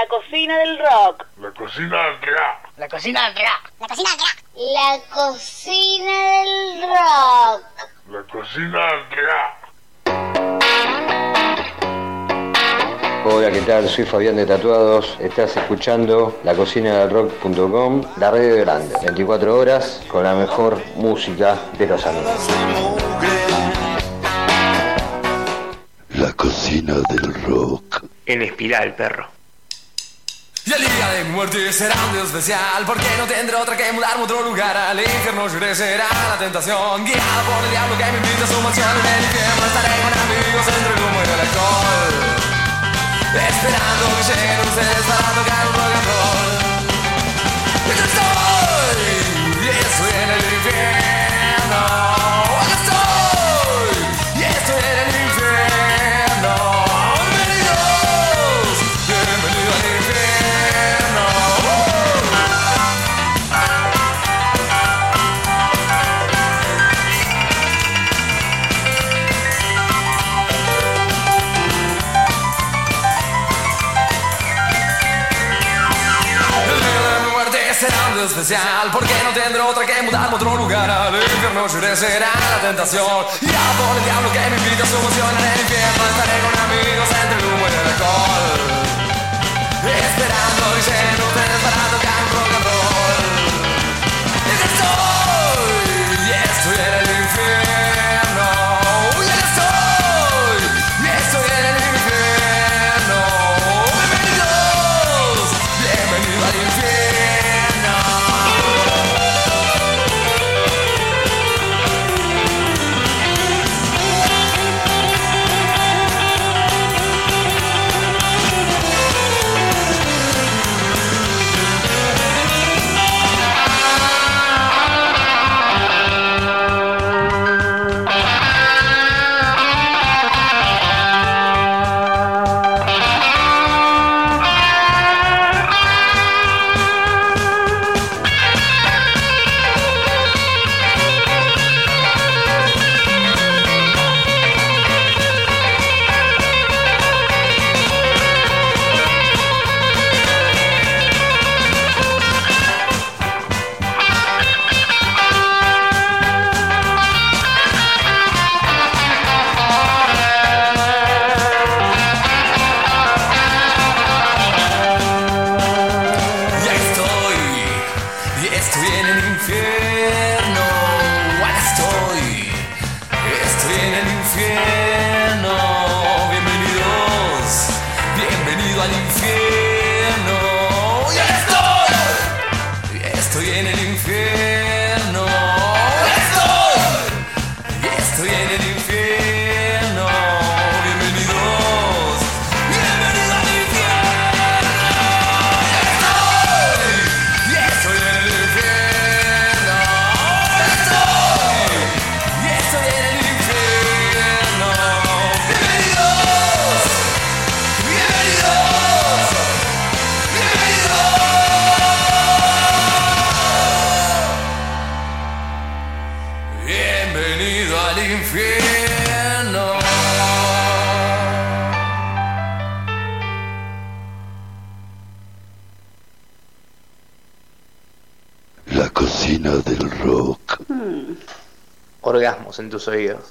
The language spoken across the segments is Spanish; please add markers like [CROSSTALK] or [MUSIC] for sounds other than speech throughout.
La cocina del rock. La cocina del rock. La cocina del rock. La cocina del rock. La cocina del rock. La cocina del rock. Hola, ¿qué tal? Soy Fabián de Tatuados. Estás escuchando la cocina del rock.com, la red grande. 24 horas con la mejor música de los amigos. La cocina del rock. En espiral, perro. Y el día de mi muerte será un día especial Porque no tendré otra que mudarme a otro lugar. Al infierno yo será la tentación Guiado por el diablo que me invita a su mansión. En el infierno estaré con amigos entre el humo y el alcohol Esperando que lleguen ustedes para tocar un rock and roll. Estoy, y estoy en el infierno especial Porque no tendré otra que mudarme a otro lugar. Al infierno iré, será la tentación. A por el diablo que me invita a su emoción En el infierno estaré con amigos entre el humo y el alcohol. Esperando y siendo ustedes para rock En tus oídos.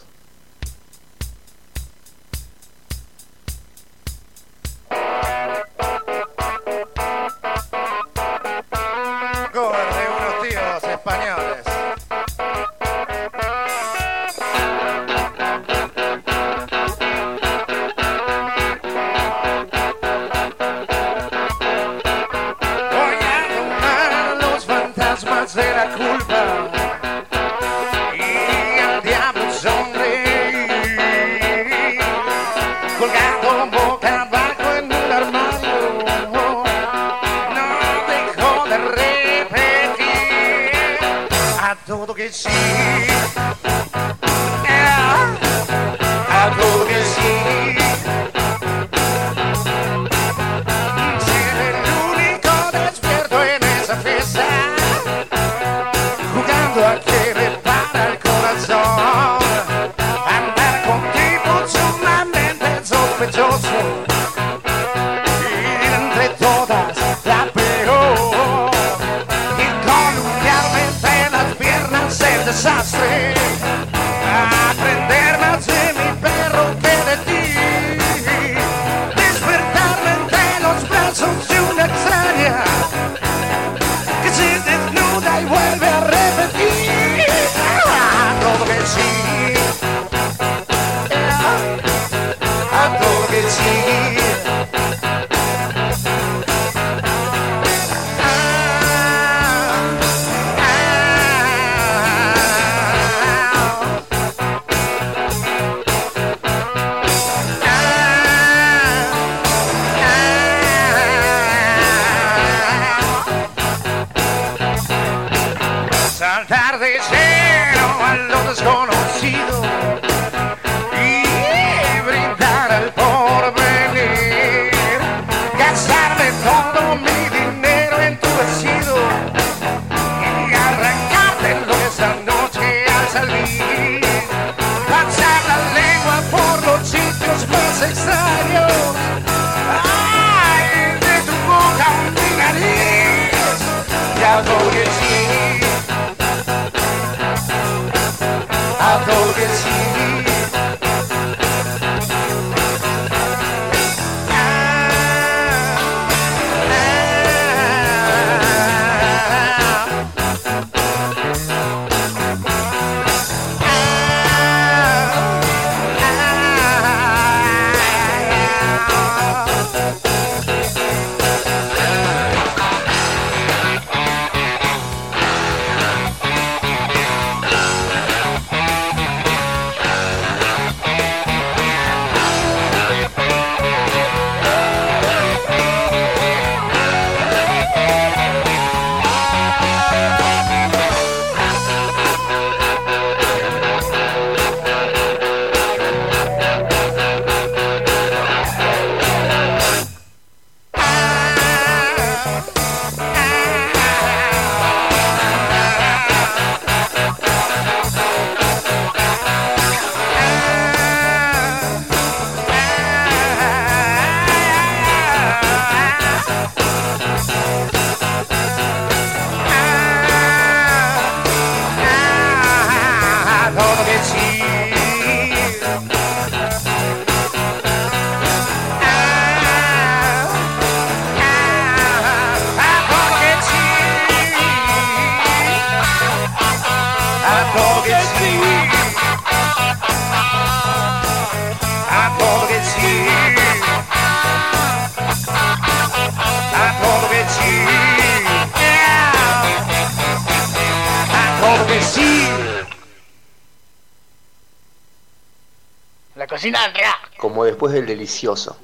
Después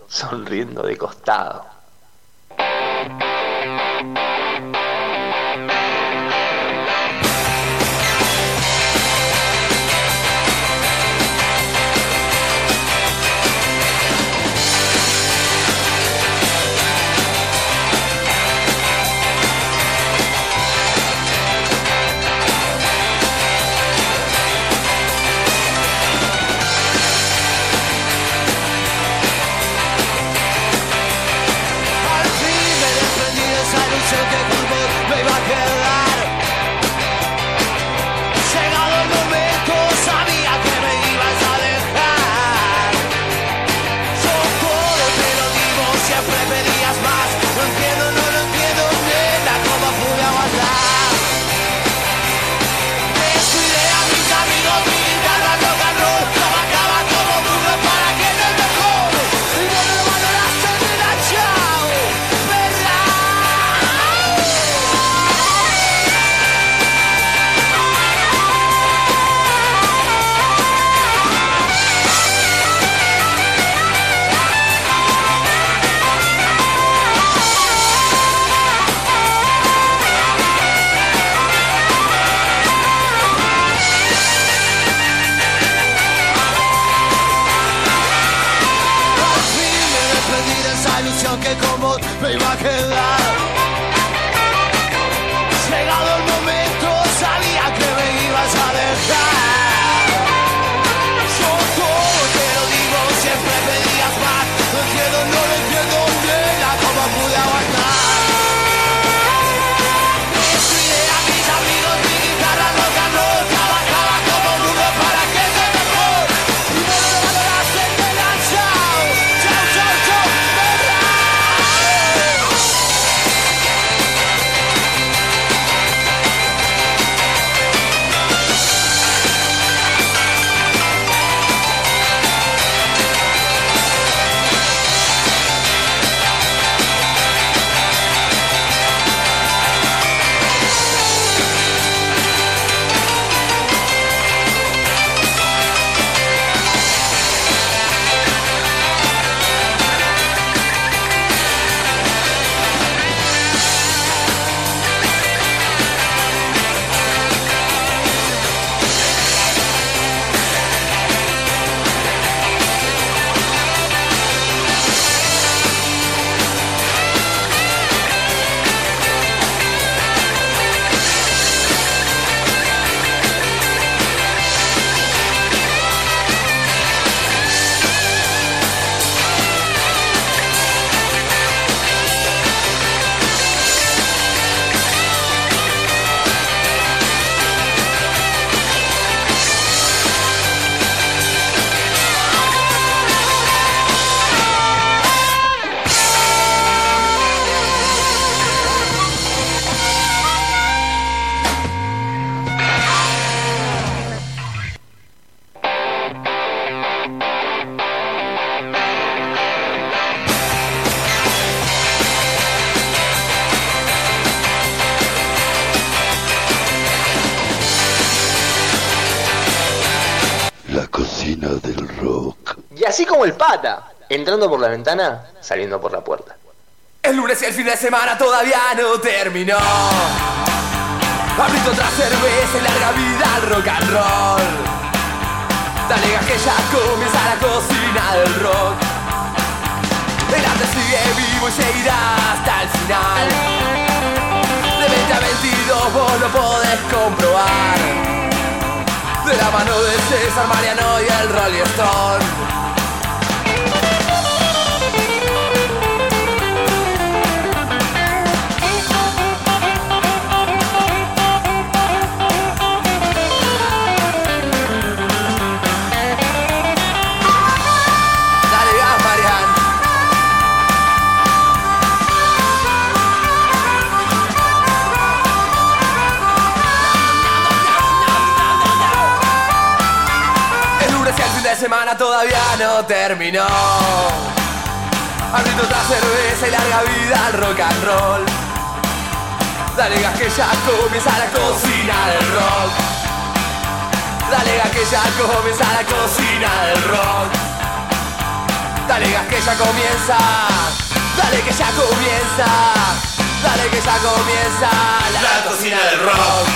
entrando por la ventana, saliendo por la puerta. El lunes y el fin de semana todavía no terminó. Abrito otra cerveza y larga vida al rock and roll. Dale que ya comienza la cocina del rock. El arte sigue vivo y seguirá hasta el final. De 20 a 22 vos lo podés comprobar. De la mano de César Mariano y el Rolling Stone. Semana todavía no terminó. Abriendo otra cerveza y larga vida al rock and roll. Dale gas que ya comienza la cocina del rock. Dale gas que ya comienza la cocina del rock. Dale gas que ya comienza. Dale que ya comienza. Dale que ya comienza la, cocina del rock.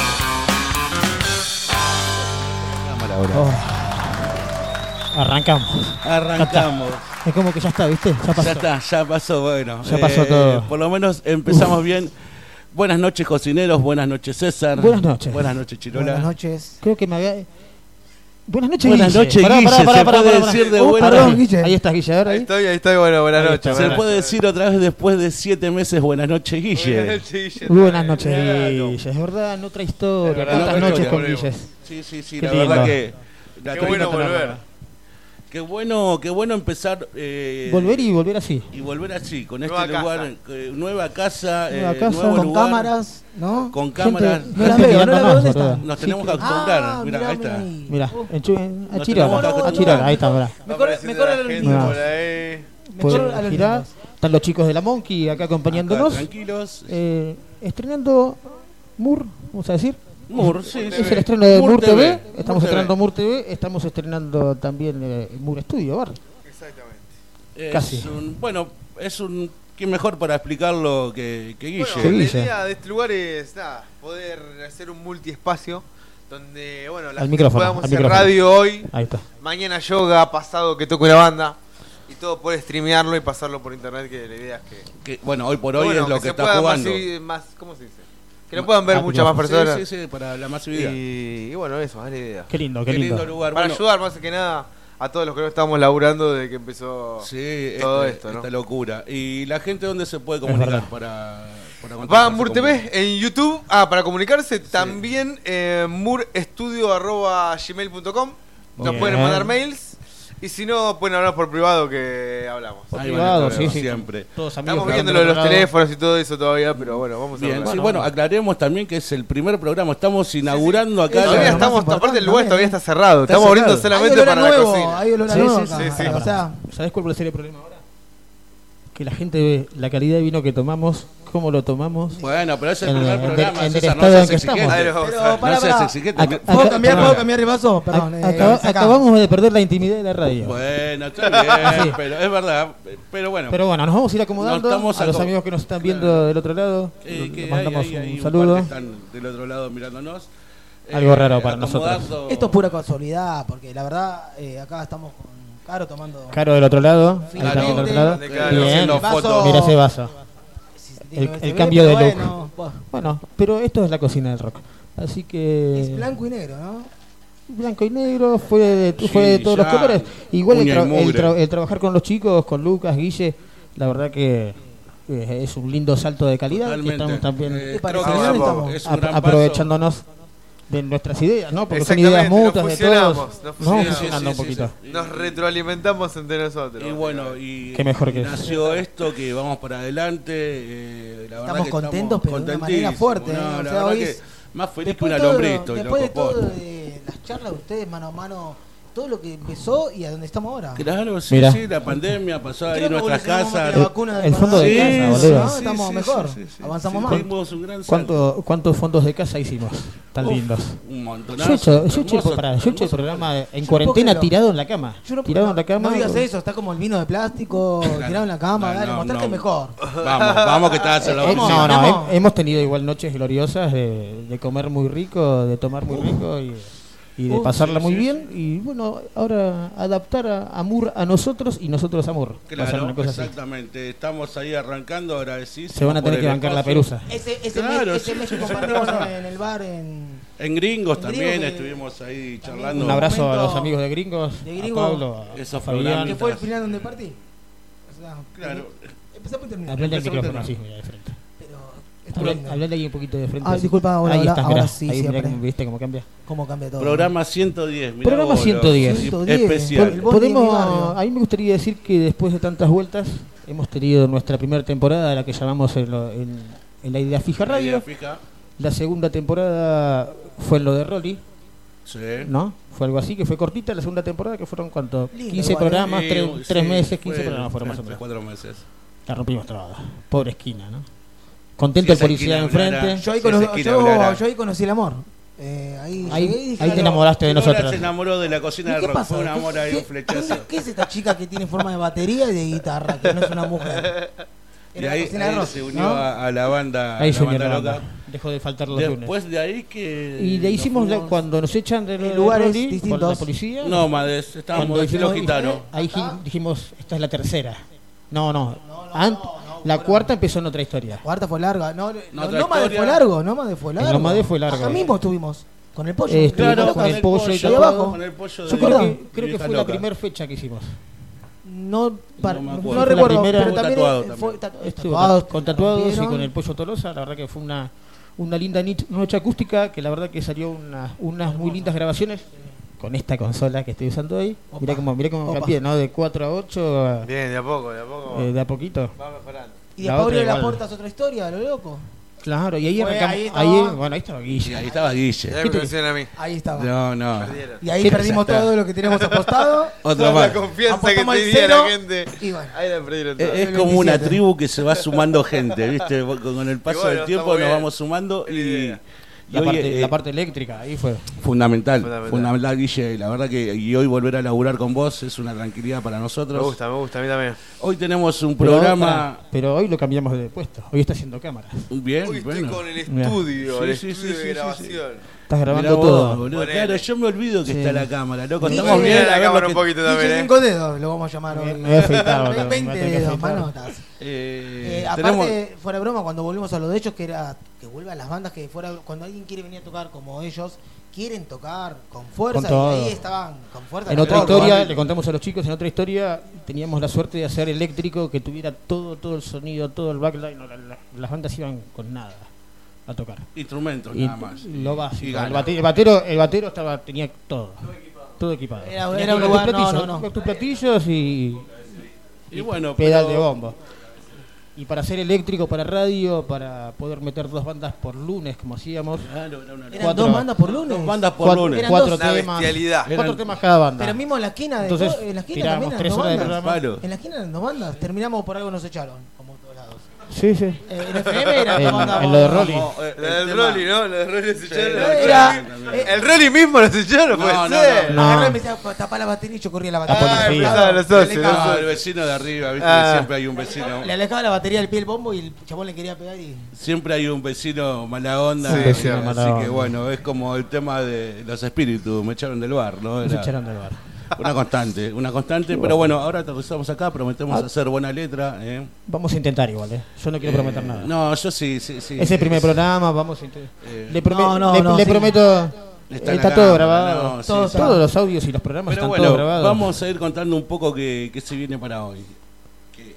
Arrancamos. Arrancamos. Es como que ya está, ¿viste? Ya pasó. Ya está, ya pasó, bueno. Ya pasó todo. Por lo menos empezamos bien. Buenas noches, cocineros. Buenas noches, César. Buenas noches. Buenas noches, Chirola. Buenas noches. Creo que me había. Buenas noches, Buenas noches, Guille. pará, pará, Se pará, puede pará, decir pará. de Oh, buena- perdón, Guille. Ahí estás, Guille. A ver, ahí. Ahí estoy, ahí estoy, bueno, buenas noches. Se buenas puede noches. decir otra vez después de siete meses, buenas noches, Guille. Buenas noches, Guille. Buenas noches. Guille. Es verdad, en otra historia. Es verdad, ¿Cuántas en otra noches con. Guille? Sí, sí, sí, Qué la lindo. verdad que. la Qué bueno volver. Qué bueno, qué bueno empezar. eh, Volver y volver así. y volver así, con Nueva este lugar, eh, nueva casa, Nueva eh, casa, nuevo Con lugar, cámaras, ¿no? con Gente- cámaras. No la gente veo, no la veo, ¿dónde está? Nos Sí, tenemos que acostumbrar. Ah, Mira, mirá, ahí está. ahí. Mirá, a que A. Chirar, ahí está, mirá. Me corre, me el por ahí. Me corre a los girar. Están los chicos de la Monkey acá acompañándonos. Tranquilos. Eh, estrenando Mur, vamos a decir. Mur, sí, Es sí. el estreno de Mur, TV. TV. Estamos Mur estrenando TV. Mur TV. Estamos estrenando también eh, Mur Studio, Bar. Exactamente. Es Casi. un- bueno, es un. ¿Quién mejor para explicarlo que, que Guille? Bueno, la idea de este lugar es nada, poder hacer un multiespacio donde, bueno, la gente micrófono, podamos hacer micrófono. radio hoy, Ahí está. mañana yoga, pasado que toque una banda y todo poder streamearlo y pasarlo por internet, que la idea es que, Que, bueno, hoy por hoy bueno, es lo que que, se está pueda jugando. más, ¿cómo se dice? Que lo puedan ver Ah, muchas más personas. Sí, sí, sí, para la masividad. Y, y bueno, eso, es la idea. Qué lindo, qué, Qué lindo lindo. lugar. Para bueno, ayudar más que nada a todos los que no estamos laburando desde que empezó Sí, todo este- esto, ¿no? esta locura. ¿Y la gente dónde se puede comunicar para, para Va a Mur TV en YouTube. Ah, para comunicarse también eh, murestudio.gmail.com. Nos pueden mandar mails. Y si no, pueden hablar por privado que hablamos. Por Ahí privado, van a estar sí, sí. siempre. Todos amigos Estamos viendo lo de los teléfonos y todo eso todavía, pero bueno, vamos a Bien, hablar. sí, bueno, aclaremos también que es el primer programa. Estamos inaugurando acá. Todavía la- estamos, aparte el lugar todavía está cerrado. Está estamos abriendo cerrado. Solamente a para la cocina. hay olor a Sí, nuevo sí, acá. sí, sí. O sea, ¿Sabés cuál puede ser el problema ahora? Que la gente ve la calidad de vino que tomamos, cómo lo tomamos. Bueno, pero es el primer en- programa. en el César, no estado en seas que estamos. exigente. Pero No seas exigente. ¿Puedo acá- cambiar, puedo cambiar vaso? Perdón, eh, acabamos de perder la intimidad de la radio. Bueno, está [LAUGHS] bien, Sí. pero es verdad. Pero bueno, Pero bueno, nos vamos a ir acomodando a los amigos que nos están viendo Claro. del otro lado. eh, que mandamos hay- hay un saludo. que están del otro lado mirándonos. Algo Eh, raro para nosotros. Esto es pura casualidad, porque la verdad, eh, acá estamos con Caro tomando. Caro del otro lado. Del otro lado. Bien. Mira ese vaso. El, cambio de look. bueno, Bueno, pero esto es la cocina del rock. Así que. Es blanco y negro, ¿no? blanco y negro, fue de, Sí, fue de todos los colores. Igual el, tra- el mugre. tra- el trabajar con los chicos, con Lucas, Guille, la verdad que eh, es un lindo salto de calidad. que Totalmente. Estamos también Eh, que ¿Dónde es- estamos? es un ap- gran paso. De nuestras ideas, ¿no? Porque son ideas nos mutuas de fusionamos, todos. nos Nos fusionamos. fusionando Sí, sí, un poquito. sí, sí. Nos retroalimentamos entre nosotros. Y bueno, y, Qué mejor que y eso. nació esto, que vamos para adelante. eh, la verdad Estamos que contentos, pero de una manera fuerte, no, ¿eh? O la sea, verdad hoy que es- más feliz que Después, un de todo- alombrito. y después de loco, todo de las charlas de ustedes mano a mano todo lo que empezó y a donde estamos ahora. Claro, sí, Mirá. sí, la pandemia pasó ahí en nuestras casas. El fondo de casa, Sí, boludo. ¿no? sí, Estamos sí, mejor, sí, sí, sí. avanzamos Sí, más. Un gran. ¿Cuánto, ¿Cuántos fondos de casa hicimos? Tan Uf, lindos. Un Yo montonazo. he hecho, yo he hecho, hermoso, pará, yo he hecho el hermoso. programa en puedo cuarentena creerlo. tirado en la cama. Yo no, tirado no, en la cama. no digas eso, está como el vino de plástico, [LAUGHS] tirado en la cama, No, dale, no, mostrarte no. mejor. Vamos, vamos que estás [LAUGHS] en la Eh, oficina. no, no, Vamos. he- hemos tenido igual noches gloriosas de, de comer muy rico, de tomar muy rico y, y de Uf, pasarla sí, muy sí, bien. Y bueno, ahora adaptar a Amur a nosotros y nosotros a Amur. A Claro, una cosa así. exactamente. Estamos ahí arrancando, agradecidos. Se van a tener que bancar la perusa. Ese, ese, Claro, mes, ese sí, mes que sí, compartimos sí. en el bar en... En Gringos En también Gringos estuvimos ahí charlando. Un abrazo a los amigos de Gringos, de a Gringo. Pablo, a, Esos a Fabián. programas. que fue el final donde partí. O sea, Claro. Empezamos y terminamos. Hablale al Empezamos micrófono a así, mira, de frente. Pero esto Habla- lindo. Hablale ahí un poquito de frente. Ah, así. disculpa, ahora, ahí ahora- está, ahora sí, ahí mirá cómo, viste cómo cambia. cómo cambia todo. Programa 110. mirá Programa vos, 110. los- 110. Especial. Podemos, a mí me gustaría decir que después de tantas vueltas hemos tenido nuestra primera temporada, la que llamamos en, lo- en- en la idea fija radio. Idea fija. La segunda temporada fue en lo de Rolly, Sí. ¿no? Fue algo así, que fue cortita. La segunda temporada que fueron, ¿cuánto? Lindo 15 igual, ¿eh? programas, Sí, 3, sí, meses, 15 fue programas fueron más o menos. cuatro meses. La rompimos toda. Pobre esquina, ¿no? Contento Si el policía hablara- enfrente. Yo ahí, Si cono- yo, ahí conocí el amor. Eh, ahí, Ahí- dije, ahí te "Aló, enamoraste de nosotros. se enamoró de la cocina ¿y del ¿Qué rock. pasa? Fue un amor ahí, un ¿Qué- flechazo. ¿Qué, es esta chica que tiene forma de batería y de guitarra? Que no es una mujer. [LAUGHS] Y ahí, de ahí rock, se unió ¿no? a, a la banda, Ahí la unió banda la loca. banda. Dejó de faltar los lunes. Después de ahí que. Y de ahí hicimos, la- cuando nos echan de, de lugares por distintos. la policía. Estábamos aquí los hicimos- gitanos. Ahí ji- dijimos, esta es la tercera. No, no. Ant- la cuarta empezó en otra historia. Cuarta fue larga. No, no, Nómade historia. fue largo, Nómade fue largo. Nómade fue largo. Acá mismo estuvimos, con el pollo. Eh, Claro, con el pollo y todo. abajo. Con el pollo Yo de- creo de que, creo que fue la primera fecha que hicimos. No, par- No me no, recuerdo, primera- pero Estuvo también tatuado también. fue tatu- Estuvo tatuados, con tatuados y con el pollo Tolosa, la verdad que fue una, una linda noche acústica, que la verdad que salió una- unas muy lindas grabaciones con esta consola que estoy usando hoy. Mirá cómo, mirá cómo Opa. cambié, ¿no? De 4 a 8, a- Bien, de a poco, de a poco. eh, de a poquito. Va mejorando. Y La después otra abrió la igual. puerta es otra historia, lo loco. Claro, y ahí arrancamos. ahí Ahí, estaba- bueno, ahí estaba Guille. ahí estaba Guille. ¿Qué me a mí. Ahí estaba. No, no. Y ahí ¿Qué perdimos pasa? todo lo que teníamos apostado. [LAUGHS] Otra más. la confianza que Apostamos el tenía cero, la gente. y bueno. Ahí la perdieron todo. Es, es como una 27. tribu que se va sumando gente, ¿viste? Con el paso bueno, del tiempo está nos bien. vamos sumando y, idea. y La hoy, parte, eh, la parte eléctrica, ahí fue. fundamental, Fundamental. fundamental, Guille. La verdad que y hoy volver a laburar con vos es una tranquilidad para Me nosotros. gusta, me gusta, a mí también. Hoy tenemos un Pero, programa pero hoy lo cambiamos de puesto. Hoy está haciendo cámaras. bien, Hoy estoy bueno. con el estudio, el Sí, sí, estudio sí, de sí, sí, grabación. Estás grabando vos, todo. boludo. Claro, yo me olvido que Sí. está la cámara, loco. Estamos bien la cámara un poquito también, ¿eh? cinco dedos, lo vamos a llamar hoy. Me voy a afeitar, boludo, me voy a 20 tener que dedos, manotas. Eh, Eh, aparte, tenemos- fuera de broma, cuando volvimos a lo de ellos, que era que vuelvan las bandas que fuera cuando alguien quiere venir a tocar como ellos, quieren tocar con fuerza Con y ahí estaban con fuerza. En otra historia, le contamos a los chicos, en otra historia teníamos la suerte de hacer eléctrico que tuviera todo todo el sonido, todo el backline. no, la- la- las bandas iban con nada a tocar. instrumentos Y nada más. lo básico. Y El, bate- el batero, el batero estaba, tenía todo. Todo equipado. Era- era un tus lugar- no, platillos, no, no. tus platillos y, Y bueno, pedal pero- de bombo. Y para hacer eléctrico, para radio, para poder meter dos bandas por lunes, como hacíamos. Claro, era una- Eran cuatro- dos bandas por lunes. Dos bandas por cuatro, lunes. Eran cuatro. Una temas. bestialidad. Cuatro Eran- temas cada banda. Pero mismo en la esquina de Entonces, en la esquina también eran tres dos horas de programa. En la esquina eran dos bandas. Terminamos por algo nos echaron, como en todos lados. Sí, sí. Eh, en FM era En- lo de Rolly. Como, eh, La el del tema- Rolly, ¿no? La del Rolly se echaron. Era- Eh, El Rolly mismo los echaron, No, puede no, ser. no. Agarré y me decía, tapá la batería y yo corría la La batería. policía. Ah, los socios, Le los el vecino de arriba, viste Ah. siempre hay un vecino. Le alejaba la batería del pie el bombo y el chabón le quería pegar y. Siempre hay un vecino mala onda. Sí, así vecino así mala que onda. bueno, es como el tema de los espíritus, me echaron del bar, ¿no? Nos Era echaron del bar. Una constante, una constante, pero bueno, ahora aterrizamos acá, prometemos Ah. hacer buena letra. ¿eh? Vamos a intentar igual, ¿eh? Yo no quiero prometer nada. No, yo sí, sí, sí. es el primer Es- programa, vamos a intentar. eh, Le, prome- No, no, le- no, le sí. prometo. Está todo grabado. no, sí, Todo sí. está- Todos los audios y los programas Pero están bueno, todos grabados. vamos a ir contando un poco qué, qué se viene para hoy.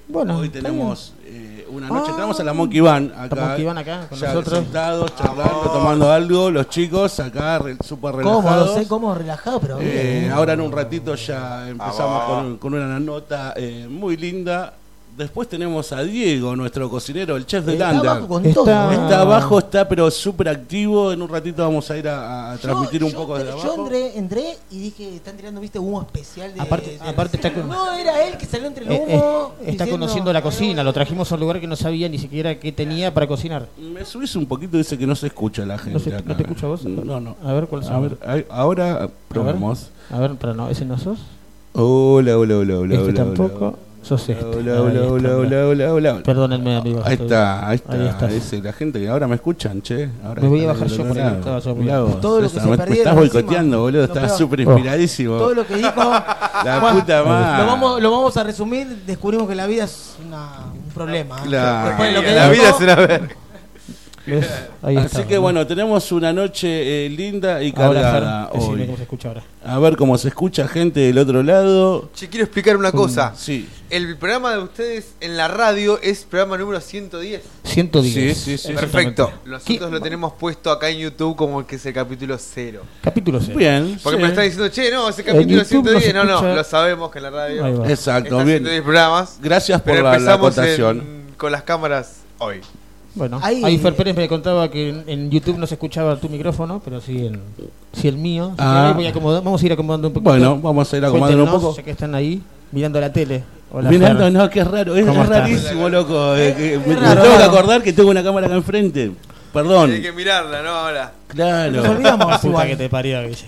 Bueno, hoy tenemos eh, una noche, Ah. tenemos a la Monkey Band acá. La Monkey Band acá con ya nosotros. sentados, charlando, tomando algo, los chicos acá re- súper relajados. sé cómo relajado, pero. Eh, bien. ahora en un ratito ya empezamos con, con una nota eh, muy linda Después tenemos a Diego, nuestro cocinero, el chef de Está abajo con Está- todo. ¿eh? Está abajo, está pero súper activo. En un ratito vamos a ir a, a transmitir Yo- un yo poco entré- de Yo abajo. entré, entré y dije, están tirando, viste, humo especial de... Aparte- de- aparte está con- No, era él que salió entre el Eh, humo. eh, está diciendo- conociendo la cocina, lo trajimos a un lugar que no sabía ni siquiera qué tenía para cocinar. Me subís un poquito, dice que no se escucha la gente. ¿No, se- acá. no te escucha vos? No, no. A ver, ¿cuál A ver, ahí- ahora probamos. A ver, pero no, ese no sos. Hola, hola, hola, hola. Este hola, tampoco. Sos este. Hola, Ahí hola, está, hola, mirá. hola, hola, hola. Perdónenme, amigos. Ahí estoy- está, ahí está. Ahí estás. Ese, la gente que ahora me escuchan, che. Ahora Me voy a bajar yo Mirá vos, Todo lo que se me- estás boicoteando, boludo. Estás súper inspiradísimo. Todo lo que dijo... [LAUGHS] La puta madre. Lo vamos, lo vamos a resumir, descubrimos que la vida es una- un problema. ¿eh? Claro. Después de lo que La dijo, vida es una verga. ¿Ves? Ahí Así está, que ¿no? bueno, tenemos una noche eh, linda y Ahora, cargada Fer, decime hoy. cómo se escucha ahora. A ver cómo se escucha gente del otro lado. Che, quiero explicar una cosa. Sí. El programa de ustedes en la radio es programa número 110. 110. Sí, sí, sí. Perfecto. Nosotros lo tenemos puesto acá en YouTube como que es el capítulo 0. Capítulo 6. Bien. Porque sí. me están diciendo, che, no, ese capítulo YouTube no 110. se No, no, escucha. lo sabemos que en la radio Ahí va. Exacto, bien. 110 programas. Gracias por Pero la, la empezamos acotación. en- con las cámaras hoy. Bueno, Ahí- ahí, Fer Pérez me contaba que en, en YouTube no se escuchaba tu micrófono, pero sí en, sí el mío. Que Ah. ahí voy a acomodar- vamos a ir acomodando un poquito. Bueno, vamos a ir acomodando un poco. Ya que están ahí mirando la tele. Hola, Mirando, Fer. no, qué raro, es, ¿Cómo es estás? rarísimo, loco. eh, que me, me raro, tengo que raro. acordar que tengo una cámara acá enfrente. Perdón. Hay que mirarla, ¿no? Ahora. Claro. Nos olvidamos Puta que te parió, Guille.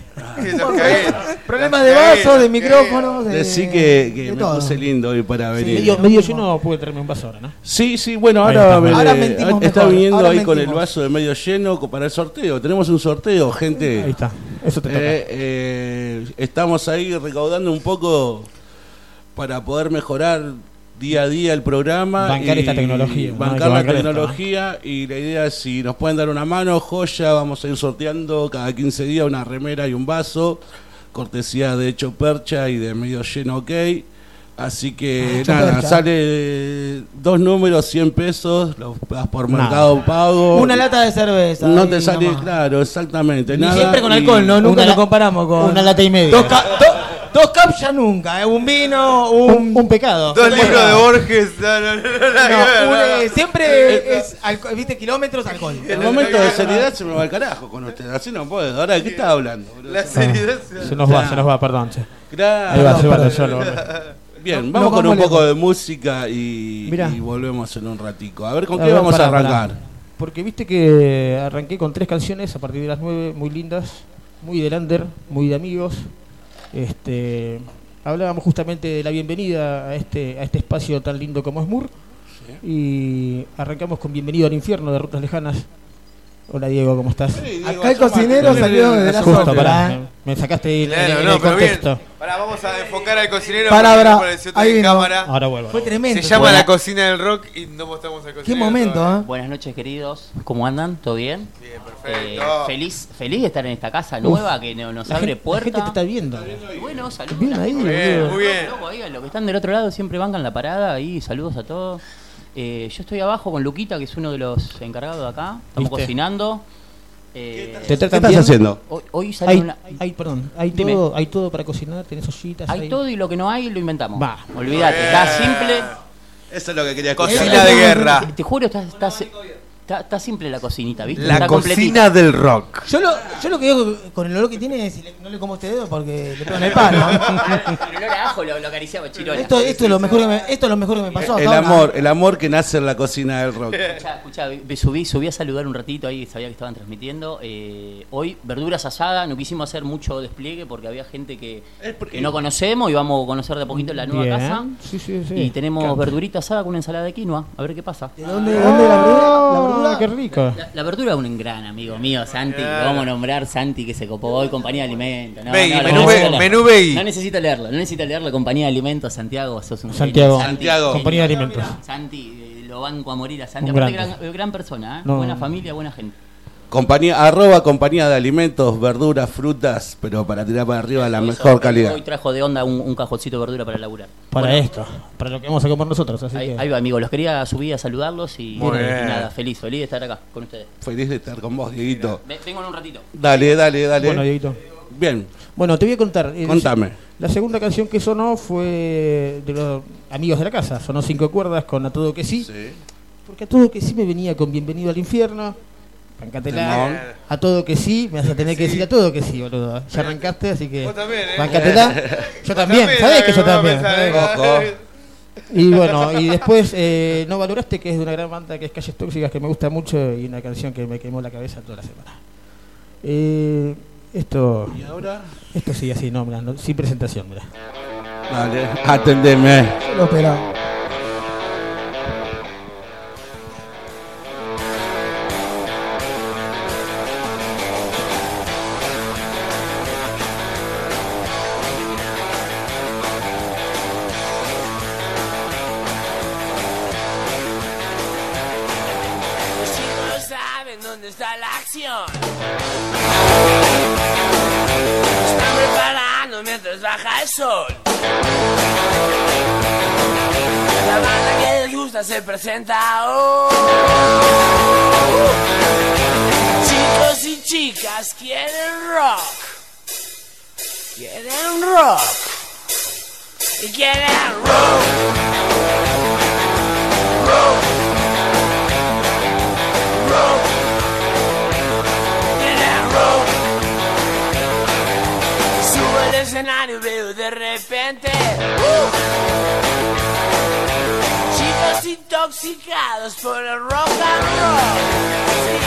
Problemas de vaso, de cagueros, micrófonos, de, Decí que, que de me todo. puse lindo hoy para venir. Medio, medio lleno pude traerme un vaso ahora, ¿no? Sí, sí, bueno, ahora, Ahora eh, mentimos está mejor, viniendo ahora ahí con el vaso de medio lleno para el sorteo. Tenemos un sorteo, gente. Ahí está. Eso te toca. Eh, eh, estamos ahí recaudando un poco para poder mejorar día a día el programa. Bancar y esta tecnología, Bancar la bancar esto, tecnología y la idea es si nos pueden dar una mano, joya, vamos a ir sorteando cada 15 días una remera y un vaso, cortesía de Hecho Percha y de Medio Lleno OK. Así que Hecho nada, Percha. sale dos números, 100 pesos, los das por Nada. mercado pago. Una lata de cerveza. No te sale, nomás. claro, exactamente. Y nada, siempre con y- alcohol, ¿no? Nunca lo comparamos con. una lata y media. Dos, dos caps ya nunca, ¿eh? Un vino, un. Un, un pecado. Dos libros de Borges. No, no, no, un, eh, siempre es, alco- viste, kilómetros, alcohol. El momento de seriedad se me va al carajo con usted. Así no puedo. Ahora, ¿de qué estás hablando? La seriedad se- Se nos va, se nos va, perdón. che. Ahí va, se va, yo lo borro. Bien, vamos con un poco de música y, volvemos en un ratico. A ver, ¿con A qué ver, vamos a arrancar? Porque viste que arranqué con tres canciones a partir de las nueve, muy lindas, muy de Lander, muy de amigos. Este, hablábamos justamente de la bienvenida a este, a este espacio tan lindo como es Mur. Y arrancamos con Bienvenido al Infierno de Rutas Lejanas. Hola Diego, ¿cómo estás? Acá el cocinero salió desde la Justo, sombra. pará, me, sacaste el, Claro, el- no, el bien. contexto. Pará, vamos a enfocar al cocinero. Palabra, el ahí de vino. cámara. Ahora vuelvo. Fue tremendo. Se llama Buena- La Cocina del Rock y no mostramos al cocinero. Qué momento, todavía. ¿eh? Buenas noches, queridos. ¿Cómo andan? ¿Todo bien? Bien, Eh, perfecto. feliz, feliz de estar en esta casa nueva que no- nos La abre gente, la puerta. gente te está viendo. Y bueno, saludos. Bien la ahí. Muy bien, muy. Loco, los que están del otro lado siempre bancan la parada. Ahí, saludos a todos. Eh, yo estoy abajo con Luquita, que es uno de los encargados de acá. Estamos ¿Viste? cocinando. Eh, ¿Te ¿Qué tratan estás bien? haciendo? hoy, hoy salió Hay, una. hay, perdón, hay Dime. todo, hay todo para cocinar, tenés ollitas. Hay hay- todo y lo que no hay lo inventamos. Va. Olvídate, está simple. Eso es lo que quería Cocina de guerra. Te, te juro, está, está, está, está simple la cocinita, ¿viste? La está completita. cocina del rock. Yo lo, yo lo que digo con el olor que tiene es no le como este dedo porque le pegan el palo. El olor a ajo lo, lo acariciaba Chirola. esto, esto es lo mejor que me, esto es lo mejor que me pasó. El amor, el amor que nace en la cocina del rock. Escuchá, escuchá, me subí, subí a saludar un ratito ahí, sabía que estaban transmitiendo. Eh, hoy, verduras asadas, no quisimos hacer mucho despliegue porque había gente que, que no conocemos y vamos a conocer de a poquito la nueva Bien. casa. Sí, sí, sí. Y tenemos verdurita asada con una ensalada de quinoa, a ver qué pasa. ¿De dónde, de dónde la verdura? Verdura. Ah, qué rico. La, la verdura es un gran amigo mío, Santi. Lo vamos a nombrar Santi que se copó hoy, compañía de alimentos. No, no, menú no, no, menú veggie. No necesito leerlo, no necesito leerlo. Compañía de alimentos, Santiago, sos un. Santiago. Santi, Santiago. Compañía de alimentos. Santi, eh, lo banco a morir a Santi. Un Aparte, grande. gran, gran persona, ¿eh? No. buena familia, buena gente. Compañía, arroba compañía de alimentos, verduras, frutas, pero para tirar para arriba la mejor calidad. Hoy trajo de onda un, un cajoncito de verdura para laburar. Para Bueno, esto, para lo que vamos a comer nosotros. Así Ahí, que... ahí va, amigos. Los quería subir a saludarlos y, Muy y bien. nada, feliz, feliz de estar acá con ustedes. Feliz de estar con vos, Dieguito. Ve- Vengo en un ratito. Dale, dale, dale. Bueno, Dieguito. Bien. Bueno, te voy a contar. Eh, Contame. La segunda canción que sonó fue de los amigos de la casa. Sonó cinco cuerdas con A Todo Que Sí. Porque A Todo Que Sí me venía con Bienvenido al Infierno. Bancatela. Temón. A Todo Que Sí. Me vas a tener que decir A Todo Que Sí, boludo. Ya arrancaste, así que. Vos también, ¿eh? Bancatela. Yo también. ¿Sabés que yo también? Ojo. Y bueno, y después eh, No Valoraste, que es de una gran banda que es Calles Tóxicas, que me gusta mucho y una canción que me quemó la cabeza toda la semana. Eh, esto. ¿Y ahora? Esto sigue así, no, mirá, no, sin presentación, mira. Dale, atendeme. Lo esperaba. La banda que les gusta se presenta hoy. Chicos y chicas quieren rock. Quieren rock. Y quieren. Rock. Rock. Escenario veo de repente uh, chicos intoxicados por el rock and roll. Sí,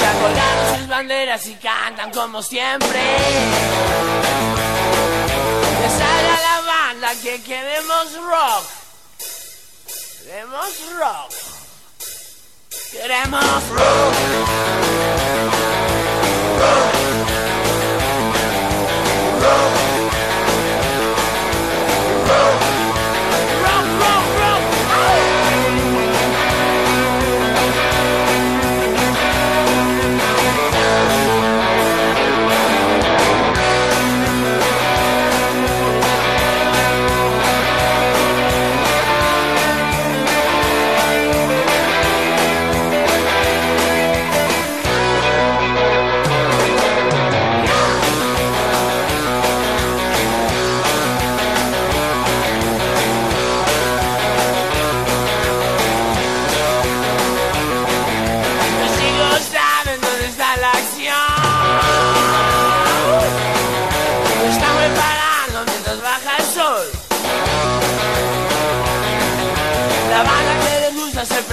ya colgaron sus banderas y cantan como siempre. Que salga la banda que queremos rock. Queremos rock. Queremos rock. Rock. Rock.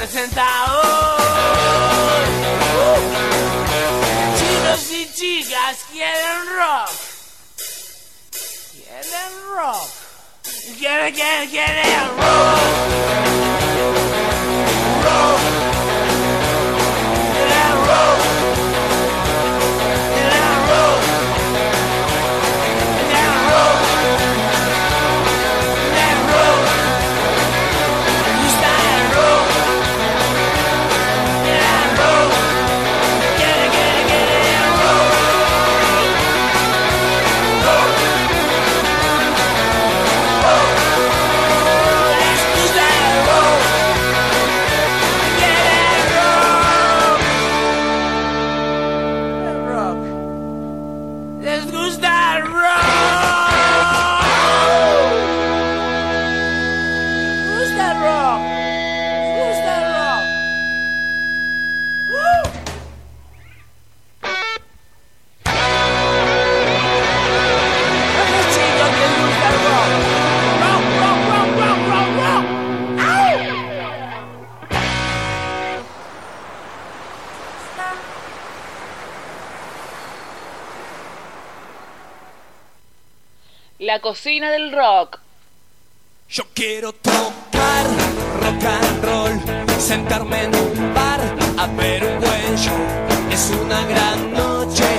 Presenta hoy. Uh. Chicos y chicas quieren rock. Quieren rock. Quieren, quieren, quieren rock. Rock. Quieren rock. La cocina del rock. Yo quiero tocar sentarme en un bar a ver un buen show. Es una gran noche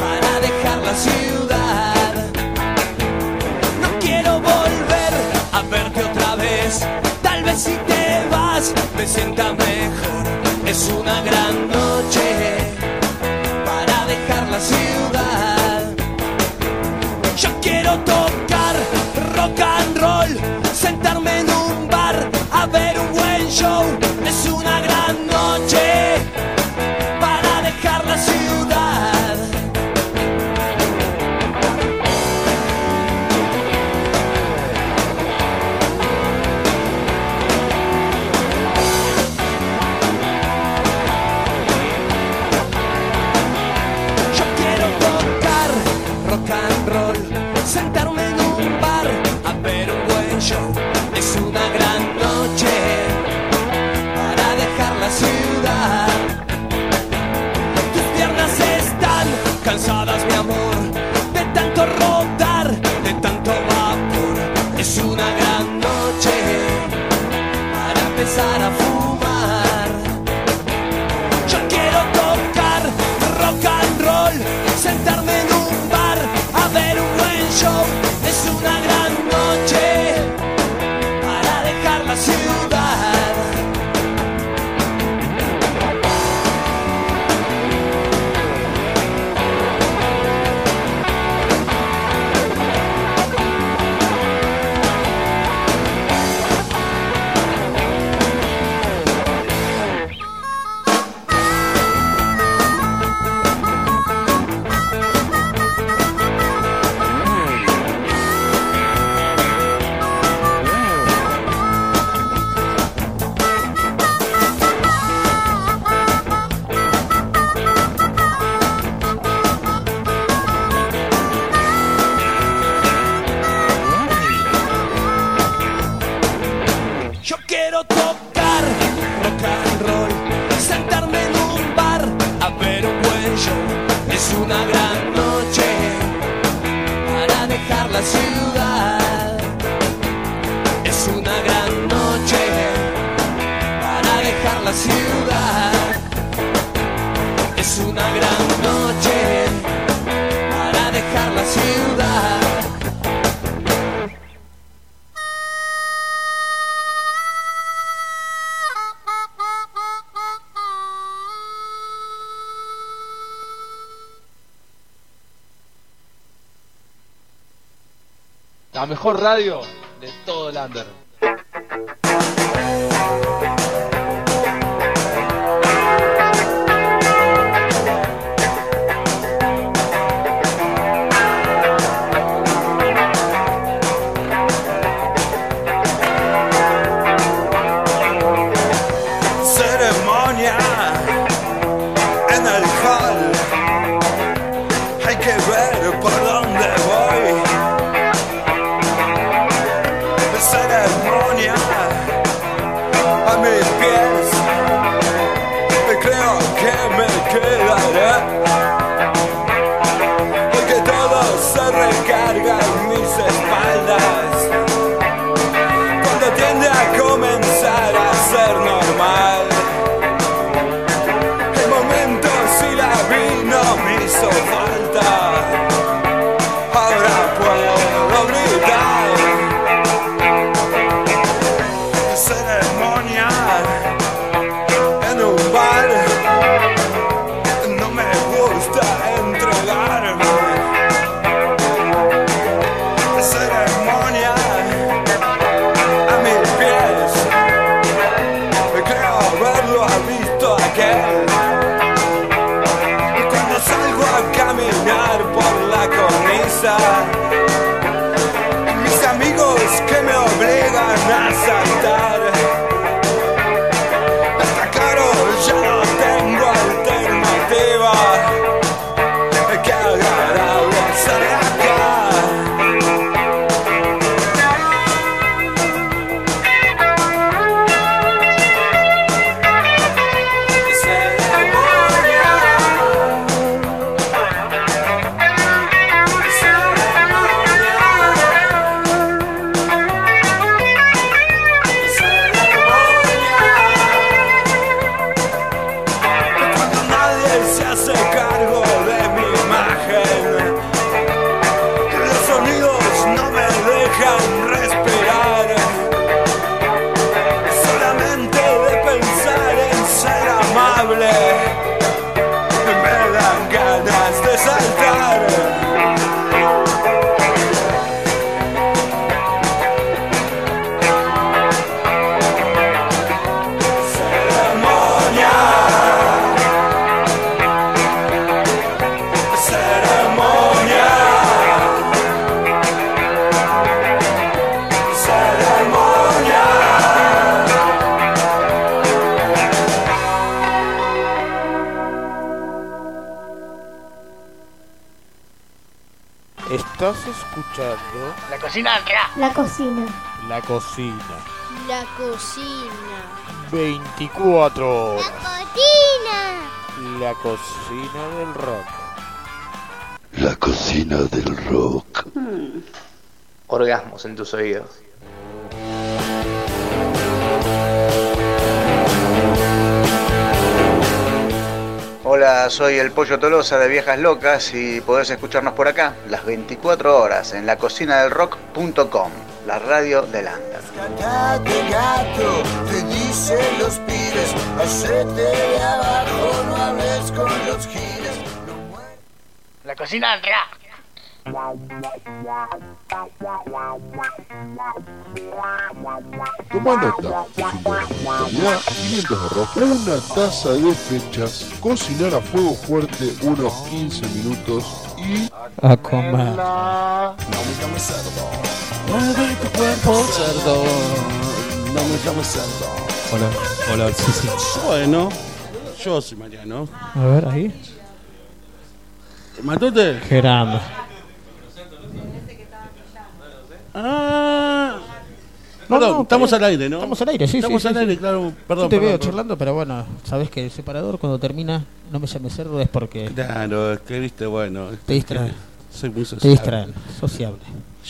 para dejar la ciudad. No quiero volver a verte otra vez. Tal vez si te vas me sienta mejor. Es una gran noche para dejar la ciudad. Yo quiero tocar show. Mejor radio de todo el under. Cocina. La Cocina. La cocina. 24 horas. Cocina. La Cocina del Rock. La cocina del rock. Orgasmos en tus oídos. Hola, soy el Pollo Tolosa de Viejas Locas y podés escucharnos por acá las 24 horas en lacocinadelrock.com, la radio del under. Cállate gato, te dicen los pibes, hacete de abajo, no hables con los giles. La cocina del rock. Toma nota, calidad 500 de rock, una taza de fechas, cocinar a fuego fuerte unos 15 minutos y... A comer. Cuerpo, cerdo. No me llames cerdo. Hola, hola, sí, sí. Bueno, yo soy Mariano. A ver, ahí. ¿Matote? Gerando. Ah. perdón, no, estamos al aire, ¿no? Estamos al aire, sí, Estamos sí, al sí, aire, sí. claro. Perdón, Yo te perdón, veo perdón. charlando, pero bueno, sabes que el separador cuando termina no me llame cerdo es porque Claro, es que viste, bueno. te distraen. Soy muy Te sociable. distraen, sociable.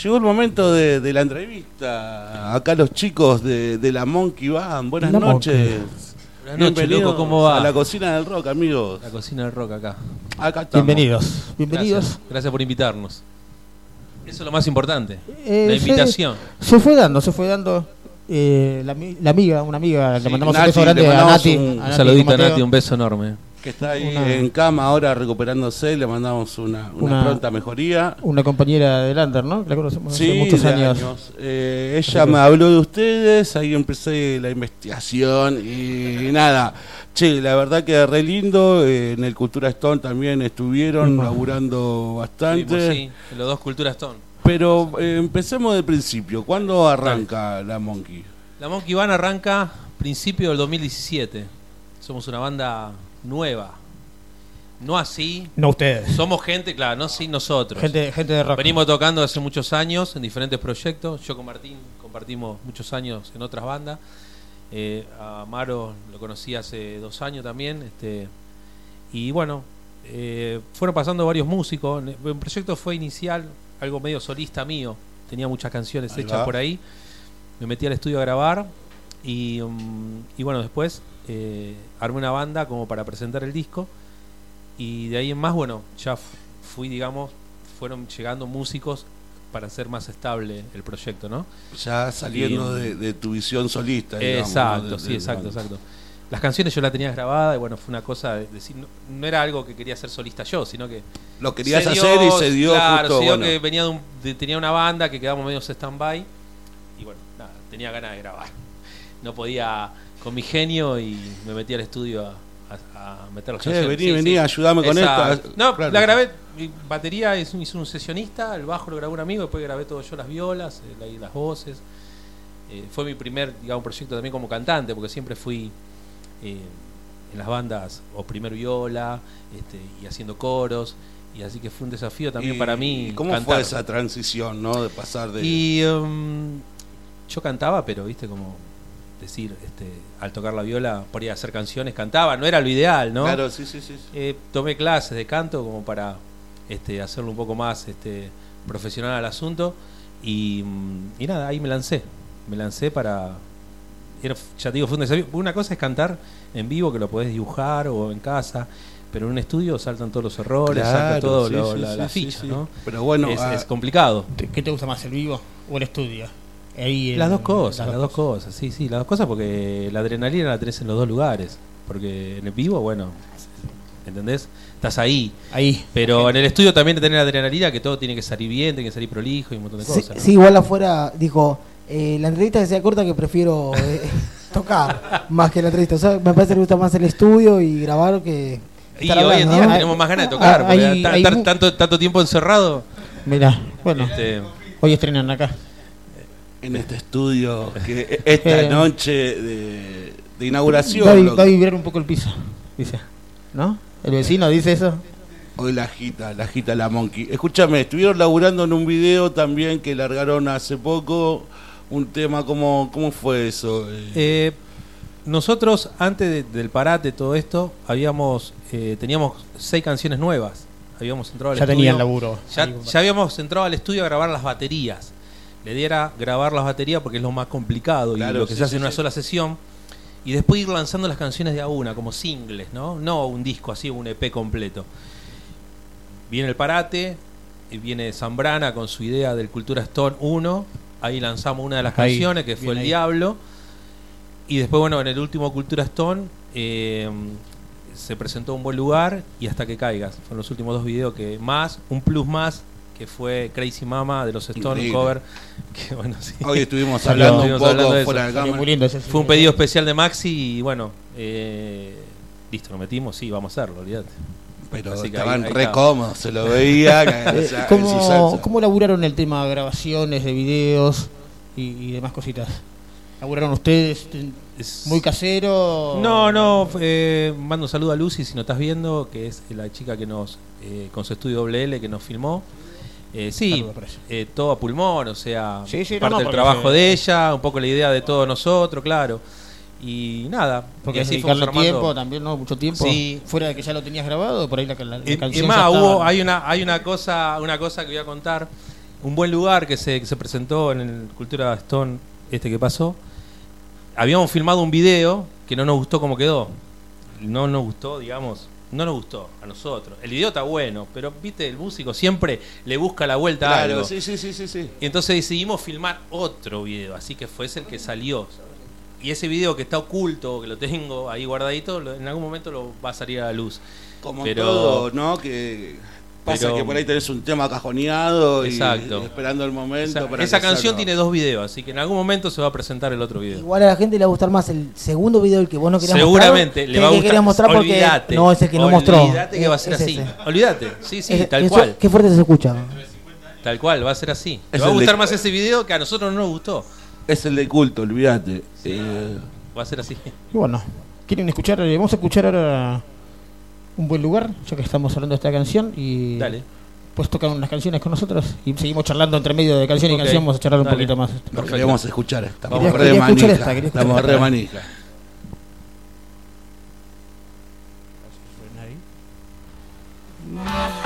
Llegó el momento de, de la entrevista. Acá los chicos de, de la Monkey Band. Buenas La noches. Buenas noches, loco, ¿cómo va? A la cocina del rock, amigos. La cocina del rock acá. Acá estamos. Bienvenidos, bienvenidos. Gracias, gracias por invitarnos. Eso es lo más importante. Eh, la invitación. Se, fue dando, se fue dando. eh, la, mi- la amiga, una amiga, le mandamos Nati, un beso grande a mandamos Nati. un- a Un Nati saludito a. Nati, un beso enorme. Que está ahí Una- en cama ahora recuperándose. Le mandamos una, una Una- pronta mejoría. Una compañera de Lander, ¿no? La conocemos hace Sí, muchos de años. Eh, ella me habló de ustedes, ahí empecé la investigación y nada. Che, la verdad que re lindo. eh, en el Cultura Stone también estuvieron laburando bastante. Estuvimos, sí, en los dos culturas Stone. Pero eh, empecemos del principio. ¿Cuándo arranca la Monkey? La Monkey Band arranca principio del 2017. Somos una banda nueva. No así. No ustedes. Somos gente, claro, no así nosotros. Gente, gente de rock. Venimos tocando hace muchos años en diferentes proyectos. Yo con Martín compartimos muchos años en otras bandas. Eh, a Maro lo conocí hace dos años también. Este, y bueno, eh, fueron pasando varios músicos. El proyecto fue inicial, algo medio solista mío. Tenía muchas canciones Ahí hechas va. por ahí. Me metí al estudio a grabar. Y, um, y bueno, después eh, armé una banda como para presentar el disco. Y de ahí en más, bueno, ya fu- fui, digamos, fueron llegando músicos para hacer más estable el proyecto, ¿no? Ya saliendo Y- de, de tu visión solista. digamos, Exacto, ¿no? De- sí, de- exacto, exacto. Las canciones yo las tenía grabadas y bueno, fue una cosa de decir, no, no era algo que quería hacer solista yo, sino que... Lo querías hacer y se dio Claro, justo, se dio bueno. que venía de un- de- tenía una banda que quedamos medio stand-by y bueno, nada, tenía ganas de grabar. No podía con mi genio y me metí al estudio a, a- a meter Che, canciones. vení, vení, ayudame con Exacto. esto. No, Claro. la grabé, mi batería es, hizo un sesionista, el bajo lo grabó un amigo, después grabé todo yo las violas, eh, las voces. Eh, fue mi primer, digamos, proyecto también como cantante, porque siempre fui eh, en las bandas o primer viola este, y haciendo coros. Y así que fue un desafío también para mí. ¿y ¿Cómo cantar. fue esa transición, no? De pasar de. Y um, yo cantaba, pero viste como decir, este, al tocar la viola, por ir a hacer canciones, cantaba, no era lo ideal, ¿no? Claro, sí, sí, sí. Eh, tomé clases de canto como para este, hacerlo un poco más este, profesional al asunto y, mm, y nada, ahí me lancé. Me lancé para... era- ya te digo, fue un desafío. Una cosa es cantar en vivo, que lo podés dibujar o en casa, pero en un estudio saltan todos los errores, salta Claro, todo sí, lo- sí, la, sí, la sí, ficha, sí. ¿no? Pero bueno, es, ah, es complicado. ¿Qué te gusta más, el vivo o el estudio? Ahí Las dos cosas, las, dos cosas, sí, sí, las dos cosas porque la adrenalina la tenés en los dos lugares. Porque en el vivo, bueno, ¿entendés? Estás ahí. Ahí. Pero en el estudio también tenés la adrenalina que todo tiene que salir bien, tiene que salir prolijo y un montón de Sí, cosas. ¿no? sí, igual afuera dijo, eh, la entrevista que sea corta que prefiero eh, [LAUGHS] tocar más que la entrevista. O sea, me parece que le gusta más el estudio y grabar que... Y estar hoy en día ¿no? tenemos más ganas de tocar, Ah, porque hay- ta- hay estar tanto, tanto tiempo encerrado. Mira, bueno, Este, hoy estrenan acá. En este estudio, que esta Eh, noche de, de inauguración. Va, a va vibrar un poco el piso, dice. ¿No? ¿El vecino dice eso? Hoy la agita, la agita la monkey. Escúchame, estuvieron laburando en un video también que largaron hace poco. Un tema, ¿cómo, cómo fue eso? Eh, Eh, nosotros, antes de- del parate, todo esto, habíamos eh, teníamos seis canciones nuevas. Habíamos entrado al Ya estudio. tenían laburo. Ya, ya habíamos entrado al estudio a grabar las baterías. Le diera grabar las baterías porque es lo más complicado Claro, y lo que sí, se hace sí, en una sí. sola sesión. Y después ir lanzando las canciones de a una, como singles, ¿no? No un disco así, un EP completo. Viene el parate, y viene Zambrana con su idea del Cultura Stone 1. Ahí lanzamos una de las Ahí, canciones que fue El ahí. Diablo. Y después, bueno, en el último Cultura Stone eh, se presentó un buen lugar y hasta que caigas. Fueron los últimos dos videos que más, un plus más, que fue Crazy Mama de los Stone Increíble. cover. [LAUGHS] Que, bueno, sí. Hoy estuvimos hablando un poco hablando de eso. fuera de ese Fue un pedido especial de Maxi y bueno, eh, listo, lo metimos, sí, vamos a hacerlo, olvídate. Pero Así que estaban ahí- ahí re cómodos, se lo veía. o [LAUGHS] Eh, sea, ¿Cómo, salsa. ¿Cómo laburaron el tema de grabaciones, de videos y, y demás cositas? ¿Laburaron ustedes muy casero? No, no, eh, mando un saludo a Lucy si nos estás viendo, que es la chica que nos, eh, con su estudio WL, que nos filmó. Eh, sí, eh, todo a pulmón, o sea, Sí, sí, no, parte no, del trabajo de ella, un poco la idea de todos nosotros, claro. Y nada, Porque y es así dedicarle tiempo también, ¿no? Mucho tiempo. Sí. Fuera de que ya lo tenías grabado, por ahí la, la, la Y, canción y más, hubo, hay una, hay una cosa, una cosa que voy a contar. Un buen lugar que se, que se presentó en el Cultura Stone, este que pasó. Habíamos filmado un video que no nos gustó como quedó. No nos gustó, digamos, no nos gustó a nosotros. El video está bueno, pero viste, el músico siempre le busca la vuelta a Claro, algo. sí, sí, sí, sí, sí. Y entonces decidimos filmar otro video, así que fue ese el que salió. Y ese video que está oculto, que lo tengo ahí guardadito, en algún momento lo va a salir a la luz. Como Pero- todo, ¿no? Que pasa pero- que por ahí tenés un tema cajoneado y, Exacto. y esperando el momento Esa, para esa que canción salga. tiene dos videos, así que en algún momento se va a presentar el otro video. Igual a la gente le va a gustar más el segundo video el que vos no querías Seguramente mostrar. le que va a el que gustar. mostrar porque Olvídate. no es el que no mostró. Olvídate que va a ser Es así. ese. Olvídate. Sí, sí, tal eso- cual. Qué fuerte se escucha. Tal cual, va a ser así. Le va a de- gustar más ese video que a nosotros no nos gustó. Es el de culto, olvídate. Eh, Va a ser así. Y bueno, ¿quieren escuchar? Eh, Vamos a escuchar ahora un buen lugar, ya que estamos hablando de esta canción. Y Dale. pues tocan unas canciones con nosotros y seguimos charlando entre medio de canción y Ok, canción. Vamos a charlar un poquito más. lo queremos escuchar. Estamos Quería- re quería escuchar manija. esta, Estamos esta. re manija. Hoy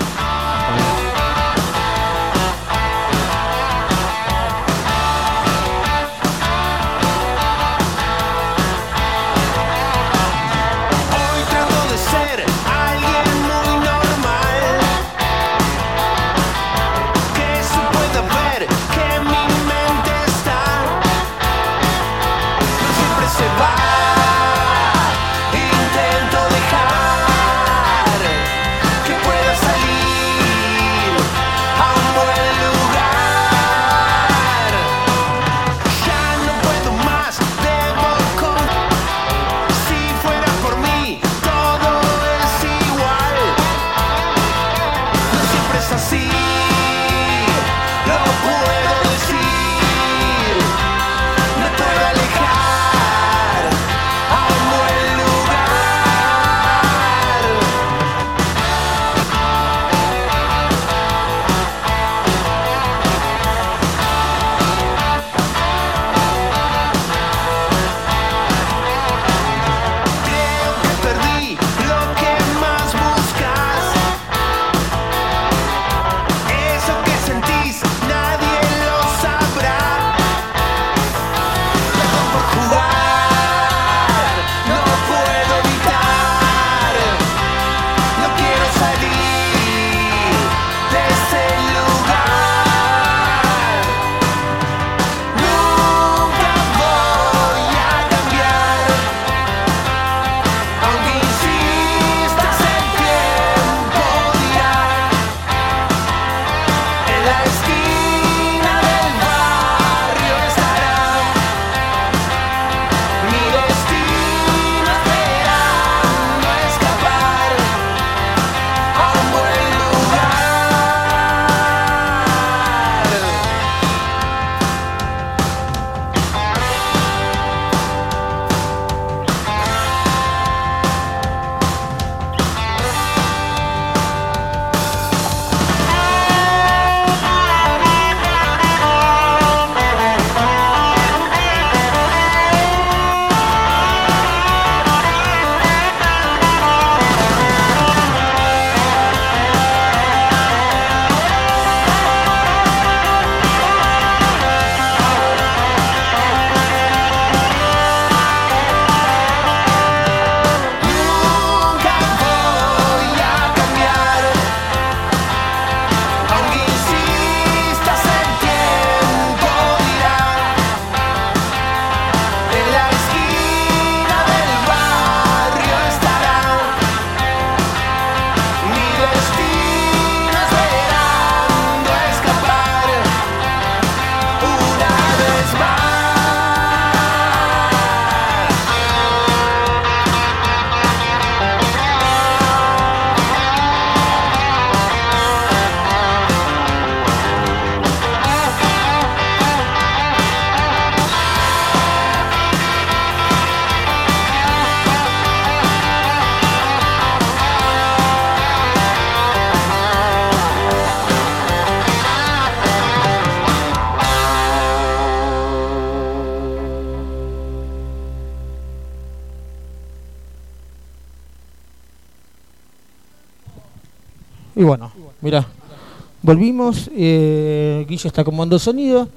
volvimos. Eh, Guille está acomodando sonido.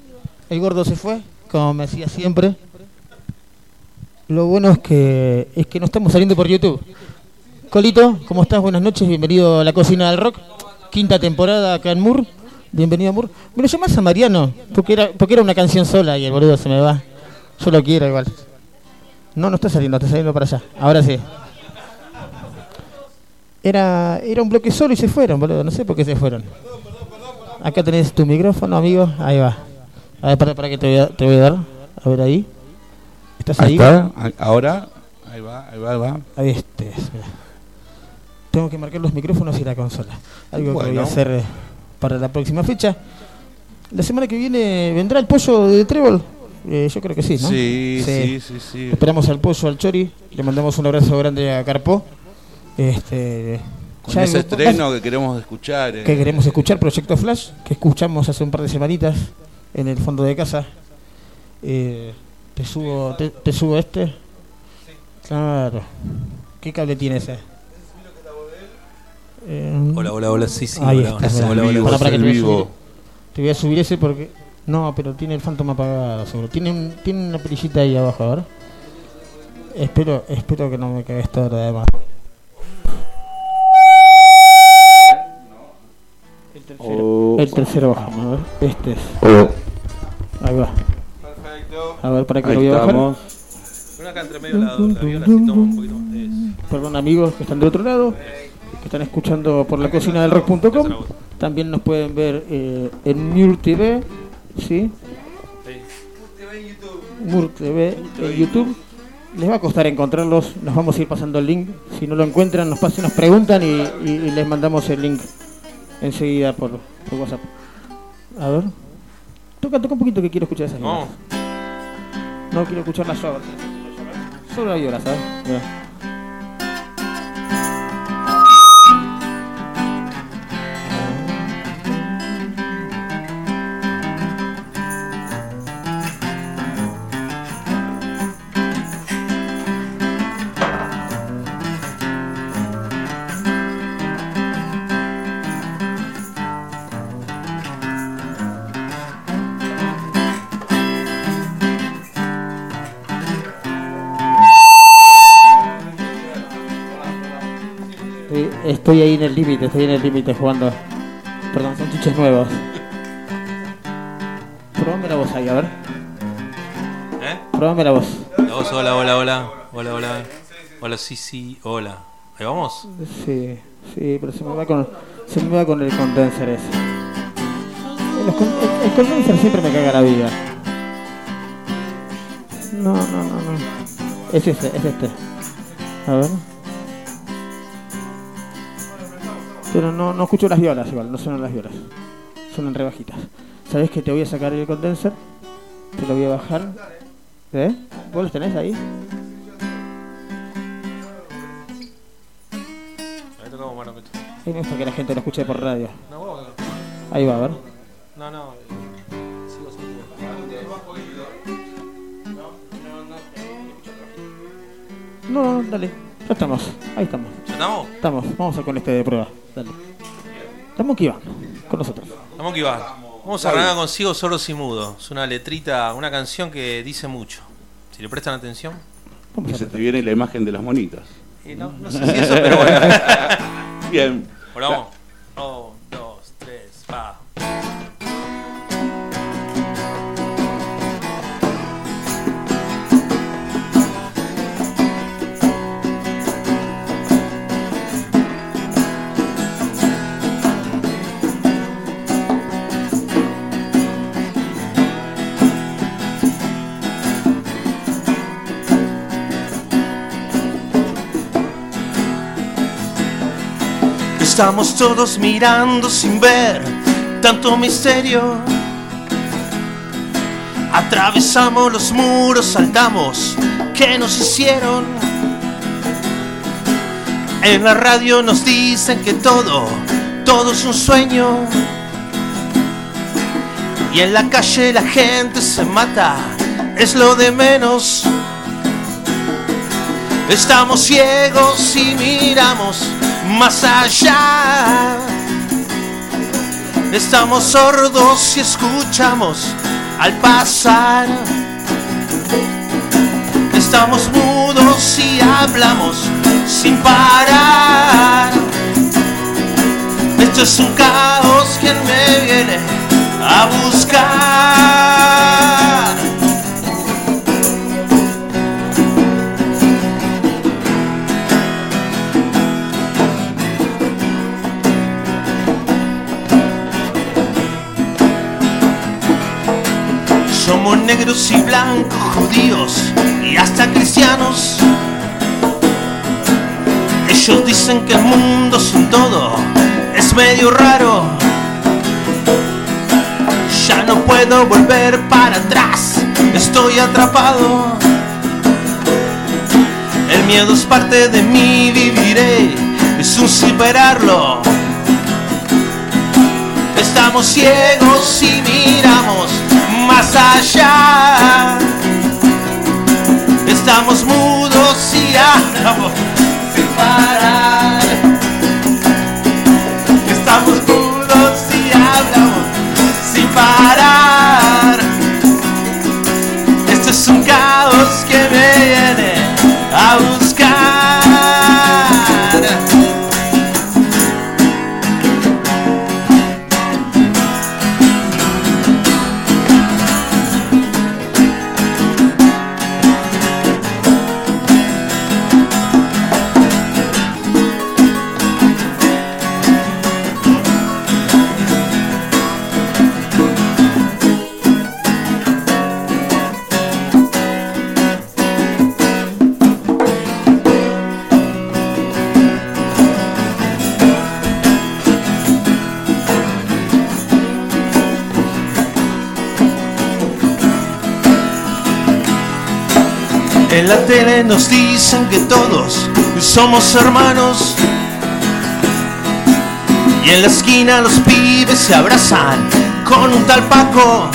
El gordo se fue, como me decía siempre. Lo bueno es que es que no estamos saliendo por YouTube. Colito, ¿cómo estás? Buenas noches, bienvenido a la cocina del rock. Quinta temporada acá en Mur. Bienvenido a Mur. Me lo llamás a Mariano, porque era, porque era una canción sola y el boludo se me va. Yo lo quiero igual. No, no está saliendo, está saliendo para allá. Ahora sí. Era, era un bloque solo y se fueron, boludo. No sé por qué se fueron. Acá tenés tu micrófono, amigo. Ahí va. A ver, para, para que te voy a, te voy a dar. A ver ahí. ¿Estás ahí? está. A- Ahora, ahí va, ahí va, ahí va. Ahí estés. mira. Tengo que marcar los micrófonos y la consola. Algo que voy a hacer eh, para la próxima fecha. La semana que viene vendrá el pollo de Trébol. Eh, yo creo que sí, ¿no? Sí, sí, sí, sí. Esperamos al pollo, al Chori. Le mandamos un abrazo grande a Carpó. Este, Con ya- ese estreno que queremos escuchar. eh. que queremos escuchar Proyecto Flash, que escuchamos hace un par de semanitas en el fondo de casa. Eh, te subo, te, te subo este. Claro. ¿Qué cable tiene ese? Eh, Hola, hola, hola, sí, sí, Ahí hola, está, hola, hola, hola. Pará, pará que te voy vivo. subir. Te voy a subir ese porque no, pero tiene el Phantom apagado, seguro. Tiene un- tiene una perillita ahí abajo, a ver. Espero, espero que no me cagues todo lo demás. Tercero, Oh. el tercero bajamos, a ver. Este es. Oh. Ahí va. A ver, para que Ahí lo voy a bajar. estamos. Pon acá entre medio la, la viola, así toma un poquito más. Eso. Perdón amigos que están del otro lado, que están escuchando por la cocina del rock.com. También nos pueden ver eh, en Mur TV, ¿sí? Mur TV en YouTube. Les va a costar encontrarlos, nos vamos a ir pasando el link. Si no lo encuentran, nos pasen, nos preguntan y, y- y les mandamos el link enseguida por, por WhatsApp. A ver. Toca, toca un poquito que quiero escuchar esas No. No quiero escuchar las violas. Solo la viola, ¿sabes? Estoy, ahí en el límite, estoy en el límite jugando. Perdón, son chiches nuevos. Probame la voz ahí, a ver. ¿Eh? Probame la voz. La voz, hola, hola, hola. Hola, hola. Hola, sí, sí, hola. Ahí vamos. Sí, sí, pero se me va con, se me va con el condenser ese. El- el condenser siempre me caga la vida. No, no, no, no. Es este, es este. A ver. Pero no, no escucho las violas igual, no suenan las violas. Suenan re bajitas. ¿Sabes que te voy a sacar el condenser? Te lo voy a bajar. ¿Eh? ¿Vos los tenés ahí? Ahí me gusta que la gente lo escuche por radio. Ahí va, a ver. No, no. eh, Sigo No, no, no, dale. Ya estamos. Ahí estamos. ¿Ya estamos? Estamos. Vamos a con este de prueba. Dale. Estamos aquí, va. Con nosotros. Vamos que va. Vamos a arrancar con Ciego, Sordos y Mudo. Es una letrita, una canción que dice mucho. Si le prestan atención. Y se te viene la imagen de las monitas. Y no, no sé si eso, pero bueno. [LAUGHS] Bien. Bueno, vamos. Un, Estamos todos mirando sin ver tanto misterio. Atravesamos los muros, saltamos, ¿qué nos hicieron? En la radio nos dicen que todo, todo es un sueño. Y en la calle la gente se mata, es lo de menos. Estamos ciegos y miramos más allá. Estamos sordos y escuchamos al pasar. Estamos mudos y hablamos sin parar. Esto es un caos que me viene a buscar. Negros y blancos, judíos y hasta cristianos. Ellos dicen que el mundo es un todo, es medio raro. Ya no puedo volver para atrás, estoy atrapado. El miedo es parte de mí, viviré, es un superarlo. Estamos ciegos y miramos allá. Estamos mudos y hablamos sin parar. Estamos mudos y hablamos sin parar. Esto es un caos que me viene a En la tele nos dicen que todos somos hermanos. Y en la esquina los pibes se abrazan con un tal Paco.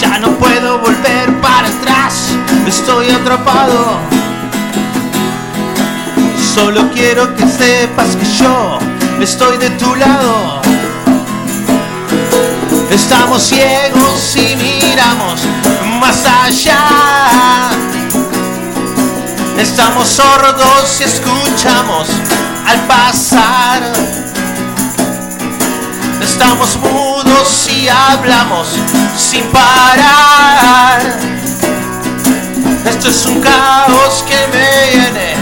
Ya no puedo volver para atrás, estoy atrapado. Solo quiero que sepas que yo estoy de tu lado. Estamos ciegos y miramos más allá. Estamos sordos y escuchamos al pasar. Estamos mudos y hablamos sin parar. Esto es un caos que me viene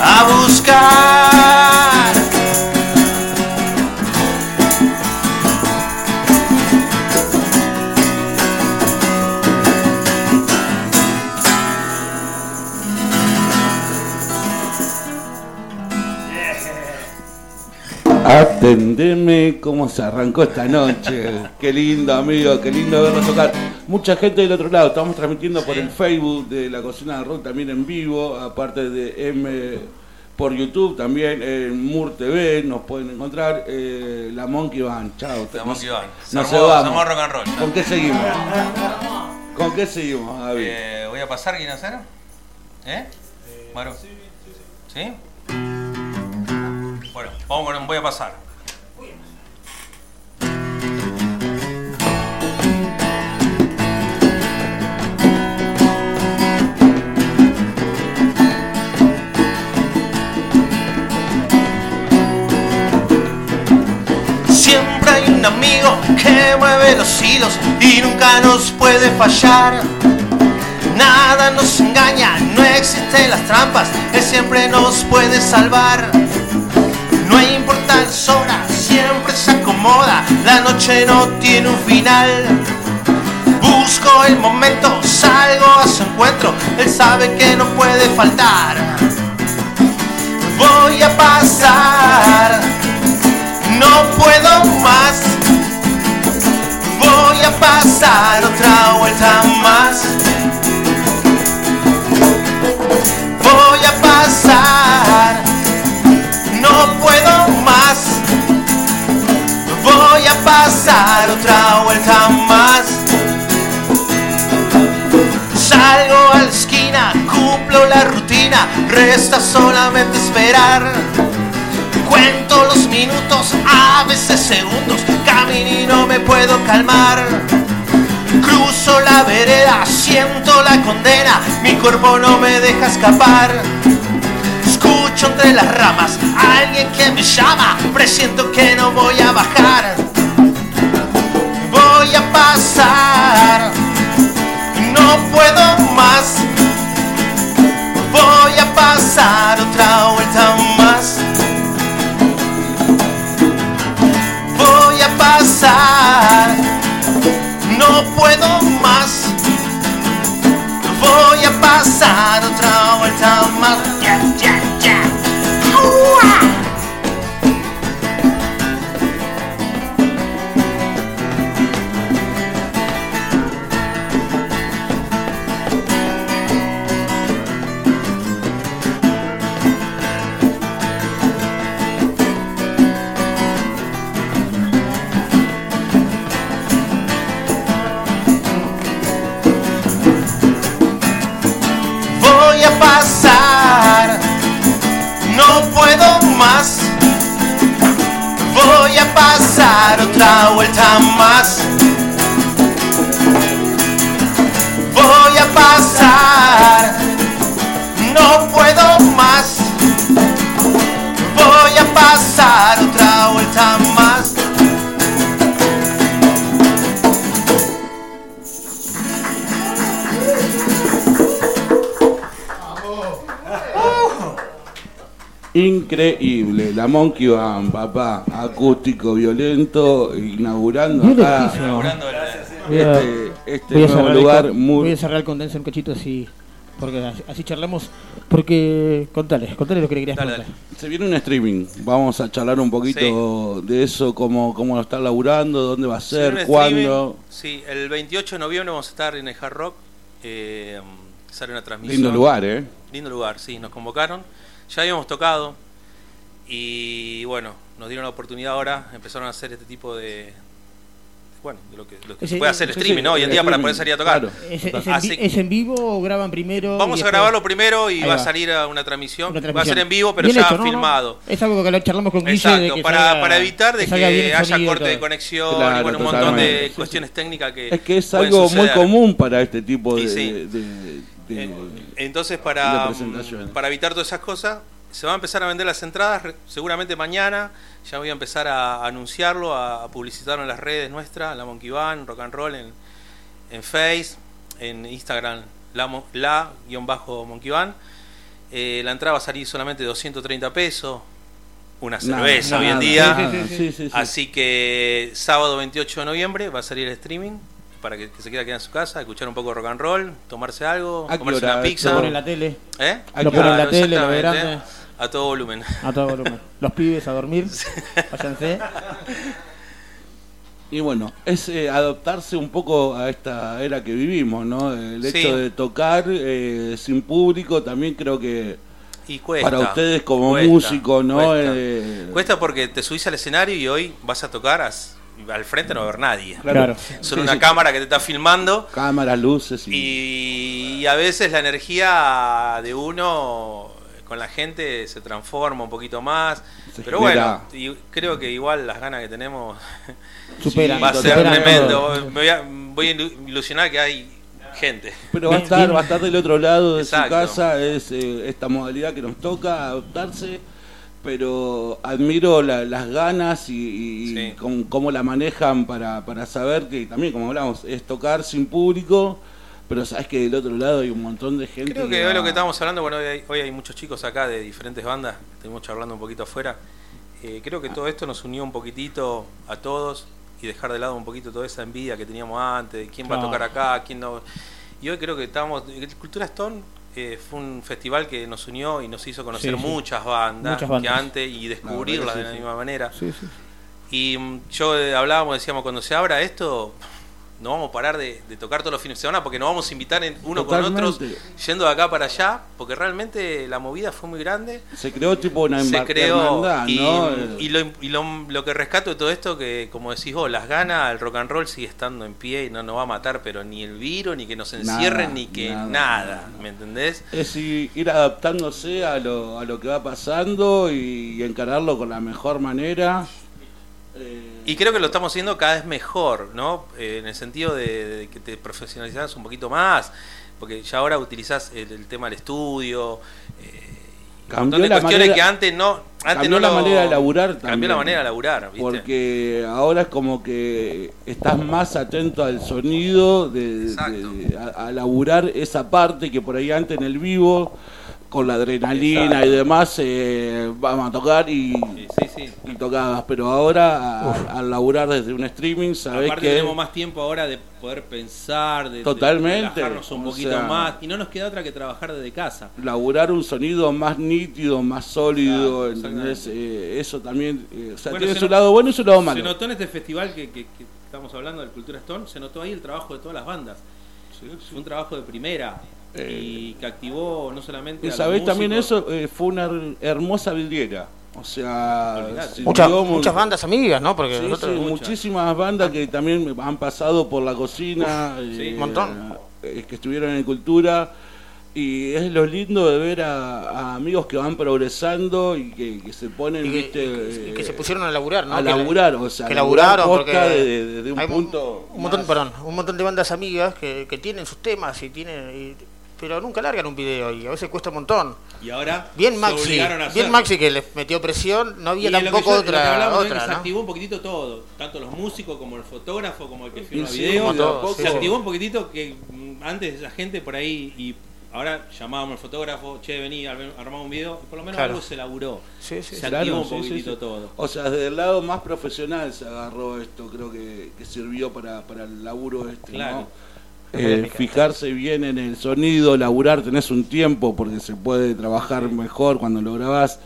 a buscar. Atendeme cómo se arrancó esta noche. Qué lindo, amigo, qué lindo verlo tocar. Mucha gente del otro lado, estamos transmitiendo por el Facebook de la Cocina del Rock también en vivo, aparte de M por YouTube, también en Mur TV, nos pueden encontrar. eh, la Monkey Band, chao. La Monkey Band. Se No armó- se vamos. rock and roll. ¿Con qué seguimos? ¿Con qué seguimos, David? Eh, voy a pasar, ¿quién hacer? ¿Eh? Bueno. ¿Sí? Bueno, vamos con voy a pasar. Siempre hay un amigo que mueve los hilos y nunca nos puede fallar. Nada nos engaña, no existen las trampas, él siempre nos puede salvar. No importa las horas, siempre se acomoda, la noche no tiene un final. Busco el momento, salgo a su encuentro, él sabe que no puede faltar. Voy a pasar, no puedo más. Voy a pasar otra vuelta más. Voy a pasar, no puedo a pasar otra vuelta más. Salgo a la esquina, cumplo la rutina, resta solamente esperar. Cuento los minutos, a veces segundos, camino y no me puedo calmar. Cruzo la vereda, siento la condena, mi cuerpo no me deja escapar. Escucho entre las ramas alguien que me llama, presiento que no voy a bajar. Voy a pasar, no puedo más. Voy a pasar otra vuelta más. Voy a pasar, no puedo más. Voy a pasar otra vuelta más. Pasar, no puedo más. Voy a pasar otra vuelta más. Voy a pasar, no puedo más. Voy a pasar otra vuelta más. Increíble, la Monkey Band, papá, acústico, violento, inaugurando acá Violentísimo. Voy a- este, este voy a nuevo cerrar el lugar con- muy Voy a cerrar el condenso un cachito así. Porque así, así charlamos. Porque. Contale, contale lo que le querías contar. Se viene un streaming, vamos a charlar un poquito de eso, cómo, cómo lo están laburando, dónde va a ser, cuándo. Sí, el 28 de noviembre vamos a estar en el Hard Rock. Eh, sale una transmisión. Lindo lugar, ¿eh? Lindo lugar, sí, nos convocaron. Ya habíamos tocado y bueno, nos dieron la oportunidad ahora, empezaron a hacer este tipo de... Bueno, de lo que, lo que se puede hacer streaming, sí, ¿no? Hoy en día para poder salir a tocar. claro. ¿Es, es en, Así- vi- es en vivo o graban primero? Vamos a después- grabarlo primero y va a salir a una transmisión. Una Va a ser en vivo, pero Bien ya hecho, ¿no? filmado. Es algo que lo charlamos con Guille. Exacto, de que para, salga- para evitar de que, haya corte de conexión Claro, y bueno, un montón de cuestiones técnicas que Es que es algo muy común para este tipo Y de, sí. de- de- Entonces, para, presentaciones. para evitar todas esas cosas, se van a empezar a vender las entradas, seguramente mañana. Ya voy a empezar a anunciarlo, a, publicitarlo en las redes nuestras, la Monkey Band, Rock and Roll, en, en Face, en Instagram, la, mo- la Band. Eh, la entrada va a salir solamente 230 pesos, una Nada, cerveza hoy en nada, día. nada. Sí, sí, sí, sí. Así que sábado 28 de noviembre va a salir el streaming para que, que se quiera quedar en su casa, escuchar un poco de rock and roll, tomarse algo, ¿A comerse hora una pizza. Lo pone en la tele. ¿Eh? Lo pone en la tele, lo ve exactamente. grande. A todo volumen. A todo volumen. [LAUGHS] Los pibes a dormir. Váyanse. Y bueno, es eh, adaptarse un poco a esta era que vivimos, ¿no? El Sí. hecho de tocar eh, sin público también creo que Y cuesta. para ustedes como cuesta, músicos, ¿no? Cuesta. Eh, Cuesta porque te subís al escenario y hoy vas a tocar al frente no va a haber nadie. Claro. Solo Sí, una sí. cámara que te está filmando. cámaras, luces y... A veces la energía de uno con la gente se transforma un poquito más. Se pero genera- bueno, y creo que igual las ganas que tenemos [LAUGHS] Superan, va a ser superan tremendo. Me voy a, voy a ilu- ilusionar que hay gente. Pero va a estar, va a estar del otro lado de Exacto. su casa, es eh, esta modalidad que nos toca adoptarse, pero admiro la- las ganas y, y con- cómo la manejan para, para saber que también, como hablamos, es tocar sin público, pero sabes que del otro lado hay un montón de gente. Creo que hoy va- lo que estábamos hablando, bueno, hoy hay, hoy hay muchos chicos acá de diferentes bandas, estuvimos charlando un poquito afuera. Eh, creo que todo esto nos unió un poquitito a todos y dejar de lado un poquito toda esa envidia que teníamos antes, de quién va a tocar acá, quién no. Y hoy creo que estamos. Cultura Stone eh, fue un festival que nos unió y nos hizo conocer Sí, sí. muchas bandas Muchas bandas. que antes y descubrirlas de la misma manera. Y mm, yo eh, hablábamos, decíamos, cuando se abra esto, no vamos a parar de, de tocar todos los fines de semana porque nos vamos a invitar en uno con otros, yendo de acá para allá, porque realmente la movida fue muy grande. Se creó tipo una se creó hermandad, y, ¿no? y lo, y lo- lo que rescato de todo esto que como decís vos las ganas el rock and roll sigue estando en pie y no nos va a matar pero ni el virus ni que nos Nada, encierren ni que nada, nada, ¿me entendés? Es ir adaptándose a lo, a lo que va pasando y, encararlo con la mejor manera. Y creo que lo estamos haciendo cada vez mejor, ¿no? Eh, en el sentido de, de que te profesionalizas un poquito más, porque ya ahora utilizás el, el tema del estudio, eh, un Cambió montón de la cuestiones manera- que antes no... Antes cambió no la lo- manera de laburar Cambió la manera de laburar, ¿viste? Porque ahora es como que estás más atento al sonido, de, de- a, a laburar esa parte que por ahí antes en el vivo, con la adrenalina Exacto. y demás, eh, vamos a tocar y, y tocabas. Pero ahora, a- al laburar desde un streaming, sabés Aparte que... tenemos más tiempo ahora de poder pensar, de, de Totalmente. relajarnos un O poquito sea- más, y no nos queda otra que trabajar desde casa. laburar un sonido más nítido, más sólido, ¿entendés? Eh, eso también, eh, o sea, Bueno, tiene se su lado bueno y su lado Se malo. notó en este festival que, que- que estamos hablando del Cultura Stone, se notó ahí el trabajo de todas las bandas. Fue un trabajo de primera y que activó no solamente Y sabés también eso, eh, fue una her- hermosa vidriera. O sea, sirvió Muchas- mu- muchas bandas amigas, ¿no? Porque Sí, nosotros- sí, muchísimas bandas que también han pasado por la cocina, sí, eh, un montón. eh, que estuvieron en cultura. Y es lo lindo de ver a, a amigos que van progresando y que, que se ponen, Y que- viste, y que eh, se pusieron a laburar, ¿no? A laburar, o sea, que laburar laburaron porque de- un hay punto un montón, más- perdón, un montón de bandas amigas que, que tienen sus temas y tienen y- pero nunca largan un video y a veces cuesta un montón. y ahora Bien Maxi, bien. Maxi que les metió presión, no había Y es lo que tampoco yo- lo que otra que otra, se activó un poquitito todo, tanto los músicos como el fotógrafo, como el que filma sí, video, de a poco. se activó un poquitito que mm, antes la gente por ahí y ahora llamábamos al fotógrafo, che, vení, ar- armamos un video, y por lo menos Claro. algo se laburó. Sí, sí, se Claro, activó un sí, sí, poquitito sí. todo. O sea, desde el lado más profesional se agarró esto, creo que, que sirvió para, para el laburo este, Claro. ¿no? Eh, [LAUGHS] fijarse bien en el sonido, laburar, tenés un tiempo porque se puede trabajar mejor cuando lo grabás.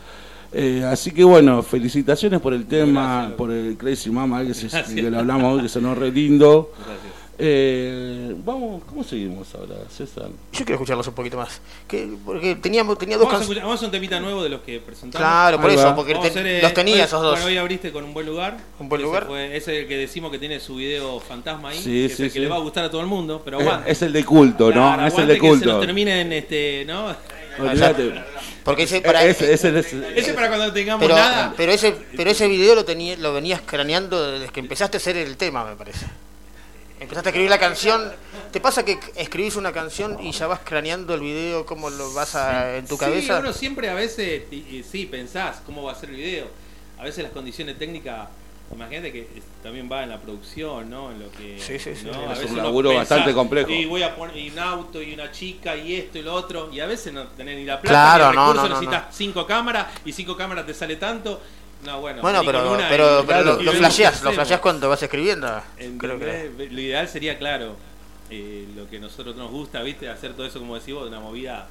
Eh, así que bueno, felicitaciones por el tema, por el Crazy Mama, que, se- que lo hablamos hoy, que sonó re lindo. Gracias. Eh, vamos, ¿cómo seguimos ahora, César? Yo quiero escucharlos un poquito más. Que, porque teníamos tenía dos canciones. vamos a un temita nuevo de los que presentamos. Claro, por Ahí eso, va. porque te- hacer, eh, los tenía hoy- esos dos. Bueno, hoy abriste con un buen lugar. Un buen Ese lugar. fue- ese es el que decimos que tiene su video fantasma ahí. Sí, que es sí, el que sí. le va a gustar a todo el mundo, pero aguante. es el de culto, ¿no? Claro, es el de que se culto. nos terminen, este, ¿no? [LAUGHS] Olvídate. Porque ese para Ese- ese- ese- Ese para cuando tengamos pero, nada. pero ese pero ese video lo tenía lo venías craneando desde que empezaste a hacer el tema, me parece. Empezaste a escribir la canción. ¿Te pasa que escribís una canción y ya vas craneando el video, cómo lo vas a, en tu Sí, cabeza? uno siempre a veces, y- y sí, pensás cómo va a ser el video. A veces las condiciones técnicas, imagínate que también va en la producción, ¿no? En lo que, Sí, sí, sí. ¿no? Es A un laburo bastante complejo. Y voy a poner y un auto y una chica y esto y lo otro. Y a veces no tenés ni la plata, Claro, ni el no, recurso, no, no, necesitas cinco cámaras y cinco cámaras te sale tanto. No, bueno, Bueno, pero, una pero, pero lo, lo flasheás, lo flasheás cuando vas escribiendo. Creo que. Lo ideal sería, claro, eh, lo que a nosotros nos gusta, ¿viste? Hacer todo eso, como decís vos, de una movida.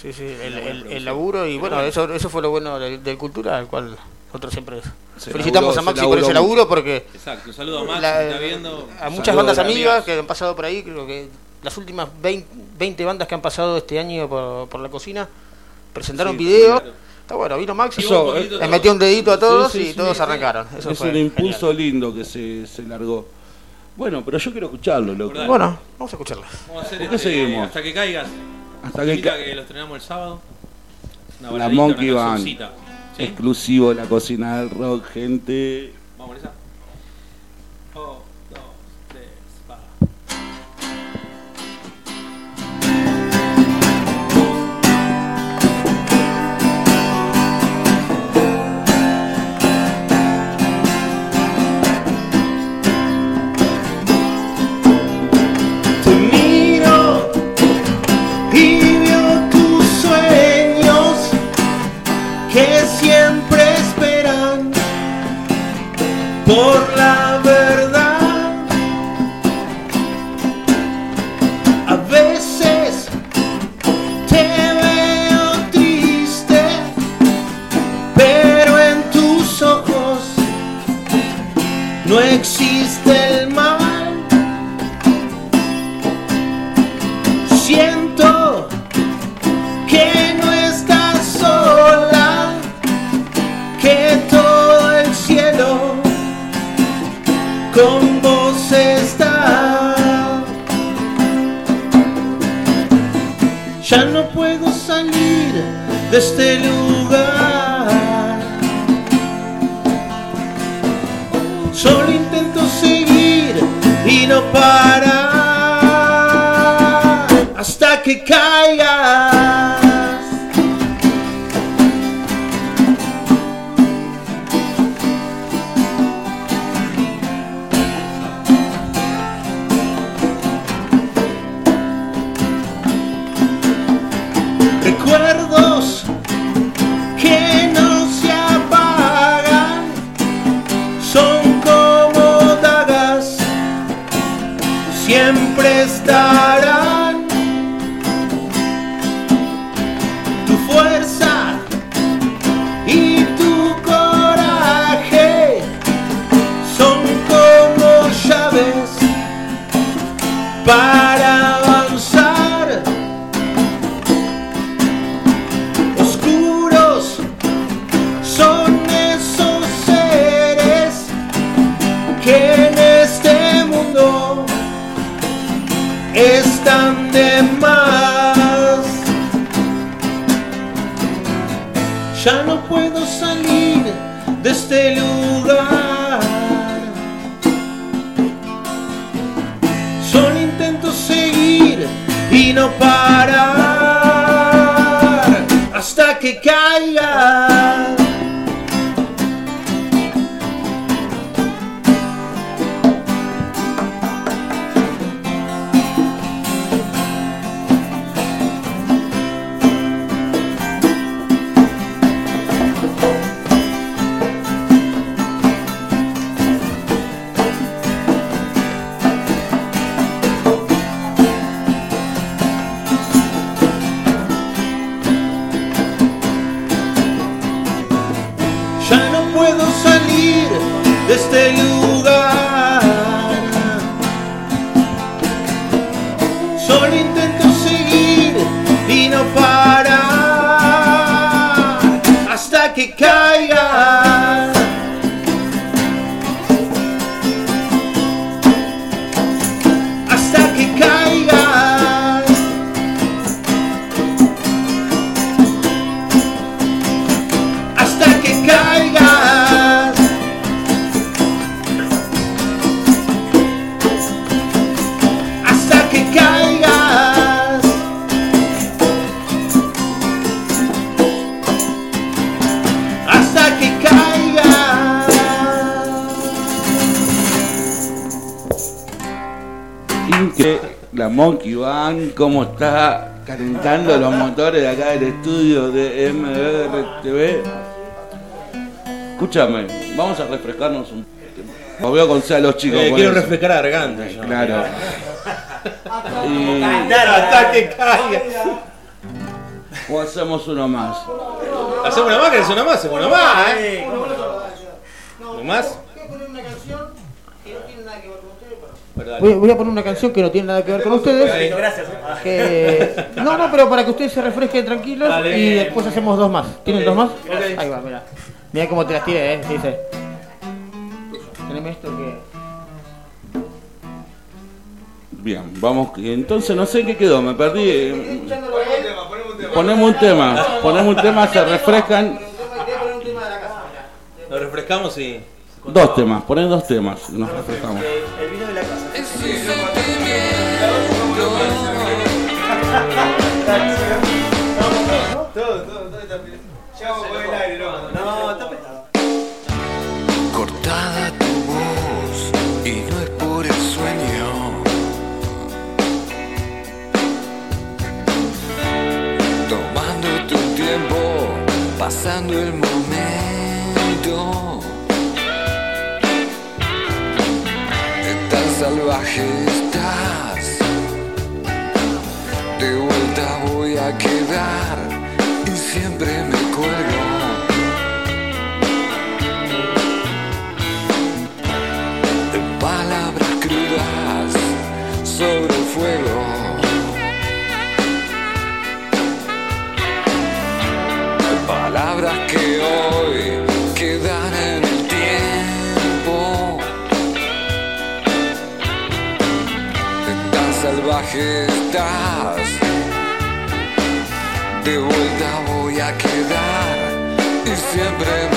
Sí, sí, el, laburo y bueno, Eso, eso fue lo bueno del, del Cultura, al cual nosotros siempre Se felicitamos laburó, a Maxi por ese laburo porque Exacto, un saludo a Maxi, la- que está viendo. a muchas bandas amigas. que han pasado por ahí, creo que las últimas 20, 20 bandas que han pasado este año por, por la cocina presentaron Sí, video. claro. Está bueno, vino Maxi, Eso, les eh, metió un dedito a todos Sí, sí, y sí, todos sí. arrancaron. Eso es fue un impulso lindo que se, se largó. Bueno, pero yo quiero escucharlo, loco. Dale. Bueno, vamos a escucharla. Vamos a hacer ¿Por qué este, seguimos? hasta que caigas. Hasta que ca- que lo estrenamos el sábado. Una La Monkey una Band. Exclusivo de la cocina del rock, gente. Vamos con esa. De este lugar. Solo intento seguir y no parar hasta que caigas. Siempre puedo salir de este lugar. Solo intento seguir y no parar hasta que caiga. Band, cómo está calentando los motores de acá del estudio de MRTV. Escúchame, vamos a refrescarnos un Lo veo con a los chicos. Eh, quiero eso. refrescar la garganta. yo. Claro. [LAUGHS] Y- Claro, hasta que caiga. O hacemos uno más. Hacemos una más, que es una más, hacemos una más, ¿eh? ¿No más? Voy, voy a poner una canción que no tiene nada que ver con ustedes. Dale. Gracias. [LAUGHS] Que- No, no, pero para que ustedes se refresquen tranquilos Dale. y después hacemos dos más. ¿Tienen dos más? Ahí va, mira. Mira cómo te las tiré, eh. Dice. Teneme esto que. Bien, vamos. Entonces no sé qué quedó, me perdí. eh, Ponemos un tema, ponemos un tema, se refrescan. Nos refrescamos y. Dos temas, ponen dos temas y nos refrescamos. La casa. Todo, todo, todo está bien. Ya con el aire, no. No, está pesado. Cortada tu voz y no es por el sueño. Tomando tu tiempo, pasando el momento. Salvaje estás. De vuelta voy a quedar y siempre me cuelgo. que estás. De vuelta voy a quedar y siempre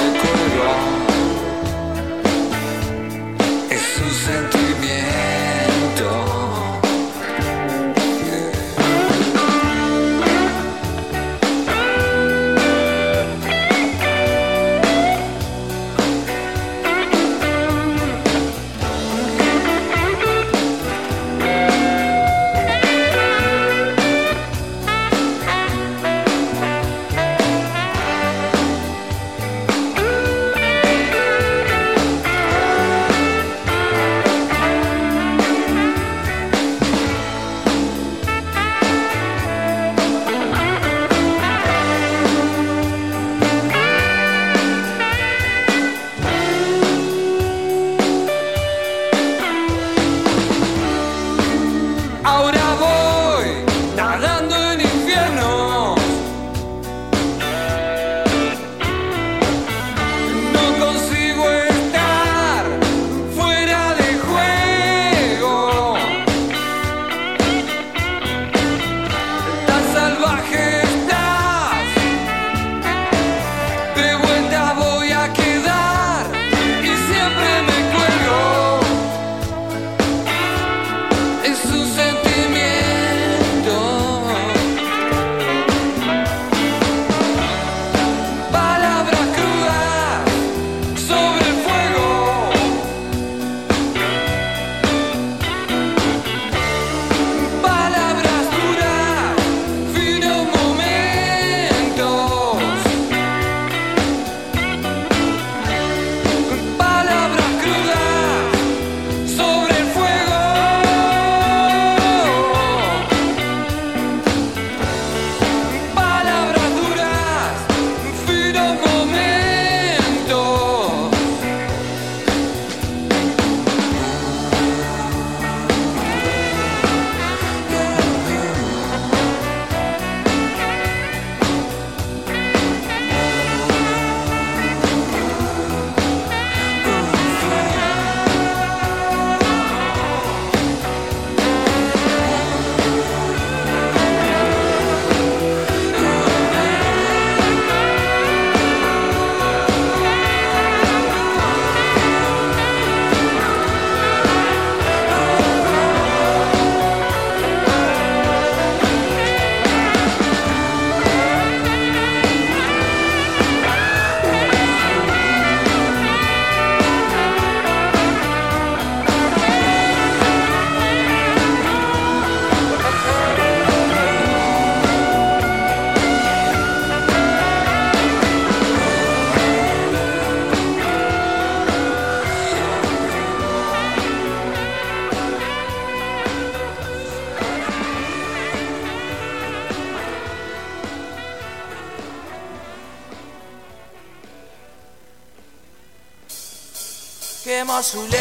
azul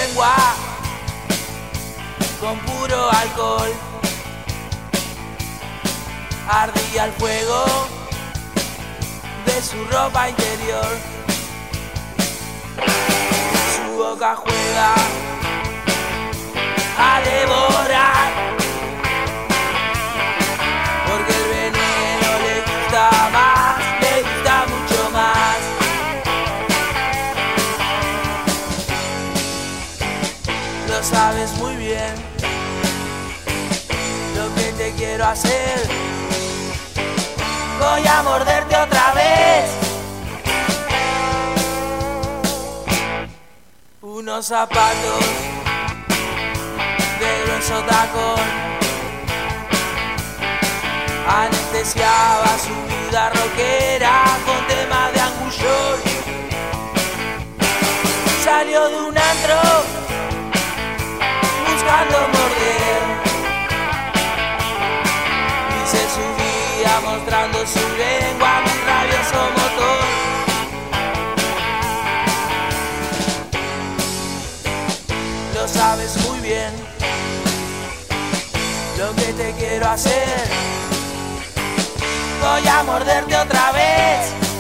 quiero hacer. Voy a morderte otra vez. Unos zapatos de grueso tacón anestesiaba su vida rockera con temas de angullón. Salió de un antro buscando Su lengua, mi rabioso motor. Lo sabes muy bien lo que te quiero hacer. Voy a morderte otra vez.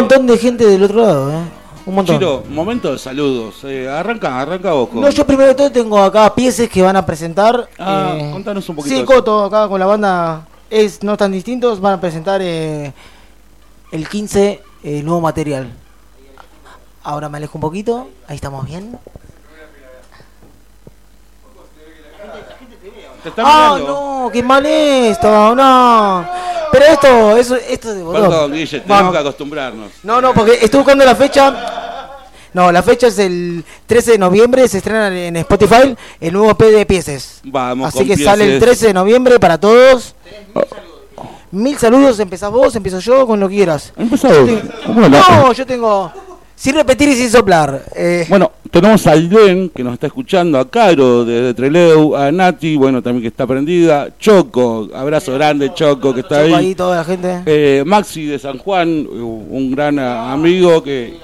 Montón de gente del otro lado, ¿eh? Un montón. Chiro, momento de saludos. Eh, arranca, arranca vos. con- No, yo primero de todo tengo acá piezas que van a presentar. Ah, eh, contanos un poquito Sí. Coto, acá con la banda es No Tan Distintos, van a presentar eh, el 15 eh, nuevo material. Ahora me alejo un poquito, ahí estamos bien. Ah, no, qué mal esto, no. Pero esto, eso, esto. Perdón, Guille, tenemos Vamos. que acostumbrarnos. No, no, porque estoy buscando la fecha. No, la fecha es el 13 de noviembre, se estrena en Spotify el nuevo P de Pieces. Vamos Así con que sale el Pieces. 13 de noviembre para todos. Mil saludos, empezás vos, empiezo yo, con lo que quieras. Empezá Yo. No, yo tengo... Sin repetir y sin soplar. Eh, Bueno, tenemos a Aiden, que nos está escuchando, a Caro desde Treleu, a Nati, bueno, también que está prendida, Choco, abrazo grande, Choco, que está ahí. ahí, toda la gente. Eh, Maxi de San Juan, un gran amigo que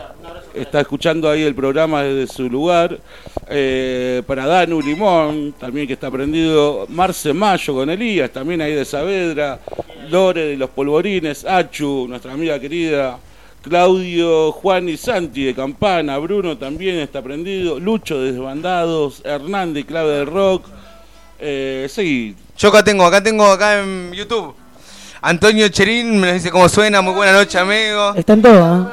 está escuchando ahí el programa desde su lugar. Eh, para Danu Limón, también que está prendido. Marce Mayo con Elías, también ahí de Saavedra. Lore de los Polvorines. Achu, nuestra amiga querida. Claudio, Juan y Santi de Campana. Bruno también está prendido. Lucho de Desbandados. Hernández, Clave del Rock. Eh, sí, Yo acá tengo, acá tengo, acá en YouTube. Antonio Cherín me dice cómo suena, muy buena noche, amigo. Están todos,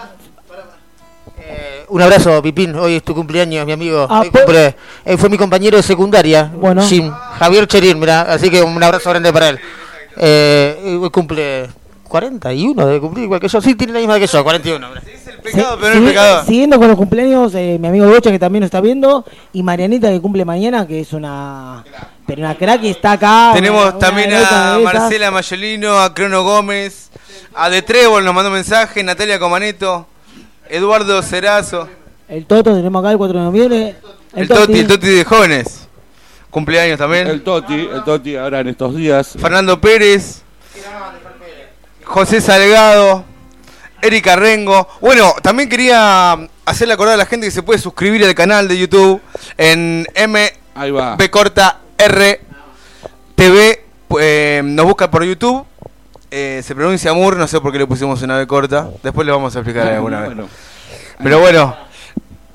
¿eh? Un abrazo, Pipín. Hoy es tu cumpleaños, mi amigo. Ah, Hoy pues- cumple- eh, fue mi compañero de secundaria. Bueno. Jim, Javier Cherín, mira. Así que un abrazo grande para él. Eh, hoy cumple 41 de cumplir, igual que yo. Sí, tiene la misma que yo, 41. mira. Pecado, pero es pecado. Siguiendo con los cumpleaños, eh, mi amigo Bocha que también nos está viendo y Marianita que cumple mañana, que es una pero una crack y está acá. Tenemos una- también a. Marcela Mayolino, a Crono Gómez, a De Trébol nos mandó un mensaje, Natalia Comaneto, Eduardo Cerazo, El Toto tenemos acá el 4 de noviembre. el Toti, el Toti de jóvenes. Cumpleaños también. El Toti, el Toti ahora en estos días. Fernando Pérez, José Salgado, Erika Rengo. Bueno, también quería hacerle acordar a la gente que se puede suscribir al canal de YouTube en Ahí va. MB corta R TV. eh, nos busca por YouTube. eh, se pronuncia Mur, no sé por qué le pusimos una B corta. Después le vamos a explicar [LAUGHS] alguna vez. Bueno. Pero bueno,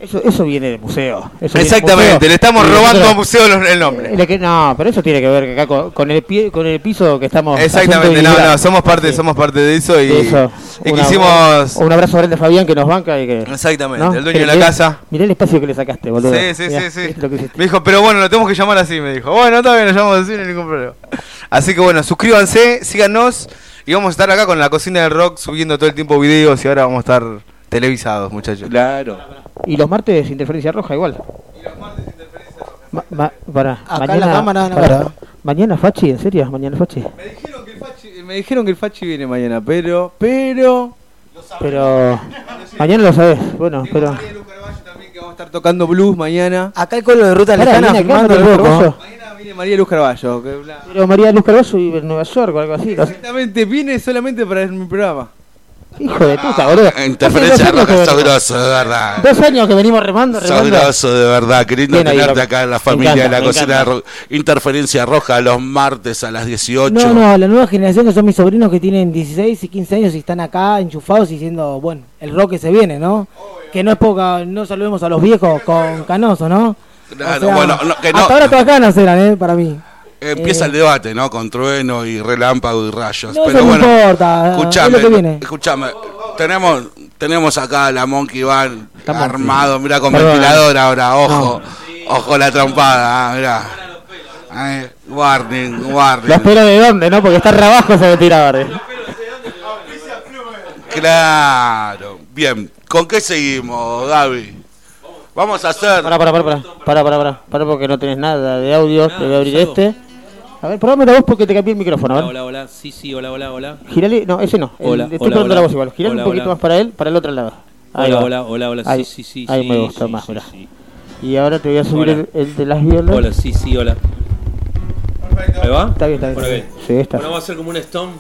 Eso, eso viene del museo. Eso exactamente, museo. le estamos robando nosotros- a museo el nombre. Eh, que- no, pero eso tiene que ver acá con, con el pie, con el piso que estamos. Exactamente, no, no, somos parte, Sí. somos parte de eso y, De eso. y Una- quisimos. Un abrazo grande a Fabián que nos banca y que. Exactamente, ¿no? el dueño de la casa. Mirá el espacio que le sacaste, boludo. Sí, sí, Mirá, sí, sí. Me dijo, pero bueno, lo tenemos que llamar así, me dijo. Bueno, está bien, lo llamamos así, no hay ningún problema. Así que bueno, suscríbanse, síganos y vamos a estar acá con la cocina del rock subiendo todo el tiempo videos y ahora vamos a estar televisados, muchachos. Claro. Y los martes interferencia roja igual. Ma- ma- pará, Acá en la cámara, no, pará. Mañana Fachi, ¿en serio? Mañana Fachi. Me dijeron que el Fachi viene mañana, pero. Pero. Pero. Mañana lo sabes. Bueno, pero. Vamos a estar tocando blues mañana. Acá el colo de ruta Pará, lejana te el. Mañana viene María Luz Carballo. que bla- Pero María Luz Carballo vive en Nueva York o algo así. Exactamente, viene solamente para mi programa. Hijo de puta, boludo. Interferencia roja, grosso, de verdad. Dos años que venimos remando, remando. grosso, de verdad. Qué lindo Bien tenerte acá en la familia encanta, de la cocina. Ro- Interferencia Roja los martes a las 18. No, no, la nueva generación que son mis sobrinos que tienen 16 y 15 años y están acá enchufados y diciendo, bueno, el rock que se viene, ¿no? Que no es poca, no saludemos a los viejos con canoso, ¿no? Claro, bueno, no, que no. Hasta ahora todas canas eran, ¿eh? Para mí. Empieza Eh, el debate, ¿no? Con trueno y relámpago y rayos. No, Pero eso no bueno, importa, escuchame, es escuchame. Tenemos, tenemos acá a la Monkey Van armado, mira con Perdón. ventilador ahora, ojo, ojo la trompada, ah, mirá. Ay, warning, warning. Los pelos de dónde, ¿no? Porque está re abajo ese ventilador. eh. Claro. Bien, ¿con qué seguimos, Gaby? Vamos a hacer. Pará, pará, pará, pará, pará, pará, pará, pará porque no tenés nada de audio, te voy a abrir este. A ver, probame la voz porque te cambié el micrófono, Hola, hola, hola. Sí, sí, hola, hola, hola. Girale, no, ese no. el- Hola, estoy hola, probando hola. la voz igual. Girale Hola, un poquito hola. más para él, para el otro lado. Ahí Hola, va. hola, hola, hola. Ahí, Sí, sí, sí. ahí sí, me gustó sí, más, sí. Y ahora te voy a subir el, el de las violas. Hola, sí, sí, hola. ¿Ahí va? Está bien, está bien. Ahí. Sí, está. Bueno, vamos a hacer como un stone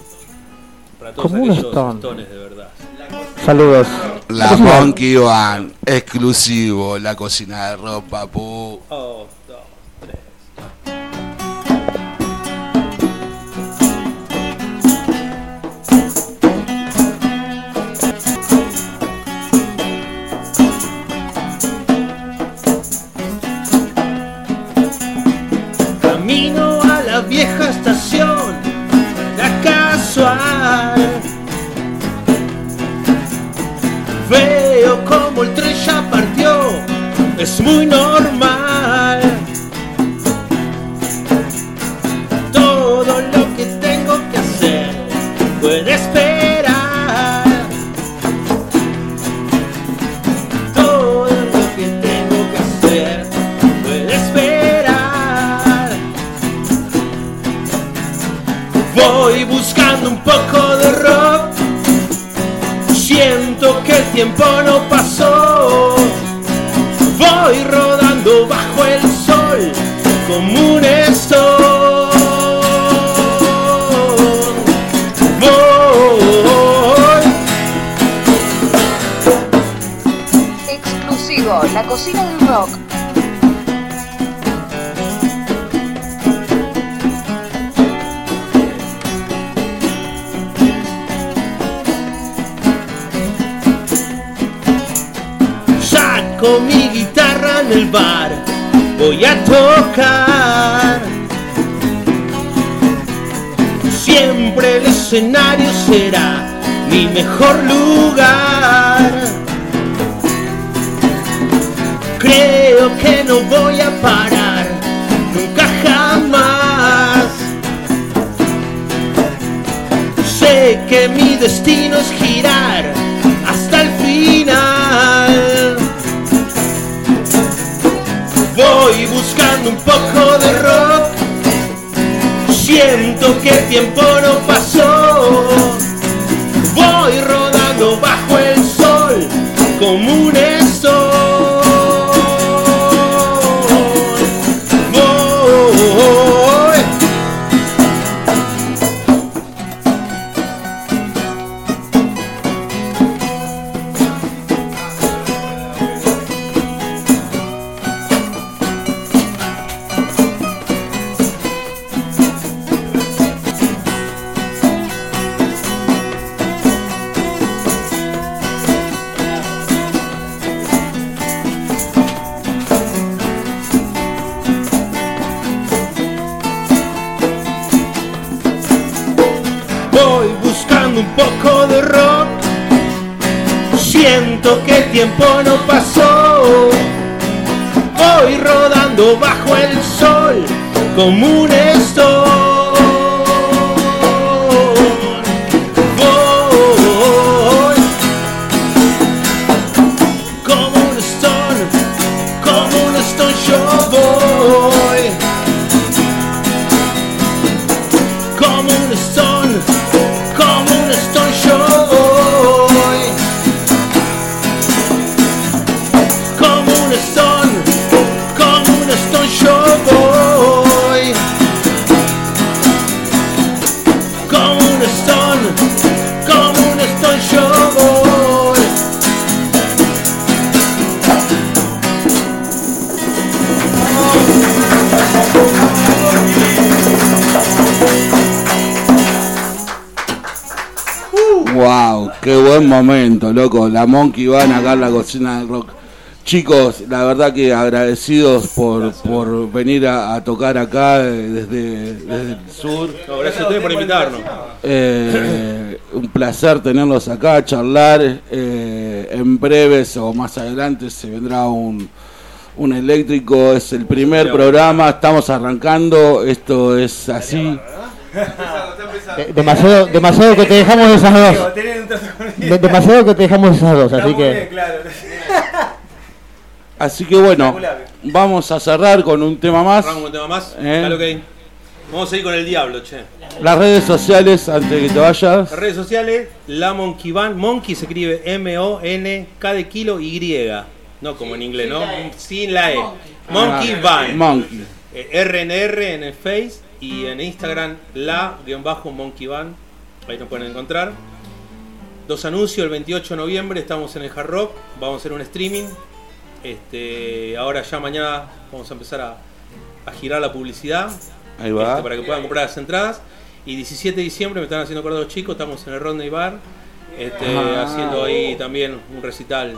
para todos Como un aquellos stone. stones de verdad. Saludos. La Monkey Van, exclusivo, la cocina de ropa, papu. Oh, estación, la casual. Veo como el tren ya partió, es muy normal. Poco de rock. Siento que el tiempo no pasó. Voy rodando bajo el sol como un stone. Voy el bar voy a tocar. Siempre el escenario será mi mejor lugar. Creo que no voy a parar, nunca jamás. Sé que mi destino es girar un poco de rock. Siento que el tiempo no pasó. Voy Voy buscando un poco de rock. Siento que el tiempo no pasó. Voy rodando bajo el sol como un stone. Buen momento, loco. La Monkey van acá en la cocina del rock. Chicos, la verdad que agradecidos por, por venir a, a tocar acá eh, desde, desde el sur. No, gracias a ustedes por invitarnos. Eh, un placer tenerlos acá, charlar. Eh, en breves o más adelante se vendrá un, un eléctrico. Es el primer programa, estamos arrancando. Esto es así. [LAUGHS] De- demasiado, demasiado que te dejamos esas dos. De- demasiado que te dejamos esas dos, así que. Así que bueno, vamos a cerrar con un tema más. Arrancamos un tema más. Eh. Vamos a ir con el diablo, che. Las redes sociales, antes de que te vayas. Las redes sociales, la Monkey Band. Monkey se escribe M-O-N-K de kilo Y. No como en inglés, ¿no? Sin la E. Monkey Ah, Band. Monkey. Eh, RNR en el Face y en Instagram la-monkey band. Ahí nos pueden encontrar. Dos anuncios, el 28 de noviembre estamos en el Hard Rock, vamos a hacer un streaming. Este, ahora ya mañana vamos a empezar a, a girar la publicidad Ahí va. este, para que puedan comprar las entradas. Y 17 de diciembre me están haciendo acuerdo los chicos, estamos en el Rodney Bar, este, Ah. haciendo ahí también un recital.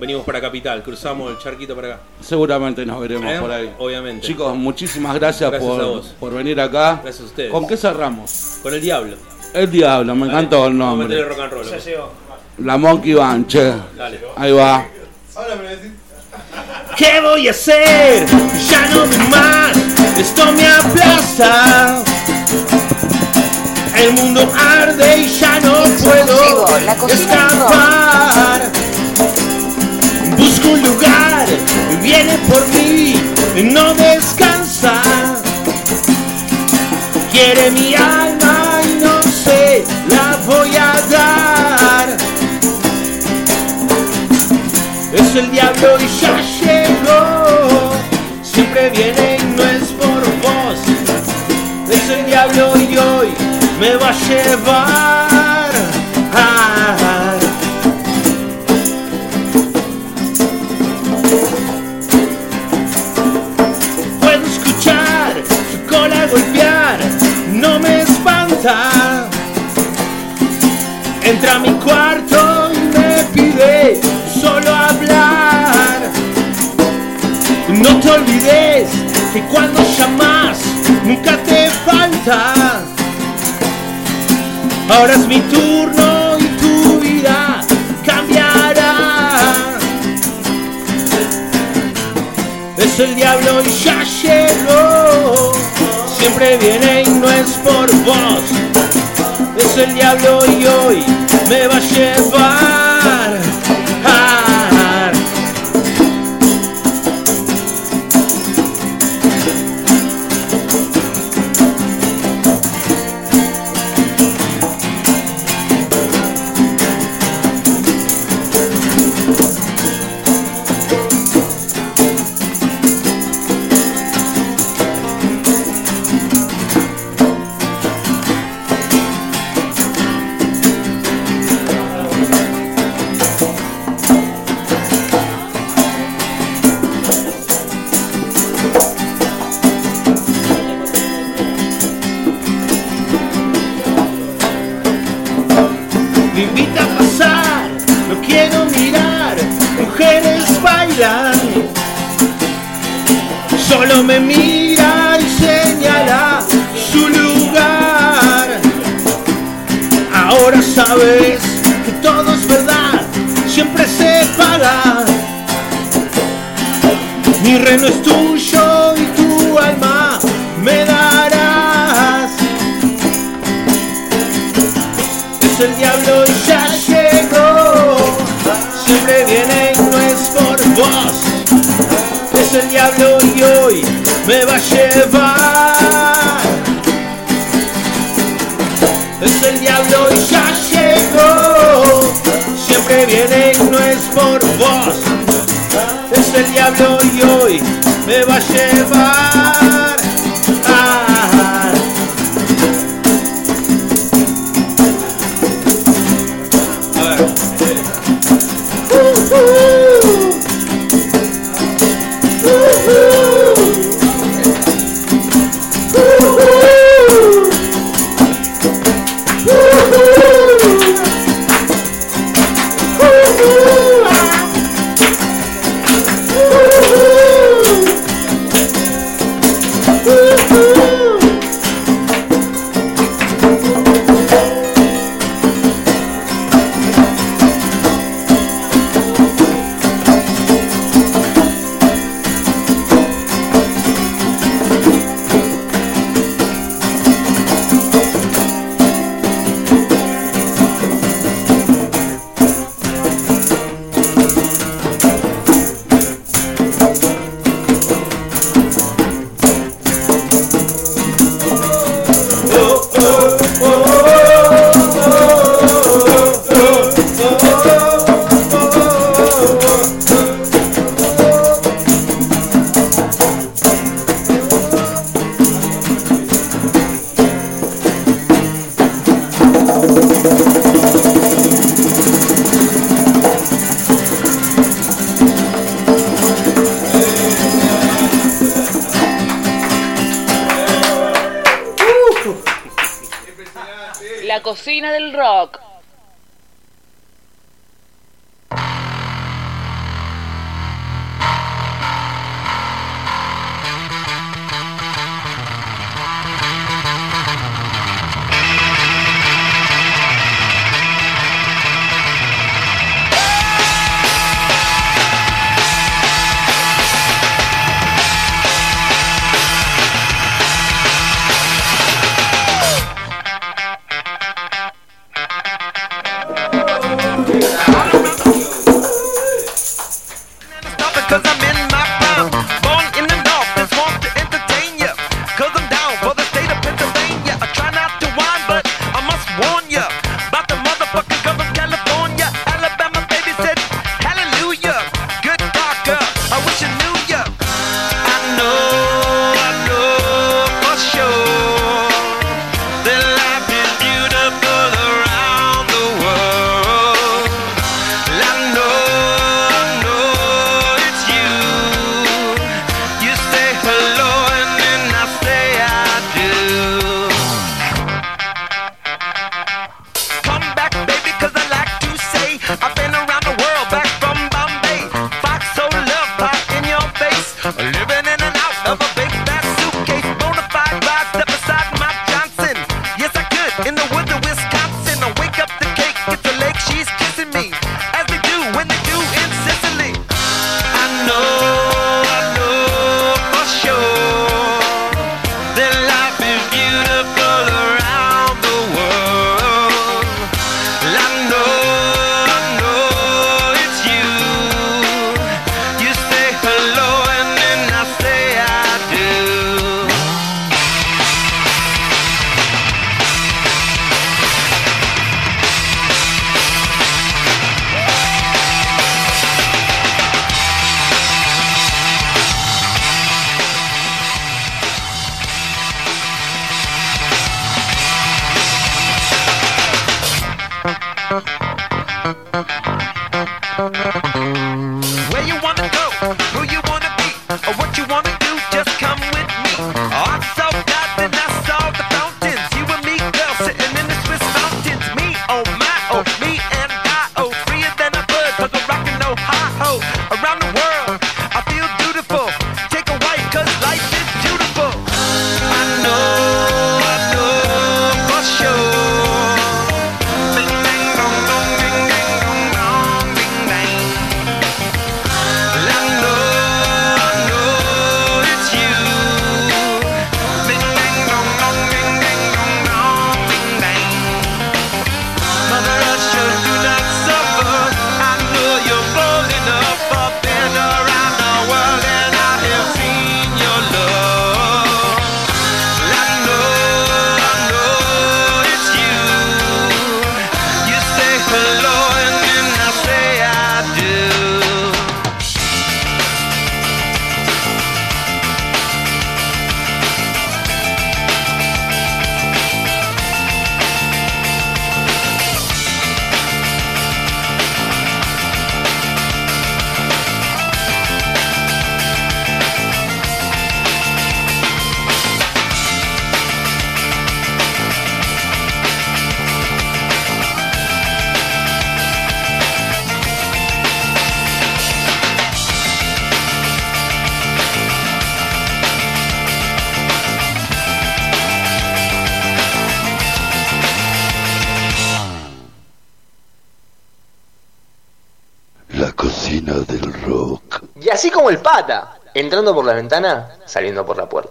Venimos para Capital, cruzamos el charquito para acá. Seguramente nos veremos ¿Eh? por ahí. Obviamente. Chicos, muchísimas gracias, Gracias a por, vos. por venir acá. Gracias a ustedes. ¿Con qué cerramos? Con el diablo. El Diablo, me encantó el nombre. rock and roll. Ya llegó. La Monkey Band, che. Dale. Ahí va. ¿Qué voy a hacer? Ya no doy más, esto me aplasta. El mundo arde y ya no puedo escapar. Busco un lugar, viene por mí, no descansa. Quiere mi alma y no sé, la voy a dar. Es el diablo y ya llegó. Siempre viene y no es por vos. Es el diablo y hoy me va a llevar. Espanta. Entra a mi cuarto y me pide solo hablar. No te olvides que cuando llamas nunca te falta. Ahora es mi turno y tu vida cambiará. Es el diablo y ya llegó. Siempre viene y no es por vos. Es el diablo y hoy me va a llevar. Ahora sabes que todo es verdad, siempre se paga. Mi reino es tuyo y tu alma me darás. Es el diablo y ya llegó. Siempre viene y no es por vos. Es el diablo y hoy me va a llevar. Es el diablo y hoy me va a llevar. Entrando por la ventana, saliendo por la puerta.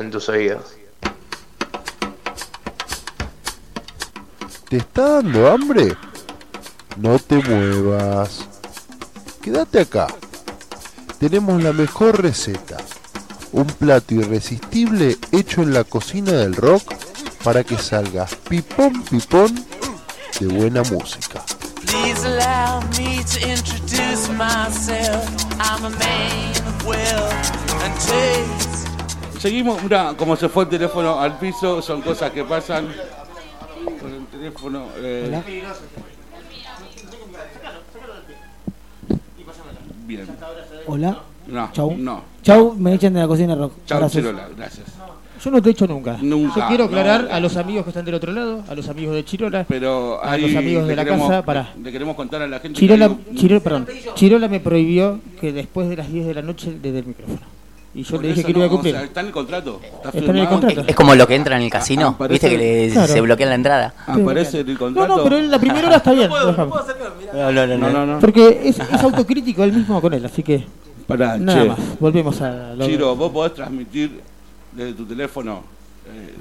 En tus oídos. ¿Te está dando hambre? No te muevas. Quédate acá. Tenemos la mejor receta. Un plato irresistible hecho en la cocina del rock para que salga pipón pipón de buena música. Please allow me to introduce myself. I'm a man of wealth and taste. Seguimos, mira, como se fue el teléfono al piso, son cosas que pasan. Con el teléfono. eh, Bien. Hola. No, Chau. no. Chau, me echan de la cocina rock. Chau. Chirola, gracias. Yo no te he hecho nunca. Nunca, Yo quiero aclarar no. a los amigos que están del otro lado, a los amigos de Chirola, Pero a los amigos de la queremos- casa, para. Le queremos contar a la gente. Chirola, que hay Chirola, perdón, Chirola me prohibió que después de las 10 de la noche le dé el micrófono. Y yo Por le dije que lo iba a no, o cumplir. sea, está en el contrato. Está, Está en el contrato. Es como lo que entra en el casino, Ah, viste que le- Claro. se bloquea la entrada. Aparece en el No, contrato. no, pero en la primera hora está [LAUGHS] bien. déjame. No, no, no, No, no, no. Porque es, es autocrítico él mismo con él, así que. Pará, Nada che. más, volvemos a lo Chiro, vos podés transmitir desde tu teléfono eh,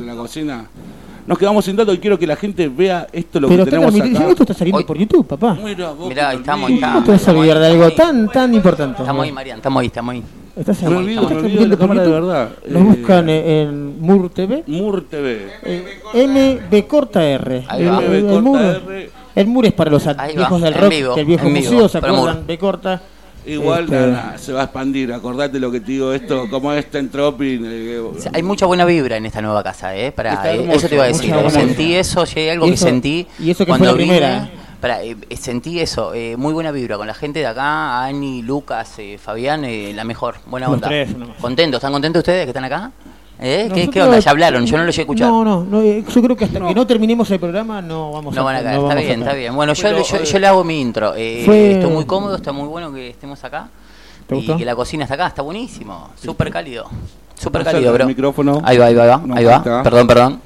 de la cocina. Nos quedamos sin datos y quiero que la gente vea esto lo Pero que tenemos acá. esto está saliendo por YouTube, papá. Mira, vos Mirá, estamos, ahí ¿Cómo te vas a olvidar de algo tan, tan importante? Estamos ahí, Marian, estamos ahí, estamos ahí. Estás Me olvido, estás me olvido de la cámara de verdad. Nos Eh, buscan en, Mur TV. Mur TV. eh, MB corta R. El, el- el MB corta Mur, R. el Mur es para los va, del rock, del viejo museo, ¿se acuerdan? Mur. B corta. Igual Este, nada, se va a expandir. Acordate lo que te digo esto, como este entropy. eh, O sea, hay mucha buena vibra en esta nueva casa, ¿eh? Para, eh, hermoso, eso te iba a decir. Sentí eso, si hay algo que sentí. y eso que cuando fue la vine, primera, ¿eh? Pará, eh, sentí eso, eh, muy buena vibra con la gente de acá, Ani, Lucas, eh, Fabián, eh, la mejor, buena onda. tres. ¿Contentos? ¿Están contentos ustedes que están acá? ¿Eh? ¿Qué, Nosotros- qué onda? ¿Ya hablaron? Yo no lo llegué a escuchar. No, no, no, eh, yo creo que hasta que no terminemos el programa no vamos No a van a caer, no está vamos a bien, está bien. Bueno, yo, Pero, yo, eh, yo le hago mi intro. Eh, fue- Estoy muy cómodo, está muy bueno que estemos acá. ¿Te y gustó? que la cocina está acá, está buenísimo. Súper cálido. Súper cálido, el bro. micrófono. Ahí va, ahí va, ahí va. No, ahí ahí va. está. Perdón, perdón.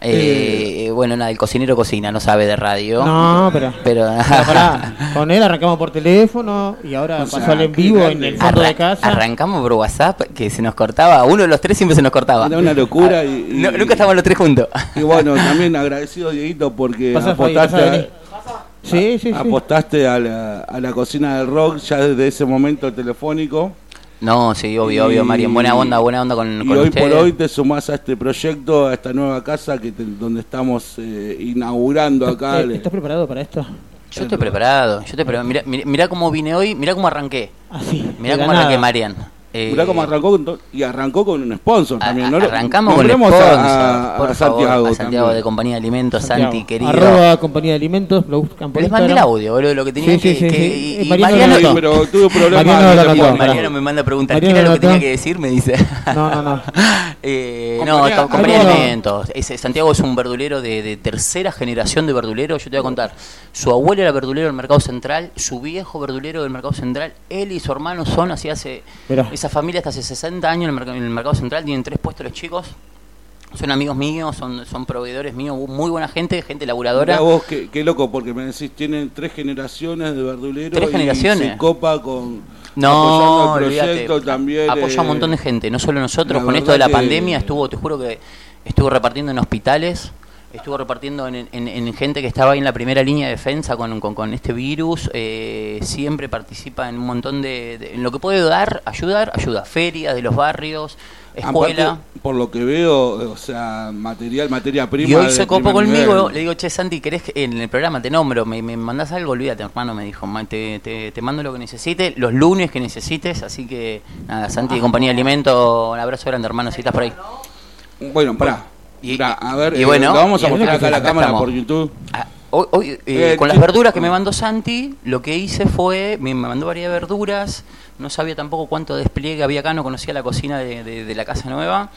Eh, bueno, nada, el cocinero cocina, no sabe de radio. No, pero, Pero, pero [LAUGHS] pará, con él arrancamos por teléfono y ahora O sea, pasó al en vivo grande. en el fondo Arra- de casa. Arrancamos por WhatsApp, que se nos cortaba. Uno de los tres siempre se nos cortaba. Era una locura y- y- No, nunca estábamos los tres juntos. Y bueno, también agradecido, Dieguito, porque Fabi, apostaste, a-. Sí, sí, sí. apostaste a, la, a la cocina del rock ya desde ese momento telefónico. No, sí, obvio, Y- obvio, Marian. Buena onda, buena onda con, Y con hoy ustedes. por hoy te sumás a este proyecto, a esta nueva casa que te- donde estamos eh, inaugurando acá. ¿Estás preparado para esto? Yo estoy preparado, yo estoy preparado. Mirá, mirá, mirá cómo vine hoy, mirá cómo arranqué. Así. Mirá de cómo la arranqué. Marian. Eh, Mirá cómo arrancó con y arrancó con un sponsor también. ¿no? Arrancamos con sponsor, a, a por Santiago, favor, a Santiago de Compañía de Alimentos, Santiago. Santi, querido. Arroba compañía de alimentos, lo buscan por Les mandé el audio, boludo, lo que tenía Sí, que... sí, sí, que- sí. y- y Mariano Mariano, pero tuve problemas. Mariano anotó, Mariano me manda a preguntar, Mariano ¿qué era lo que tenía que decir? Me dice. [LAUGHS] No, no, no. [LAUGHS] Eh, no, Compañía- co- compañía de alimentos. Ese- Santiago es un verdulero de, de tercera generación de verdulero. Yo te voy a contar. Su abuelo era verdulero del Mercado Central, su viejo verdulero del Mercado Central. Él y su hermano son así hace. Mirá. Esa familia hasta hace 60 años en el, merc- en el Mercado Central. Tienen tres puestos los chicos. Son amigos míos, son, son proveedores míos, muy buena gente, gente laburadora. Mirá vos, qué, qué loco, porque me decís, tienen tres generaciones de verduleros. Tres y generaciones. se copa con. No, el proyecto también. Apoya a un eh, montón de gente, no solo nosotros. Con esto de la pandemia estuvo, te juro que estuvo repartiendo en hospitales, estuvo repartiendo en, en- en gente que estaba ahí en la primera línea de defensa con, con- con este virus. eh, siempre participa en un montón de, de- En lo que puede dar, ayudar, ayuda. Ferias de los barrios, escuela. Aparte, por lo que veo, o sea, material, materia prima. Y hoy se copó conmigo, nivel. le digo, che, Santi, ¿querés que en el programa te nombro? ¿Me, me mandás algo? Olvídate, hermano, me dijo, "Ma, te, te, te mando lo que necesites, los lunes que necesites, así que nada, Santi de Compañía de Alimento, un abrazo grande, hermano, si estás por ahí. Bueno, pará. Y- a ver, y eh, bueno, lo vamos a mostrar acá a la cámara estamos. por YouTube. Ah, Hoy, hoy, eh, Eh, con las che- verduras que me mandó Santi, lo que hice fue, me me mandó varias verduras, no sabía tampoco cuánto despliegue había acá, no conocía la cocina de, de- de la casa nueva,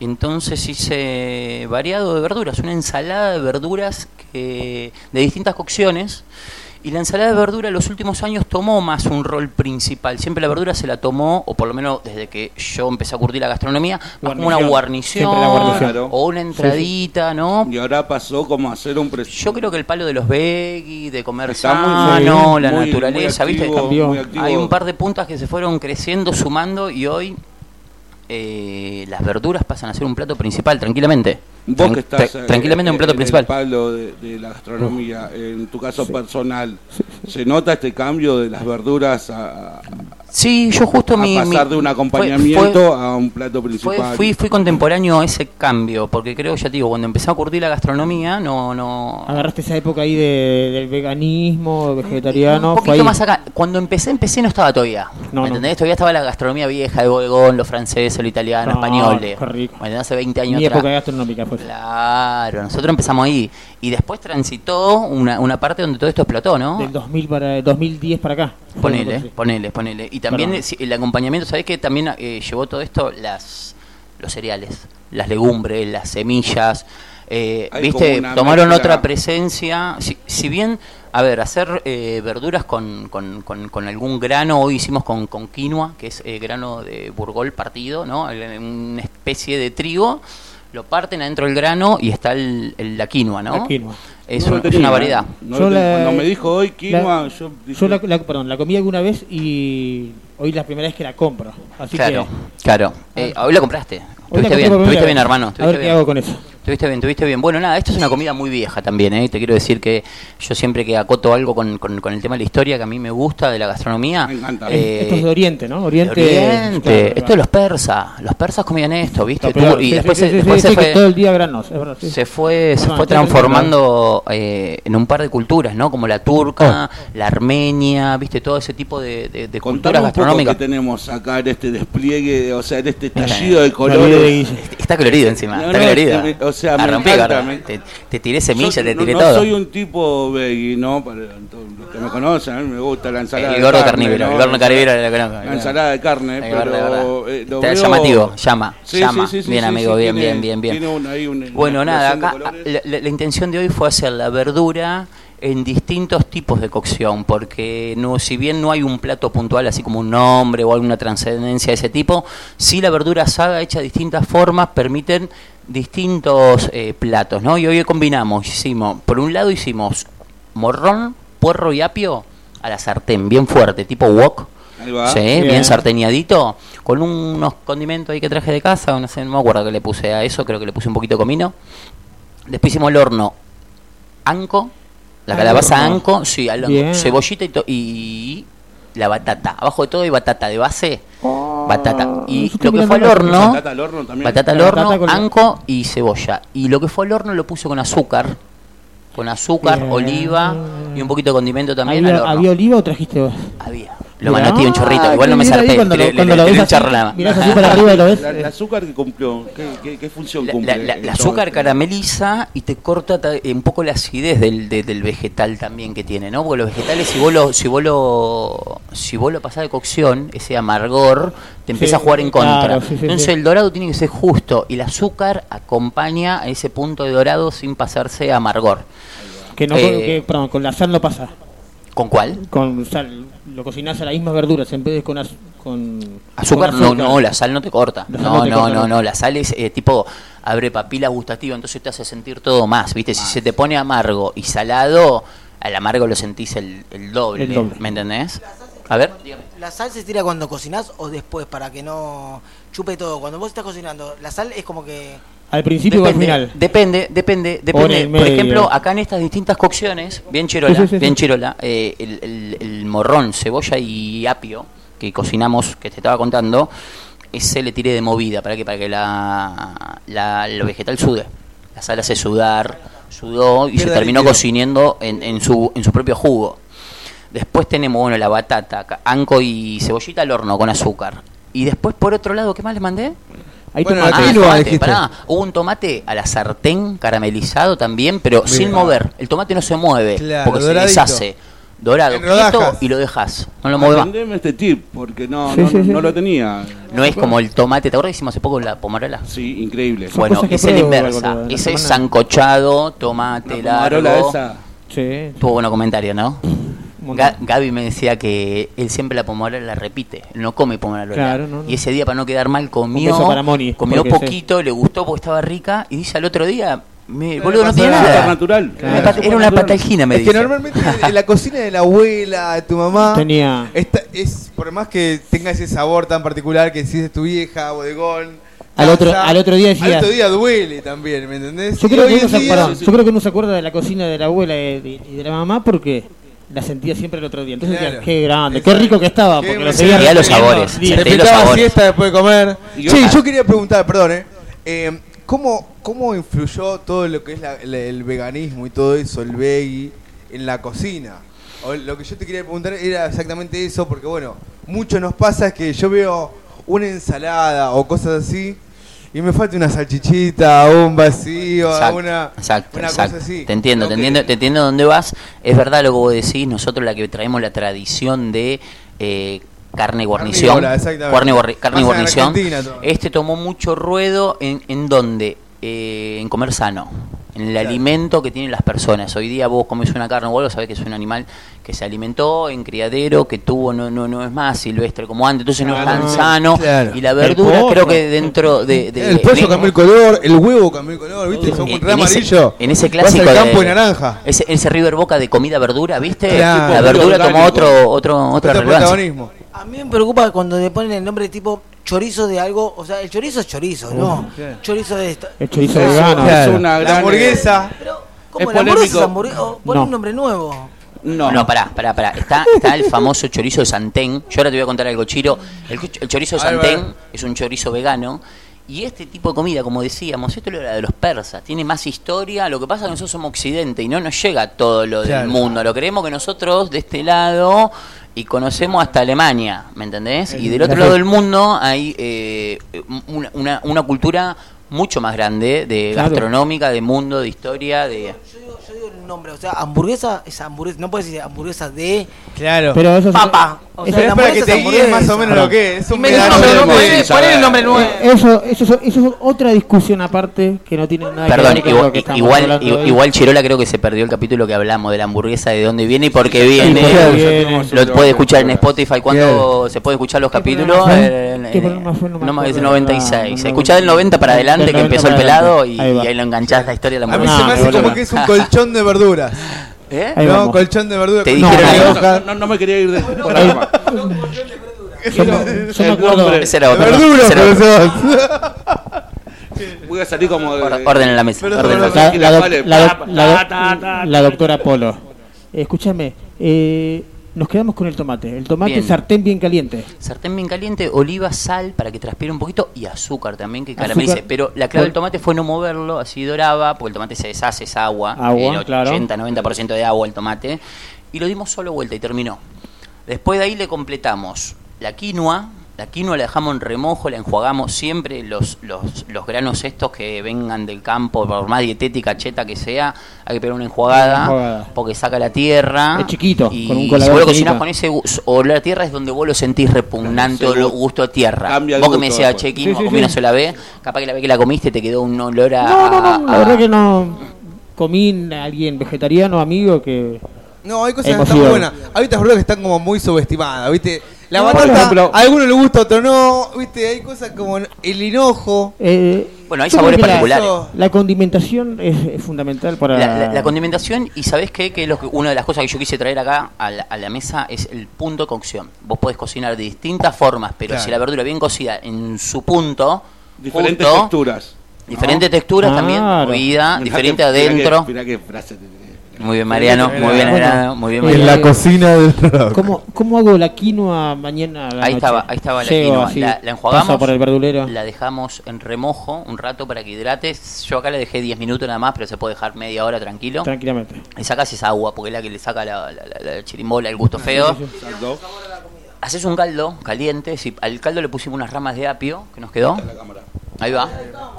entonces hice variado de verduras, una ensalada de verduras que, de distintas cocciones, y la ensalada de verdura en los últimos años tomó más un rol principal, siempre la verdura se la tomó, o por lo menos desde que yo empecé a curtir la gastronomía, más como una Guarnición. o una entradita, ¿no? Y ahora pasó como a hacer un pre- Yo creo que el palo de los veggie, de comer sano, la muy- naturaleza, muy ¿viste? activo, activo. Hay un par de puntas que se fueron creciendo, sumando y hoy eh, las verduras pasan a ser un plato principal, tranquilamente. Vos Tran- que estás tra- eh, tranquilamente un en plato el principal. palo de, de la gastronomía, en tu caso personal, ¿se nota este cambio de las verduras a, Sí, yo justo a mi... pasar mi- de un acompañamiento fue- a un plato Fue- principal. fui, fui contemporáneo a ese cambio, porque creo, ya te digo, cuando empecé a curtir la gastronomía, no, no, Agarraste esa época ahí de- del veganismo, vegetariano. un poquito más acá. Cuando empecé, empecé no estaba todavía. No, ¿Me no. entendés? Todavía estaba la gastronomía vieja de bodegón, lo francés, lo italiano, No, español. de- qué rico. ¿me entendés? Hace 20 años Mi atrás. época gastronómica Claro, nosotros empezamos ahí. Y después transitó una, una parte donde todo esto explotó, ¿no? Del 2000 para 2010 para acá. Ponele, Sí. ponele, ponele. Y también Perdón. el acompañamiento, ¿sabés que también eh, llevó todo esto? Las los cereales, las legumbres, las semillas. eh, ¿Viste? Tomaron mezcla. otra presencia. Si, si bien, a ver, hacer eh, verduras con, con, con- con algún grano, hoy hicimos con, con quinoa, que es eh, grano de burgol partido, ¿no? Una especie de trigo. Lo parten adentro del grano y está el, el- la quinoa, ¿no? La quinoa. Es, No lo un- es tenía, una variedad. no Yo lo tenía. la- Cuando me dijo hoy quinoa, la- yo dije- yo la, la- perdón, la comí alguna vez y hoy la primera vez que la compro. Así Claro, que claro. Eh, hoy la compraste. Tuviste bien, tuviste vez. bien, hermano. A ver tuviste qué hago con eso. Tuviste bien, tuviste bien. Bueno, nada, esto es una comida muy vieja también, ¿eh? Te quiero decir que yo siempre que acoto algo con, con- con el tema de la historia que a mí me gusta, de la gastronomía. eh, Esto es de Oriente, ¿no? Oriente. Oriente. claro, Esto de los persas. Los persas comían esto, ¿viste? Y Sí, después, sí, se, sí, después sí, se sí, que fue. todo el día granos, es verdad, sí. Se fue, se No, fue transformando eh, en un par de culturas, ¿no? Como la turca, la armenia, ¿viste? Todo ese tipo de, de- de culturas un gastronómicas. que tenemos acá en este despliegue, o sea, en este estallido de Está colores. Está colorido encima, No, está no, colorido. me- o sea, La me rompí, encanta, Gordo. me- Te, te tiré semillas, Yo te no- tiré no, todo. soy un tipo veggie, ¿no? Para los que me conocen, me gusta la ensalada El de gordo carne, carnívoro, ¿no? el gordo carnívoro lo conozco. La ensalada de carne, El pero eh, lo Está veo- llamativo, llama, Sí, llama. sí, sí, sí, bien, sí, amigo, sí, bien, tiene- bien, bien, bien. tiene un- ahí un- Bueno, una nada, acá la, la- la intención de hoy fue hacer la verdura en distintos tipos de cocción, porque no, si bien no hay un plato puntual, así como un nombre o alguna trascendencia de ese tipo, sí la verdura asada hecha de distintas formas permiten distintos eh, platos, ¿no? Y hoy combinamos, hicimos, por un lado hicimos morrón, puerro y apio a la sartén, bien fuerte, tipo wok. Sí, Bien. bien sarteñadito, con unos condimentos ahí que traje de casa, no sé, no me acuerdo que le puse a eso, creo que le puse un poquito de comino. Después hicimos el horno anco, la Al calabaza anco, sí, al cebollita y, to- y la batata. Abajo de todo hay batata de base, batata. Y lo que fue al horno, Batata al horno también. batata al La horno, batata con la- anco y cebolla. Y lo que fue al horno lo puse con azúcar, con azúcar, Bien. oliva y un poquito de condimento también al ¿Había, horno. ¿Había oliva o trajiste vos? Había. Lo manoteé un chorrito, igual no me zarpé, Cuando le- cuando le lo ves así, mirás así para arriba y lo ves. La- el azúcar que cumplió, ¿qué, qué, qué función cumple? la- azúcar carameliza y te corta ta- un poco la acidez del, de- del vegetal también que tiene, ¿no? Porque los vegetales, si vos lo, si vos lo, si vos lo pasás de cocción, ese amargor te empieza Sí, a jugar en contra. claro, sí, sí, Entonces sí. el dorado tiene que ser justo y el azúcar acompaña a ese punto de dorado sin pasarse a amargor. Que no, Eh, que, perdón, con la sal no pasa. ¿Con cuál? Con sal, lo cocinás a las mismas verduras en vez de con, az- con Azúcar, con no, no, la sal no te corta. La No, no te no, corta, no, no. no, la sal es eh, tipo, abre papila gustativa, entonces te hace sentir todo más, ¿viste? Si se te pone amargo y salado, al amargo lo sentís el, el doble, El doble. ¿me entendés? A ver, ¿La sal se tira cuando cocinás o después para que no chupe todo? Cuando vos estás cocinando, la sal es como que... Al principio o al final. Depende, depende, depende. Por ejemplo, acá en estas distintas cocciones, bien chirola, Sí, sí, sí, bien chirola, eh, el, el- el morrón, cebolla y apio que cocinamos, que te estaba contando, ese le tiré de movida para que para que la, la lo vegetal sude. La sal hace sudar, sudó y se terminó líquido. cociendo en, en su en su propio jugo. Después tenemos bueno la batata, anco y cebollita al horno con azúcar. Y después por otro lado, ¿qué más les mandé? Hay Bueno, tomate. Ah, tomate, pará. Hubo un tomate a la sartén caramelizado también, pero sin Bien. mover. El tomate no se mueve Claro, porque doradito. se deshace. Dorado, quieto y lo dejas. No lo muevas. Este tip, porque no, Sí, no, sí, no, sí, no sí. lo tenía. No es como el tomate. ¿Te acuerdas que hicimos hace poco la pomarola? Sí, increíble. Bueno, es la pruebo, inversa. Ese es sancochado, tomate La pomarola largo. esa. Sí. Tuvo buenos comentarios, ¿no? Gaby me decía que él siempre la pomarola la repite, él no come pomarola. Claro, no, no. Y ese día para no quedar mal comió, beso para Moni, comió porque sí. poquito, le gustó porque estaba rica y dice al otro día, me, No boludo no tiene nada. natural. Claro. Era una patalgina, me Es que dice. normalmente en la cocina de la abuela, de tu mamá, Tenía. esta, es por más que tenga ese sabor tan particular que si es tu vieja, bodegón. Al otro- al otro día decía- Al otro día duele también, ¿me entendés? Yo creo, que uno en se, que acuerda de la cocina de la abuela y de, y de la mamá porque la sentía siempre el otro día. Entonces Claro. decía, qué grande, qué rico que estaba, Qué porque lo seguía Sentía los sabores, sabores. siesta después de comer. Otra- yo quería preguntar, perdón, eh, eh, ¿cómo, ¿cómo influyó todo lo que es la- el, el veganismo y todo eso, el veggie, en la cocina? O lo que yo te quería preguntar era exactamente eso, porque bueno, mucho nos pasa es que yo veo una ensalada o cosas así y me falta una salchichita un vacío, Exacto, una, exacto, una exacto. cosa así. Te entiendo, te entiendo, te entiendo dónde vas. Es verdad lo que vos decís. Nosotros la que traemos la tradición de eh, carne y guarnición. Carne, y carne guarnición. Este tomó mucho ruedo en, en dónde? Eh, en comer sano. En el alimento que tienen las personas. Hoy día vos comes una carne o algo, sabés que es un animal que se alimentó en criadero, que tuvo, no, no, no es más silvestre como antes, entonces no es tan sano. claro. Y la verdura pollo. creo que dentro de... de- el pollo cambió el color, el huevo cambió el color, ¿viste? Son en, en ese, amarillo. en ese Vas clásico al campo de, naranja. Ese, ese River Boca de comida verdura, ¿viste? La verdura tomó otro otro otra Otro relevancia. A mí me preocupa cuando le ponen el nombre tipo chorizo de algo. O sea, el chorizo es chorizo, ¿no? Chorizo de esto. El chorizo vegano. Es una La gran hamburguesa. ¿Cómo es la hamburguesa polémico. Pon No. un nombre nuevo. No, No, pará, pará, pará. Está, está el famoso chorizo de Santén. Yo ahora te voy a contar algo, Chiro. El, el chorizo de. Santén es un chorizo vegano. Y este tipo de comida, como decíamos, esto era de los persas, tiene más historia. Lo que pasa es que nosotros somos occidente y no nos llega todo lo Claro. del mundo. Lo creemos que nosotros de este lado y conocemos hasta Alemania, ¿me entendés? Y del otro lado del mundo hay eh, una, una, una cultura mucho más grande de Claro. gastronómica, de mundo, de historia, de... Yo digo, yo digo el nombre. O sea, hamburguesa es hamburguesa. No puedes decir hamburguesa de Claro. Pero eso es- papa. O sea, es para que hamburguesa te es guíes más o menos lo que es. Es un ponele- ponele el nombre nuevo. Eh, Eso, eso, es- eso es otra discusión aparte que no tiene nada Perdón, que ver con igual, lo que estamos igual, igual, Chirola creo que se perdió el capítulo que hablamos de la hamburguesa, de dónde viene y por qué viene. Lo puede escuchar en Spotify cuando se puede escuchar los capítulos. eh, ¿Qué eh, programa fue? No me acuerdo. dice 96. No, Escuchá del 90 para del adelante que 90 empezó el pelado y, Ahí y ahí lo enganchás la historia de la A mí se me No, hace como que es un colchón de verduras. [LAUGHS] ¿Eh? No, vamos. colchón de verduras. Te dijeron hoja. no, no, no me quería ir de [LAUGHS] por va. Yo me- acuerdo-. Ese era otro. Verduras. Voy a salir como. de- Or- Orden en la mesa. Pero orden en la. La, la la la la doctora Polo. Eh, escúchame, eh, nos quedamos con el tomate. El tomate Bien. sartén bien caliente. Sartén bien caliente, oliva, sal para que transpire un poquito y azúcar también que caramelice. Pero la clave del tomate fue no moverlo, así doraba, porque el tomate se deshace, es agua. Agua, el claro. 80-90% de agua el tomate. Y lo dimos solo vuelta y terminó. Después de ahí le completamos la quinoa. La quinoa la dejamos en remojo, la enjuagamos siempre. Los, los, los granos estos que vengan del campo, por más dietética, cheta que sea, hay que pegar una enjuagada, porque saca la tierra. Es chiquito, y con un si vos lo cocinás con ese gu- o la tierra es donde vos lo sentís repugnante o gusto a tierra. cambia vos que me decías, che, quinoa, Sí, sí, comí sí. una sola vez, capaz que la vez que la comiste te quedó un olor a... No, no, no, la a- verdad que no. Comí a alguien vegetariano, amigo, que. No, hay cosas que están buenas. Hay otras que están como muy subestimadas, ¿viste? La No, batata, por ejemplo- a algunos les gusta, a otros no. ¿Viste? Hay cosas como el hinojo. eh, Bueno, hay sabores que la- particulares. La, condimentación es, es fundamental para. La, la- la condimentación, y sabés qué? que es lo que, una de las cosas que yo quise traer acá a la, a la mesa es el punto de cocción. Vos podés cocinar de distintas formas, pero Claro. si la verdura bien cocida en su punto, Diferentes texturas. diferentes texturas también, Claro. movida, Mirá diferente que- mirá que- adentro. mirá qué frase te- Muy bien, Mariano, muy bien, Mariano, muy bien, en la cocina del rock. ¿Cómo, ¿Cómo hago la quinoa mañana? a la Ahí noche? estaba, ahí estaba la Llego quinoa. así, La, la enjuagamos, por el verdulero. la dejamos en remojo un rato para que hidrate. Yo acá le dejé 10 minutos nada más, pero se puede dejar media hora tranquilo. Tranquilamente. Y sacas esa agua, porque es la que le saca la, la- la- la chirimbola, el gusto feo. Exacto. Haces un caldo caliente, si al caldo le pusimos unas ramas de apio, que nos quedó. Ahí va,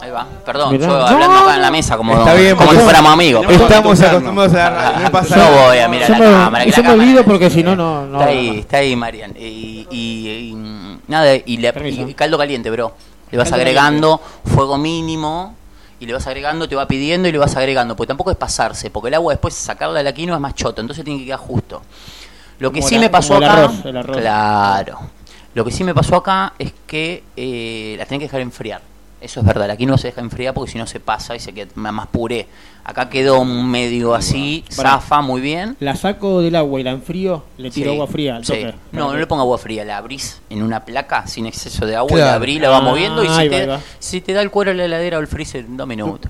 ahí va. Perdón, Mirá. yo hablando acá en la mesa como, Está bien, como si porque fuéramos amigos. Estamos acostumbrados a la radio. No pasa Yo nada. voy a mirar yo la me, cámara. que yo la me cámara- olvido porque si no, no. no Está ahí, está ahí, Marian. Y, y- y, mm, nada, y, le, Permiso. y caldo caliente, bro. Le vas Caldo agregando fuego mínimo y le vas agregando, te va pidiendo y le vas agregando. Porque tampoco es pasarse, porque el agua después sacarla de la quinoa es más choto, entonces tiene que quedar justo. Lo que Como sí la- me pasó como el acá. arroz, el arroz. Claro. Lo que sí me pasó acá es que eh, la tenés que dejar enfriar. Eso es verdad, la quinoa se deja enfriar porque si no se pasa y se queda más puré. Acá quedó medio así, Pará. zafa muy bien. La saco del agua y la enfrío, le tiro Sí, agua fría al sí. toque. No, no le ponga agua fría, la abrís en una placa sin exceso de agua, Claro. la abrís, la va Ah, moviendo y si va, va. si te da el cuero en la heladera o el freezer en dos minutos.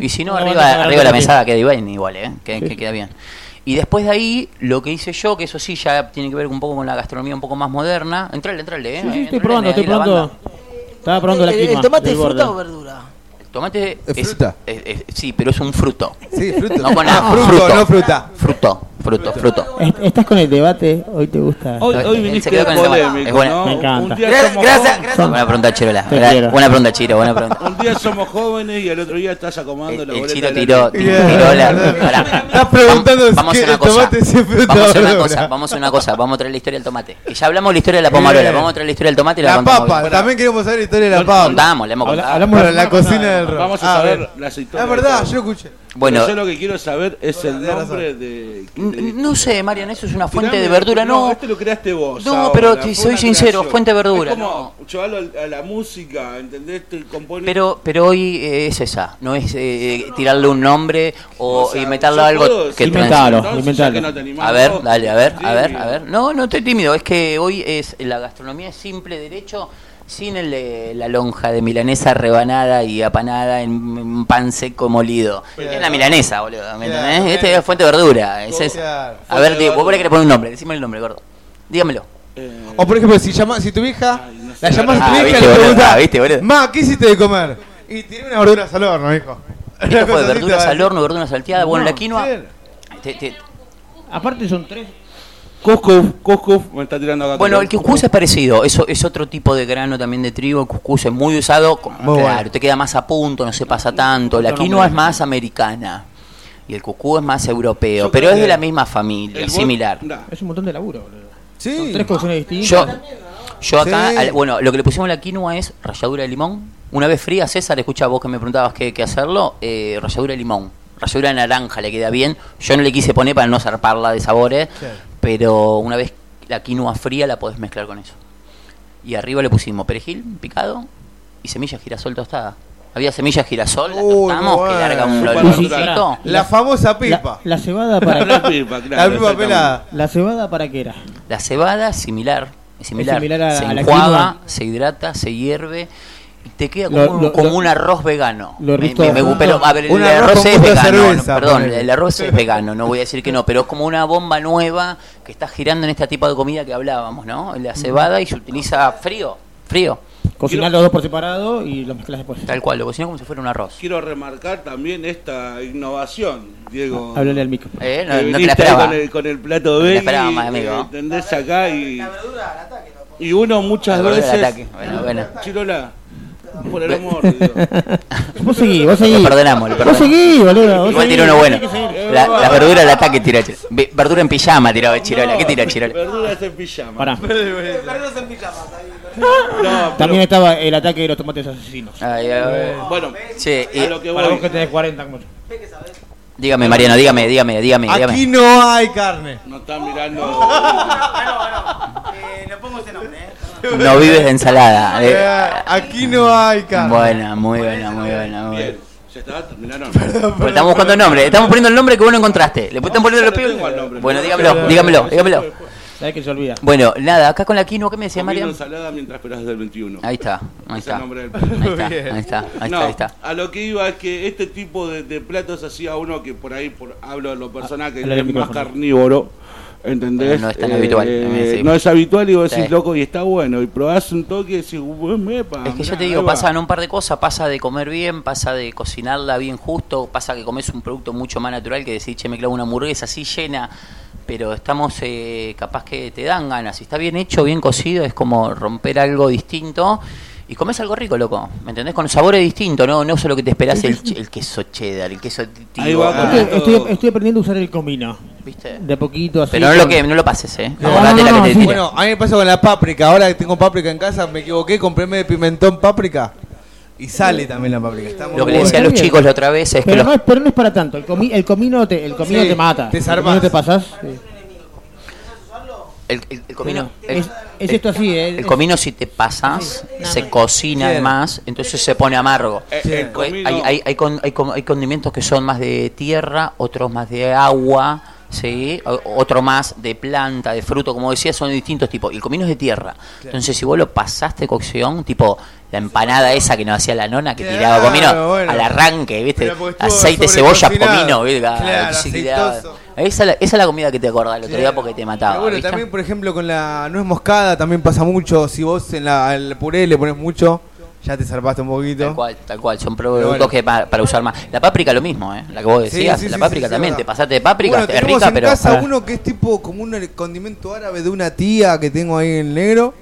Y si no, arriba, para arriba de la mesada queda igual, ¿eh? que, Sí. que queda bien. Y después de ahí, lo que hice yo, que eso sí ya tiene que ver un poco con la gastronomía un poco más moderna. Entrale, entrale, ¿eh? Sí, sí, estoy entrale, probando, estoy probando. Estaba probando la ¿El, el quinoa. tomate del es fruta o verdura? El tomate ¿Es fruta? es- es- sí, pero es un fruto. Sí, fruto. No con Ah, nada. fruto, fruto, no fruta. Fruto, fruto, fruto. Est- ¿Estás con el debate? ¿Hoy te gusta? Hoy, hoy Él viniste se quedó con polémico. Es buena. ¿no? Me encanta. Un día Gra- somos gracias, jóvenes- gracias. Buena pregunta, Chirola. Te Buena, quiero. buena pregunta, Chiro, buena pregunta. Un día somos jóvenes y al otro día estás acomodando El, la el boleta Chiro de la tiró, tiró, tiró la. pará. Estás preguntando Vam- si a una el cosa. tomate fruta Vamos a una cosa, vamos a una cosa, vamos a traer la historia del tomate. Que ya hablamos de la historia de la pomarola, Bien. vamos a traer la historia del tomate y la, La contamos papa, también queremos saber la historia de la papa. Contamos, la hemos Habla- contado. hablamos Para la la cocina del rock. Vamos a Ah, saber ver. las historias. Es verdad, de yo escuché. Bueno, Pero yo lo que quiero saber es el nombre de. n- no sé, Marian, eso es una fuente Tirame- de verdura, no. Este lo creaste vos. No, ahora, pero te soy sincero, creación. fuente de verdura, Es como llevarlo al- a la música, ¿entendés? Te compone- Pero, pero hoy eh, es esa, no es eh, tirarle un nombre o, O sea, inventarle yo algo puedo que decir- trans- Inventalo, inventalo. no te animás A ver, dale, a ver, a ver, a ver. No, no estoy tímido, es que hoy es la gastronomía es simple, derecho, sin el de la lonja de milanesa rebanada y apanada en pan seco molido. Es la milanesa, boludo, ¿me Claro, entendés? Este es fuente de verdura. es-. A ver, tío, vos querés poner un nombre, decime el nombre, gordo. Dígamelo. O por ejemplo, si, llama, si tu vieja, la llamas a tu Ah, vieja y le preguntas, ah, viste, boludo. Ma, ¿qué hiciste de comer? Y tiré unas verduras al horno, hijo. Esto fue verduras al horno, verduras salteadas, bueno, No, la quinoa... sí. te- te- Aparte son tres. Cuscuf, Cuscuf, me está tirando acá. Bueno, el cuscús es parecido, eso es otro tipo de grano también de trigo, el cuscús es muy usado, como- Muy claro, bueno. te queda más a punto, no se pasa tanto, la quinoa es más americana y el cucú es más europeo, Yo pero es de la misma familia, similar. Es un montón de laburo, boludo. Sí. Son tres cocciones distintas. Yo, yo acá, Sí. al- bueno, lo que le pusimos a la quinoa es ralladura de limón. Una vez fría, César, escucha vos que me preguntabas qué, qué hacerlo, eh, ralladura de limón. Ralladura de naranja le queda bien. Yo no le quise poner para no zarparla de sabores. Pero una vez la quinoa fría la podés mezclar con eso. Y arriba le pusimos perejil picado y semilla de girasol tostada. Había semilla de girasol, la Uy, tostamos, muy que larga un olorcito. La famosa pipa. la cebada para [LAUGHS] La qué? pipa, claro, La pipa pelada. La cebada para qué era. La cebada similar, es similar. similar a- se a la enjuaga, se hidrata, se hierve te queda como, Lo- un, lo- como lo- un arroz vegano. lo Me- rico- me- me- pero, a ver, el arroz es vegano, cerveza, no, perdón, el arroz es vegano, no voy a decir que no, pero es como una bomba nueva que está girando en este tipo de comida que hablábamos, ¿no? La cebada y se utiliza frío, frío, Cocinar los dos por separado y los mezclas después. tal cual, lo cocino como si fuera un arroz. Quiero remarcar también esta innovación, Diego. Háblale al micro. Eh, no, no te la esperaba. con el, con el plato No te la veggie, esperaba más, amigo. eh, ¿entendés? Acá y... Y uno muchas La verdura veces... ataque. Bueno, bueno. Chirola, por el amor de Dios. [LAUGHS] Vos seguí, vos seguí. Lo perdonamos, lo Vos perdonamos. seguí, boludo. vos Igual tiró uno bueno. La, la verdura del ataque tira Chiro- Ve- Verdura en pijama tiraba Chirola. ¿Qué tira Chirola? [LAUGHS] Verduras en pijama. Pará. No, También estaba el ataque de los tomates asesinos. Ay, ay. Bueno, a y- lo que Para voy. vos que tenés 40 como yo. dígame, Mariano, dígame, dígame, dígame. Aquí dígame. no hay carne. No están mirando... [LAUGHS] le pongo este nombre, ¿eh? No vives de ensalada. Eh, eh. Aquí no hay carne. Buena, muy buena, muy buena. Muy Bien, buena. ya está, terminaron. Pues estamos buscando el nombre, estamos poniendo el nombre que vos no encontraste. ¿Le están poniendo los pibes? nombre. Bueno, dígamelo, dígamelo, dígamelo. Sabés que se olvida. Bueno, nada, acá con la quinoa, ¿qué me decía Mariano? ensalada mientras esperas del 21. Ahí está, ahí Es el está. nombre del Ahí está, ahí está, ahí no, está, ahí está. a lo que iba es que este tipo de, de platos hacía uno que por ahí, por, hablo de lo personal, que es más carnívoro, ¿entendés? No, es tan habitual, me decís. No es habitual y vos decís, Sí. loco, y está bueno, y probás un toque y decís, "Uy, mepa, Es que yo te digo, ahí va". pasan un par de cosas, pasa de comer bien, pasa de cocinarla bien justo, pasa que comes un producto mucho más natural que decir, che, me clavo una hamburguesa así llena, pero estamos eh, capaz que te dan ganas. Si está bien hecho, bien cocido, es como romper algo distinto y comes algo rico, loco. ¿Me entendés? Con sabores distintos, no, no solo que te esperás el, queso cheddar, el queso Ahí tío, va ah, Estoy, estoy- estoy aprendiendo a usar el comino. ¿viste? De a poquito así. Pero no lo, que, no lo pases, ¿eh? No, la no, que te. Bueno, a mí me pasa con la páprica. Ahora que tengo páprica en casa, me equivoqué, compré de pimentón páprica. Y sale también la páprica. Está muy Lo que le decía a los chicos la otra vez es que Pero los no, es, pero no es para tanto. El, comi- el comino te, el comino Sí, te mata. te el comino te pasás. sí. El, el- el comino... el- Es, es esto así, eh, El comino si te pasas, se cocina Sí. además, entonces se pone amargo. Eh, Pues Hay, hay, hay, con- hay con- hay condimentos que son más de tierra, otros más de agua, ¿sí? Otro más de planta, de fruto, como decía, son de distintos tipos. Y el comino es de tierra. Entonces si vos lo pasaste cocción, tipo la empanada esa que nos hacía la nona, que tiraba comino bueno. al arranque, ¿viste? Estuvo aceite, cebolla, comino, ¿viste? Claro, Sí, quedaba- aceitoso. Esa, es la- esa es la comida que te acordás el otro día porque te mataba. Pero bueno, ¿viste? también, por ejemplo, con la nuez moscada también pasa mucho. Si vos en la, el puré le pones mucho, ya te zarpaste un poquito. Tal cual, tal cual. Son productos bueno. que pa- para usar más. La páprica lo mismo, ¿eh? La que vos decías. sí, la páprica sí, también. te pasaste de páprica, Bueno, es rica, en pero. casa uno que es tipo como un condimento árabe de una tía que tengo ahí en negro.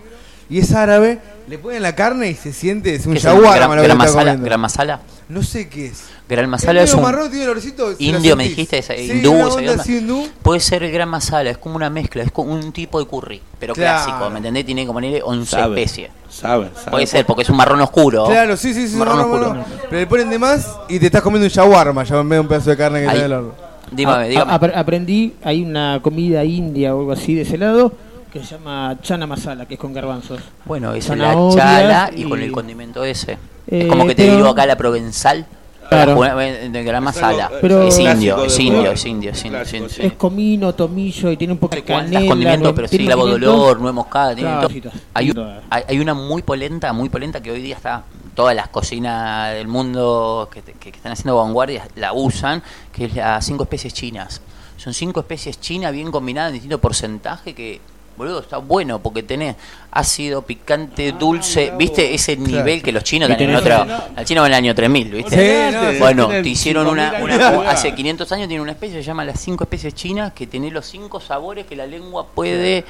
Y es árabe. Le ponen la carne y se siente, es un ¿Qué es el shawarma gran, gran masala? ¿Gran masala? No sé qué es. Gran Es masala es, un. marrón, tiene el olorcito, Indio, me dijiste, esa, Sí, hindú, una onda así hindú. Puede ser el gran masala, es como una mezcla, es como un tipo de curry, pero Claro. clásico, ¿me entendés? Tiene como ponerle 11 Sabe, especies. Sabe, sabe. Puede ser, porque es un marrón oscuro. Claro, sí, sí, sí, Un marrón no, no, oscuro. no. Pero le ponen de más y te estás comiendo un shawarma, ya en vez de un pedazo de carne que en el horno. Dígame, A- dígame. a- apre- aprendí, hay una comida india o algo así de ese lado que se llama chana masala, que es con garbanzos. Bueno, es la chala y, y- con el condimento ese. Eh, es como que te pero- digo acá la provenzal. Claro. de gran masala. Pero- es indio, es indio, es indio, es indio, es indio, sí, Es sí. comino, tomillo y tiene un poco de canela. condimentos, pero sí, clavo de condimentos. olor, nuez moscada, tiene Claro. Hay, un- hay, hay una muy polenta, muy polenta que hoy día está todas las cocinas del mundo que, te- que están haciendo vanguardias la usan, que es las cinco especies chinas. Son cinco especies chinas bien combinadas en distinto porcentaje que boludo, está bueno porque tenés ácido, picante, dulce, ¿viste? Ese nivel que los chinos están en otro. Al chino va en el año 3000, ¿viste? Sí, no, sí, bueno, tienen te hicieron una, 5000 una- años. hace 500 años tiene una especie se llama las cinco especies chinas que tiene los cinco sabores que la lengua puede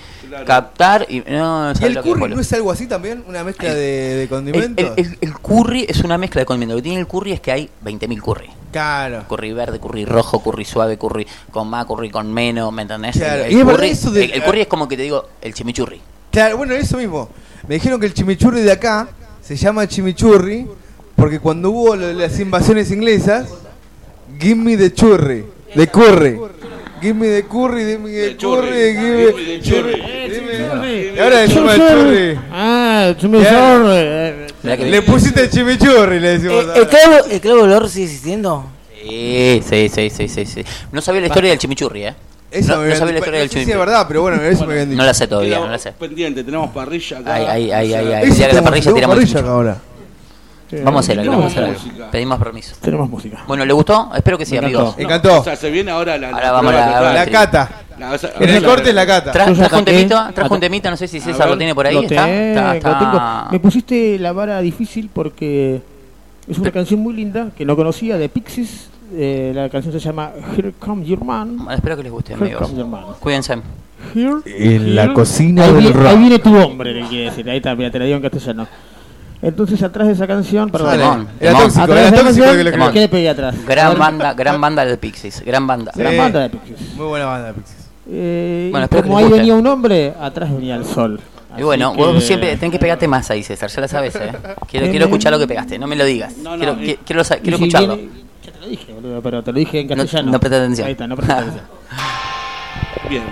captar y no, ¿Y ¿sabes el lo que es, curry boludo? no es algo así también? ¿Una mezcla de, de El, condimentos? el- el- el curry es una mezcla de condimentos. Lo que tiene el curry es que hay 20.000 curry. Claro. Curry verde, curry rojo, curry suave, curry con más, curry con menos, ¿me entendés? Claro. El, Y curry, eso de- el- el curry es como que te digo, el chimichurri. Claro, bueno, eso mismo. Me dijeron que el chimichurri de acá se llama chimichurri porque cuando hubo lo- las invasiones inglesas, give me the churri, the curry. Give me the curry, give me the curry, give me the churri. Y ahora el churri. Ah, chimichurri. Le pusiste el chimichurri, le decimos. ¿El clavo, ¿El clavo de olor sigue existiendo? Sí, sí, sí, sí, sí, sí. No sabía la historia del chimichurri, ¿eh? Eso no, no sabía la historia del chimichurri. es verdad, pero bueno, eso me habían dicho. No la sé todavía, no la sé. Pendiente, tenemos parrilla acá. Ay, ay, ay, O sea, ay, ay. Eso El día que la parrilla tenemos tiramos el parrilla chimichurri. ahora. Vamos a hacerlo, Tenemos vamos a hacerlo. música. Pedimos permiso. Tenemos música. Bueno, ¿le gustó? Espero que sí, Me amigos. Me encantó. O sea, se viene ahora la, Ahora vamos a la-. La cata. La- o sea, En el corte es la cata. Tra- Yo ya trajo un saqué. temita, trajo un temita, no sé si César lo ver. tiene por ahí. Lo ¿Está? tengo, Está- está- tengo. Me pusiste la vara difícil porque es una canción muy linda que no conocía de Pixies. Eh, la canción se llama Here Comes Your Man. Bueno, espero que les guste, Here amigos. Comes Your Man. Cuídense. Here, En la here. cocina ahí del viene, rock. ahí viene tu hombre, le quiere decir. Ahí está, mira, te la digo en castellano. Entonces, atrás de esa canción, perdón. Era tóxico, Atrás era de esa tóxico canción. ¿qué le pegué atrás? Gran banda, gran banda de Pixies, gran banda. Gran banda de Pixies. Muy buena banda, Pixies. Eh, Bueno, y espero que como les ahí guste. venía un hombre, atrás venía el sol. Y Así bueno, que- vos siempre tenés que pegarte más ahí, César, ya la sabes, ¿eh? Quiero, quiero escuchar lo que pegaste, no me lo digas. No, no, quiero, qui- quiero, sa- y quiero si escucharlo. viene- ya te lo dije, boludo, pero te lo dije en No- castellano. no presté atención. Ahí está, no presté [LAUGHS] atención. Bien.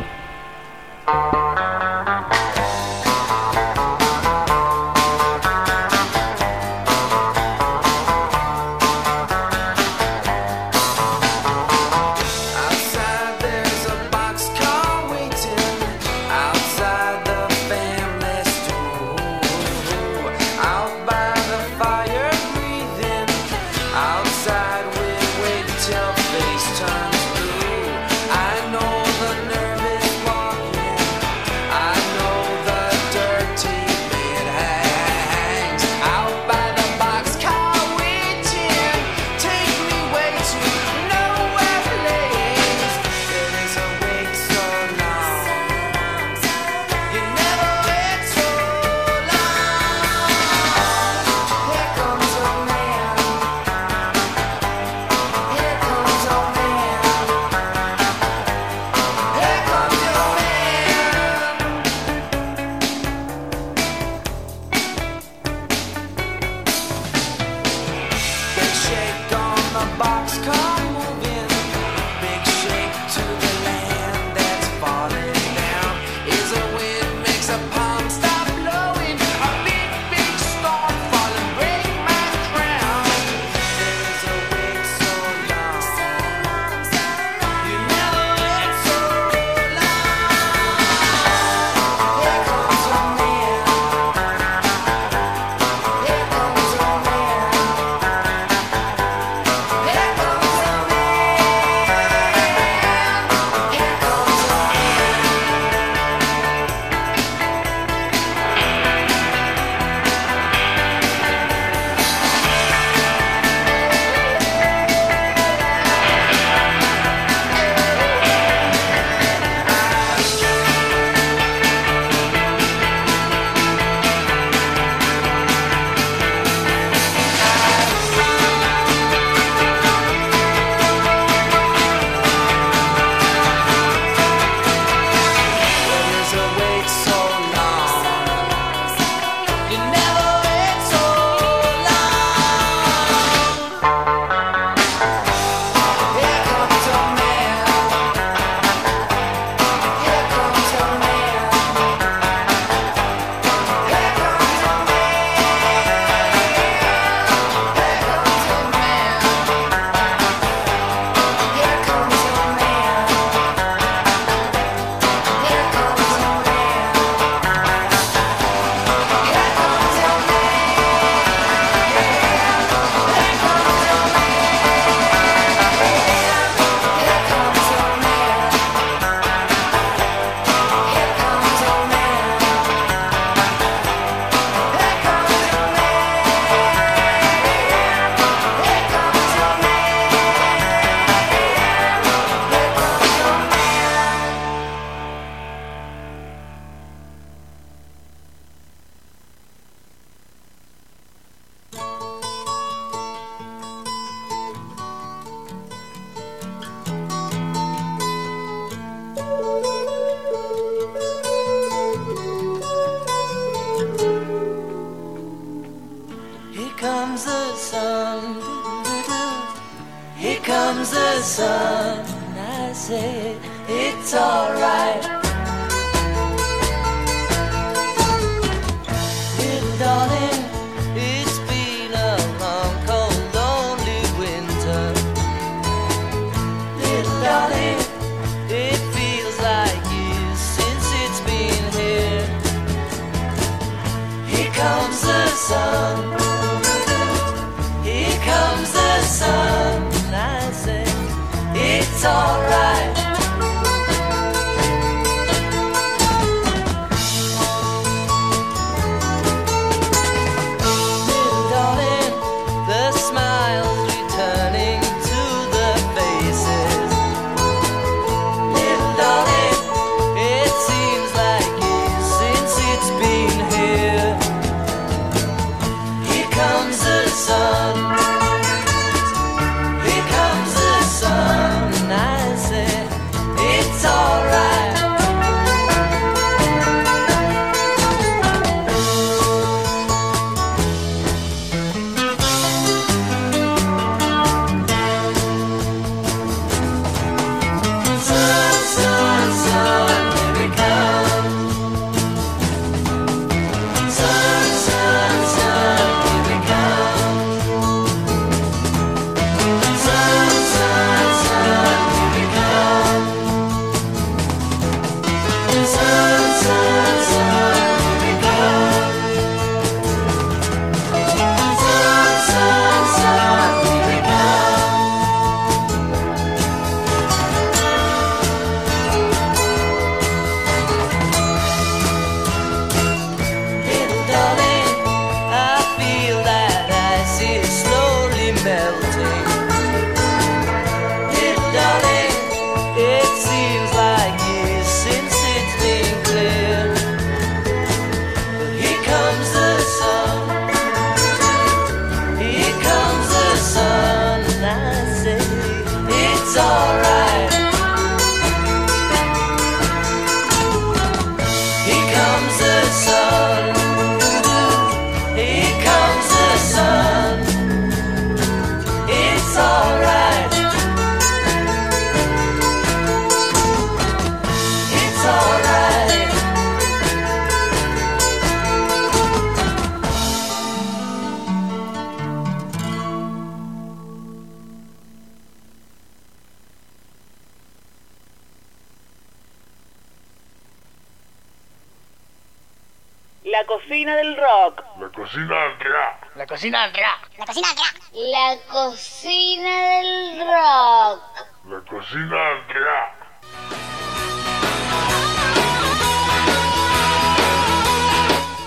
Cocina del rock. La cocina del rock. La cocina del rock. La cocina del rock. La cocina del rock.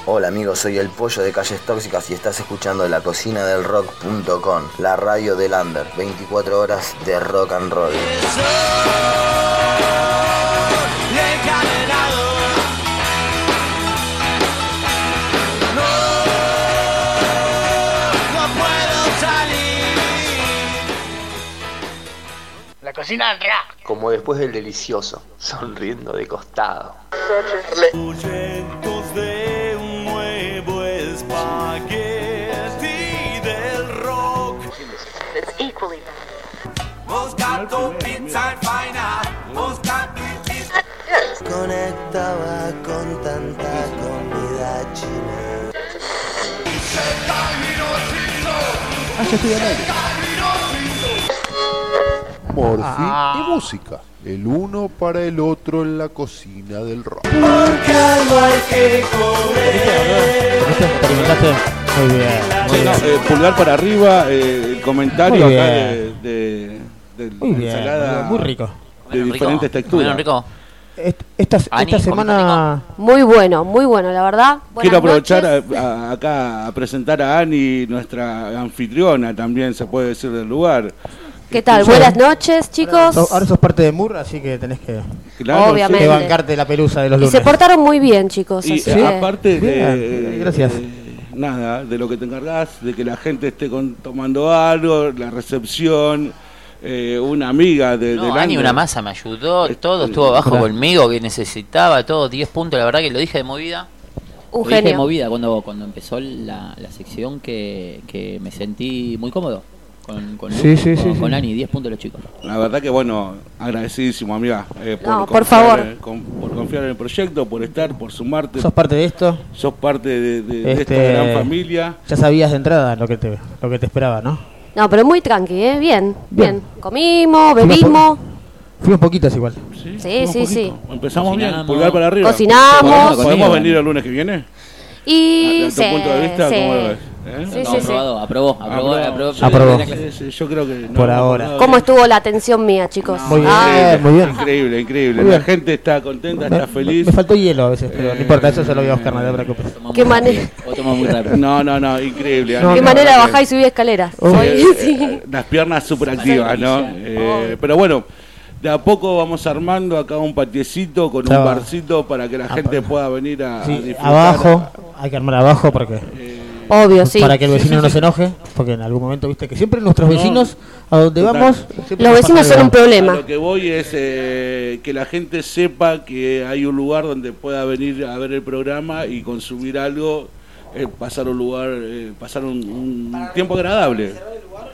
Hola amigos, soy el pollo de Calles Tóxicas y estás escuchando la cocina del rock.com, la radio del under, 24 horas de rock and roll. La cocina. Como después del delicioso, sonriendo de costado. Proyectos de un nuevo espagueti del rock. Buscando pizza fina, buscando Conectaba con tanta comida china. Ah, ya estoy al aire. Morfi Ah. y música. El uno para el otro en la cocina del rock. Porque algo hay que comer. Experimentaste muy bien. Sí, no, eh, pulgar para arriba, eh, el comentario Muy acá bien. de, de, de Muy bien, ensalada muy rico. De diferentes texturas. Est- Esta, Ani, esta semana. Muy bueno, muy bueno, la verdad. Buenas Quiero aprovechar a- a- acá a presentar a Ani, nuestra anfitriona también, se puede decir del lugar. ¿Qué tal? Buenas noches, chicos. So- ahora sos parte de Mur, así que tenés que, Claro, Obviamente. que bancarte la pelusa de los Y lunes. se portaron muy bien, chicos. Y así eh, que- aparte de, Bien, gracias. de- nada, de lo que te encargás, de que la gente esté con- tomando algo, la recepción, eh, una amiga de, No, del Ani, una masa, me ayudó, todo estuvo abajo Claro. conmigo, que necesitaba, todo, 10 puntos, la verdad que lo dije de movida. Un Lo dije de movida cuando, cuando empezó la, la sección que, que me sentí muy cómodo. Con, con, Sí, sí, con, sí, con sí. Ani, 10 puntos los chicos. La verdad que bueno, agradecidísimo amiga eh, por, No, por confiar, favor. eh, con- por confiar en el proyecto, por estar, por sumarte. ¿Sos parte de esto? Sos parte de, de- de Este, esta gran familia. Ya sabías de entrada lo que te, lo que te esperaba, ¿no? No, pero muy tranqui, ¿eh? Bien, Bien. bien. Comimos, bebimos. Fuimos poquitas igual. Sí, sí, sí. Empezamos bien, pulgar para arriba. Cocinamos. ¿Podemos, venir el lunes que viene? Y ¿De tu sí, punto de vista, sí. cómo lo ves? ¿Eh? Sí, No, sí, sí. aprobado, aprobó, aprobó, aprobó. Aprobó. Sí, sí, yo creo que no, Por ahora. no, ¿Cómo estuvo la atención mía, chicos? Muy bien, Ah, muy bien. Increíble, increíble. Muy La bien. gente está contenta, está feliz. Me faltó hielo a veces, pero Eh, no importa, eso se lo voy a buscar, no te preocupes. ¿Qué, mane- O toma muy rápido. No, no, no, increíble. No, qué no, manera de bajar y subir escaleras. Oh. [LAUGHS] Eh, sí. eh, las piernas súper activas, ¿no? Eh, pero bueno, de a poco vamos armando acá un patiecito con un barcito para que la gente pueda venir a, disfrutar. abajo, hay que armar abajo porque Obvio, sí. para que el Sí, vecino sí, no se enoje, porque en algún momento viste que siempre nuestros No, vecinos a donde total. vamos Los nos vecinos son un. A problema. lo que voy es eh, que la gente sepa que hay un lugar donde pueda venir a ver el programa y consumir algo, eh, pasar un lugar, eh, pasar un, un tiempo agradable.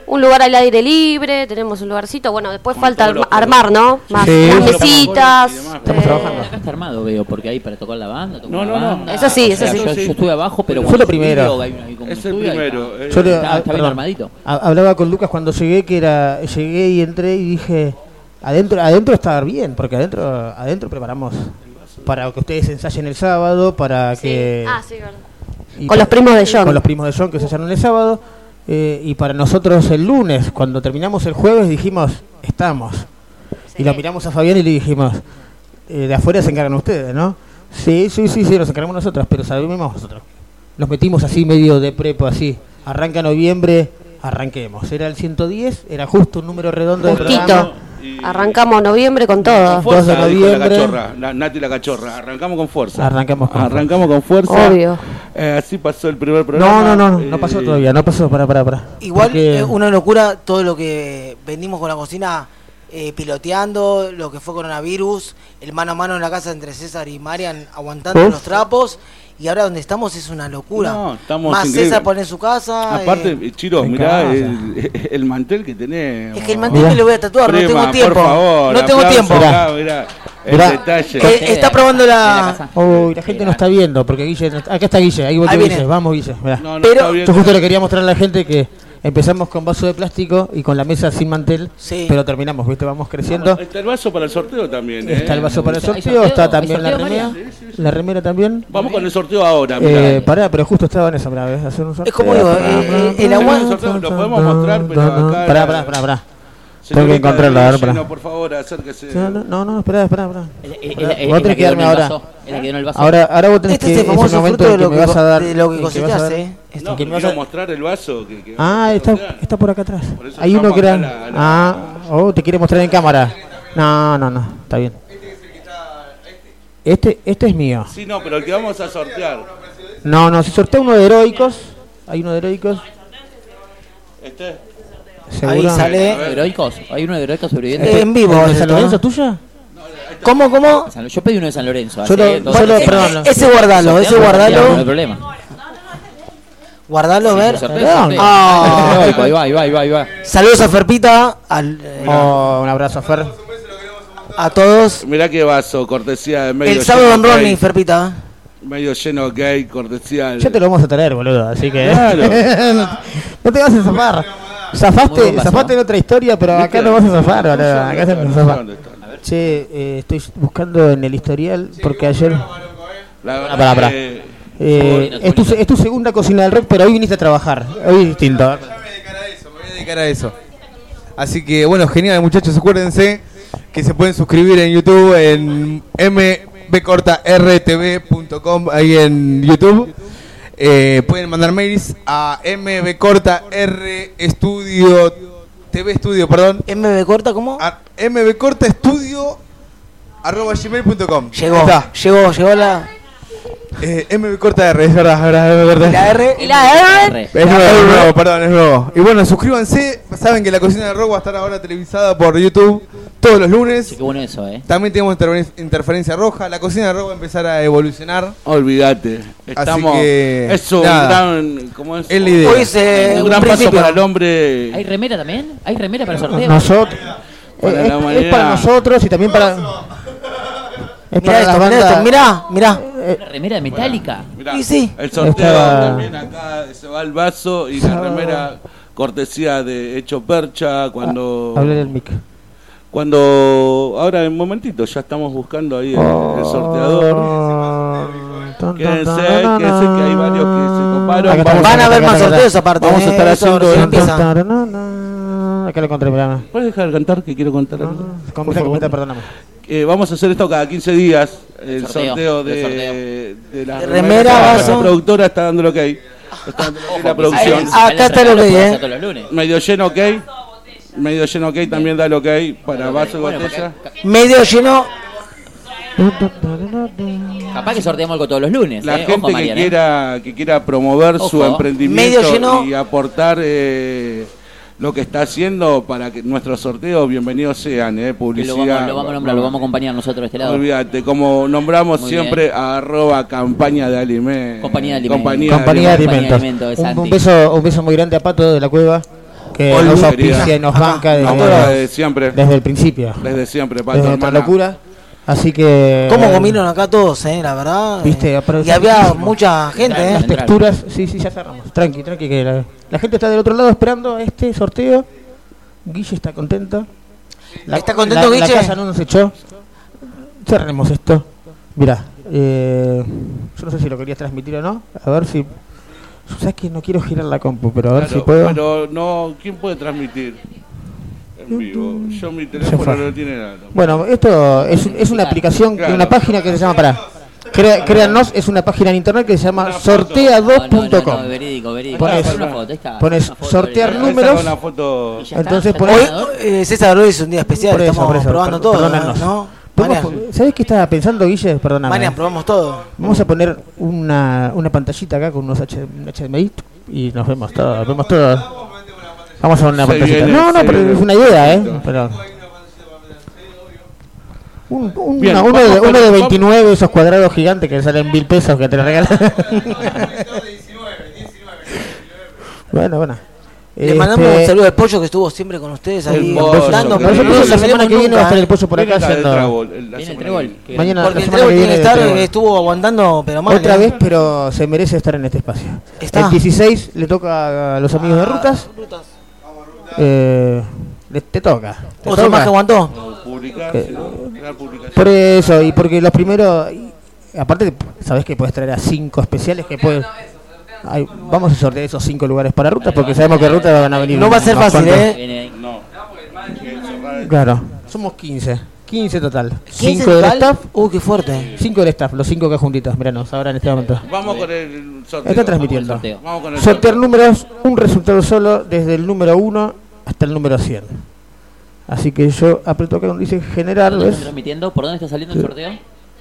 Un lugar al aire libre, tenemos un lugarcito. Bueno, después Con falta los armar, ¿no? Más Sí. las mesitas. Estamos trabajando. Acá está armado, veo, porque hay para tocar la banda, tocar No, la no, no. banda. Eso sí, O sea, eso sí. Yo, yo estuve abajo, pero Fue lo primero. Es el ahí primero. está. Yo le- Está- está bien armadito. Ha- Hablaba con Lucas cuando llegué que era llegué y entré y dije adentro adentro está bien porque adentro adentro preparamos para que ustedes ensayen el sábado para sí. que Ah, sí, verdad. Y Con los primos de John. con los primos de John que ensayaron el sábado eh, y para nosotros el lunes cuando terminamos el jueves dijimos estamos y lo miramos a Fabián y le dijimos eh, de afuera se encargan ustedes ¿no? sí sí sí sí nos encargamos nosotros pero sabemos nosotros nos metimos así medio de prepo así. Arranca noviembre arranquemos. Era el 110 era justo un número redondo de programa Arrancamos noviembre con Con todo. fuerza, 2 de dijo la noviembre. cachorra, la- Nati la cachorra. Arrancamos con fuerza. Arrancamos con Arrancamos con fuerza. Obvio. Eh, así pasó el primer programa. no no no Eh, no pasó todavía no pasó para para para Igual Porque- es una locura todo lo que venimos con la cocina eh, piloteando, lo que fue coronavirus, el mano a mano en la casa entre César y Marian aguantando Uf. los trapos. Y ahora donde estamos es una locura. No, estamos Más. César pone en su casa. Aparte, eh, Chiro, mirá el, [LAUGHS] el mantel que tenés. es que el mantel me lo voy a tatuar, no tengo tiempo. Por favor, no tengo tiempo. acá, mirá, el Mirá. detalle. Eh, está probando la. Uy, la gente no está viendo, porque Guille, no está- acá está Guille, ahí, Ahí viene. Guille, vamos Guille, mirá. No, no Pero-. Yo justo le quería mostrar a la gente que empezamos con vaso de plástico y con la mesa sin mantel, Sí. pero terminamos, viste, vamos creciendo. Está el vaso para el sorteo también. ¿eh? Está el vaso para el ¿Hay sorteo, sorteo? está ¿Hay también la remera, la remera también. Vamos con el sorteo ahora. mirá. Eh, pará, pero justo estaba en esa, mirá, ¿ves? hacer un sorteo. Es como digo, eh, eh, el agua- El sorteo lo podemos mostrar, pero acá. Pará, pará, pará, pará. Tengo que encontrarla, a ver, pará. Lleno, por favor, acérquese. No, no, no, no, espera, espera, espera. Vos tenés que darme ahora. Ahora, ahora vos tenés Este que es el famoso fruto de lo que vas que en No, que quiero a- mostrar el vaso. Que, que Ah, está, está por acá atrás. Por Hay uno que era. la- la- Ah, oh, te quiere mostrar en cámara. No, no, no, está bien. Este, este es mío. Sí, no, pero el que vamos a sortear. No, no, si sortea uno de heroicos. Hay uno de heroicos. Este. Seguro. Ahí sale. ¿Heroicos? ¿Hay uno de heroicos sobrevivientes? Eh, en vivo. ¿El de esto, San. Lorenzo tuya? ¿Cómo, cómo? Yo pedí uno de San Lorenzo. Yo hace lo- dos yo lo- años. perdón. Ese guardalo, ese guardalo. No hay problema. Guardalo, a ver. Perdón. Ah. Ahí va, ahí va, ahí va, ahí va. Saludos a Ferpita, al, eh, Oh, un abrazo, Fer. a todos. Mirá qué vaso, cortesía de medio El sábado en Ronnie. Ferpita. Medio lleno gay, cortesía. Ya te lo vamos a traer, boludo, así que. Claro. [LAUGHS] no te vas a zafar. Zafaste, zafaste en otra historia, pero acá no vas a zafar, boludo. Acá vas a zafar. Che, eh, estoy buscando en el historial porque ayer. La verdad Ah, Eh, es, tu, es tu segunda cocina del rock, pero hoy viniste a trabajar. Hoy es distinto. Me voy a dedicar a eso, me voy a dedicar a eso. Así que bueno, genial muchachos, acuérdense que se pueden suscribir en YouTube en mbcortartv.com ahí en YouTube. Eh, pueden mandar mails a mbcortar TV Estudio, perdón, MB corta, ¿cómo? a mbcortaestudio arroba gmail.com. Llegó, llegó, llegó la, Eh, MB corta R, es verdad, es verdad, es verdad. la R. Y la R. Es nuevo, es nuevo, perdón, es nuevo. Y bueno, suscríbanse. Saben que la cocina de rock va a estar ahora televisada por YouTube todos los lunes. Qué bueno eso, ¿eh? También tenemos interferencia roja. La cocina del rock va a empezar a evolucionar. Olvídate. Estamos. que, es un nada. gran. ¿Cómo es? Es la idea. Hoy se- un un gran paso principio. para el hombre. ¿Hay remera también? ¿Hay remera para el sorteo? Nosotros. Para es, es para nosotros y también para. Es Mirá esto, mirá esto, mirá, mirá. Una remera metálica. Mirá, Y sí. El sorteo Está- también acá se va el vaso y la remera cortesía de Hecho Percha cuando Hablé del mic. cuando ahora en un momentito ya estamos buscando ahí el, el sorteador. Quédense, quédense que hay varios que se Vamos Van a haber más sorteos aparte. Vamos a ¿eh? estar Eso haciendo ¿Puedes dejar de cantar que quiero contar Comenta, comenta, perdóname. Eh, vamos a hacer esto cada 15 días. El Sorteo, sorteo, el de, sorteo. de la De remera, La productora está dando lo que hay. Está dando lo que hay la producción. Ahí- acá está lo que hay, ¿eh? Medio lleno, ok. Medio lleno, ok. También da lo que hay para vaso y Bueno, botella. Medio lleno. Capaz que sorteamos algo todos los lunes. La ¿eh? gente Ojo, que Mariana. quiera que quiera promover su emprendimiento Medio lleno. y aportar eh, lo que está haciendo para que nuestros sorteos bienvenidos sean, eh, publicidad. lo vamos, lo vamos a nombrar, lo vamos a acompañar nosotros de este lado. Olvídate, como nombramos Muy siempre a arroba campaña de alimentos. Compañía de alimentos. Compañía, Compañía de alimentos. Un, beso, un beso muy grande a Pato de la Cueva, que nos auspicia y nos banca desde, banca desde siempre. desde el principio. Desde siempre, Pato, Desde nuestra hermana. locura. Así que. ¿Cómo comieron acá todos, eh? La verdad. Viste, eh, y había mucha gente, Las eh. texturas, sí, sí, ya cerramos. Tranqui, tranqui, que la, la gente está del otro lado esperando a este sorteo. Guille está contenta. ¿Está contento, la, Guille? La casa no nos echó. Cerremos esto. Mirá, eh, yo no sé si lo querías transmitir o no. A ver si. Sabes que no quiero girar la compu, pero a ver Claro, si puedo. Pero no, ¿quién puede transmitir en vivo? Yo mi teléfono no tiene nada. Bueno, esto es, un- es una aplicación Claro. una página que se llama para. Créanos, es una página en internet que se llama sortea2.com. No, no, no, verídico, verídico. Pones, Pones una foto, está, pones una foto, sortear verídico. números. Una foto. Entonces pones- ¿está Hoy, eh, César, hoy es un día especial. Por eso, Estamos por eso, probando per- todo, perdónanos. ¿no? ¿Sabés qué estaba pensando, Guille? Perdóname. Marian, probamos todo. Vamos a poner una, una pantallita acá con unos H, un HDMI y nos vemos todo. Vemos todo. Vamos a poner una pantallita. no, no, pero es una idea, ¿eh? Pero... Un, un- Bien, una- uno, vamos de, uno de vamos- 29, esos cuadrados gigantes que salen mil pesos que te lo regalan. [LAUGHS] bueno, bueno. Le mandamos Este, un saludo al pollo que estuvo siempre con ustedes ahí dando. Por no la semana que viene va a estar el pollo por acá haciendo. el- el que- Mañana, Porque la el semana que tiene viene que estar, estuvo aguantando, pero mal. Otra ¿eh? vez, pero se merece estar en este espacio. Está. El 16 le toca a los amigos de Rutas. Eh, le- te toca. te Otro toca. más que aguantó. Que- no, publicación. Por eso, y porque los primeros. aparte, sabes que puedes traer a cinco especiales que puedes. Ay, vamos a sortear esos cinco lugares para Rutas porque sabemos que Rutas van a venir. No va a ser fácil, cuantos. ¿eh? No. Claro, somos 15. 15 total. 15 5 del staff. Uy, qué fuerte. 5 del staff, los 5 acá juntitos. Miranos, ahora en este momento. Vamos con el sorteo. Está transmitiendo. sorteo. Vamos con el Sortear números, un resultado solo desde el número 1 hasta el número 100. Así que yo aprieto acá donde dice generar, ¿Dónde transmitiendo? ¿Por dónde está saliendo el sorteo?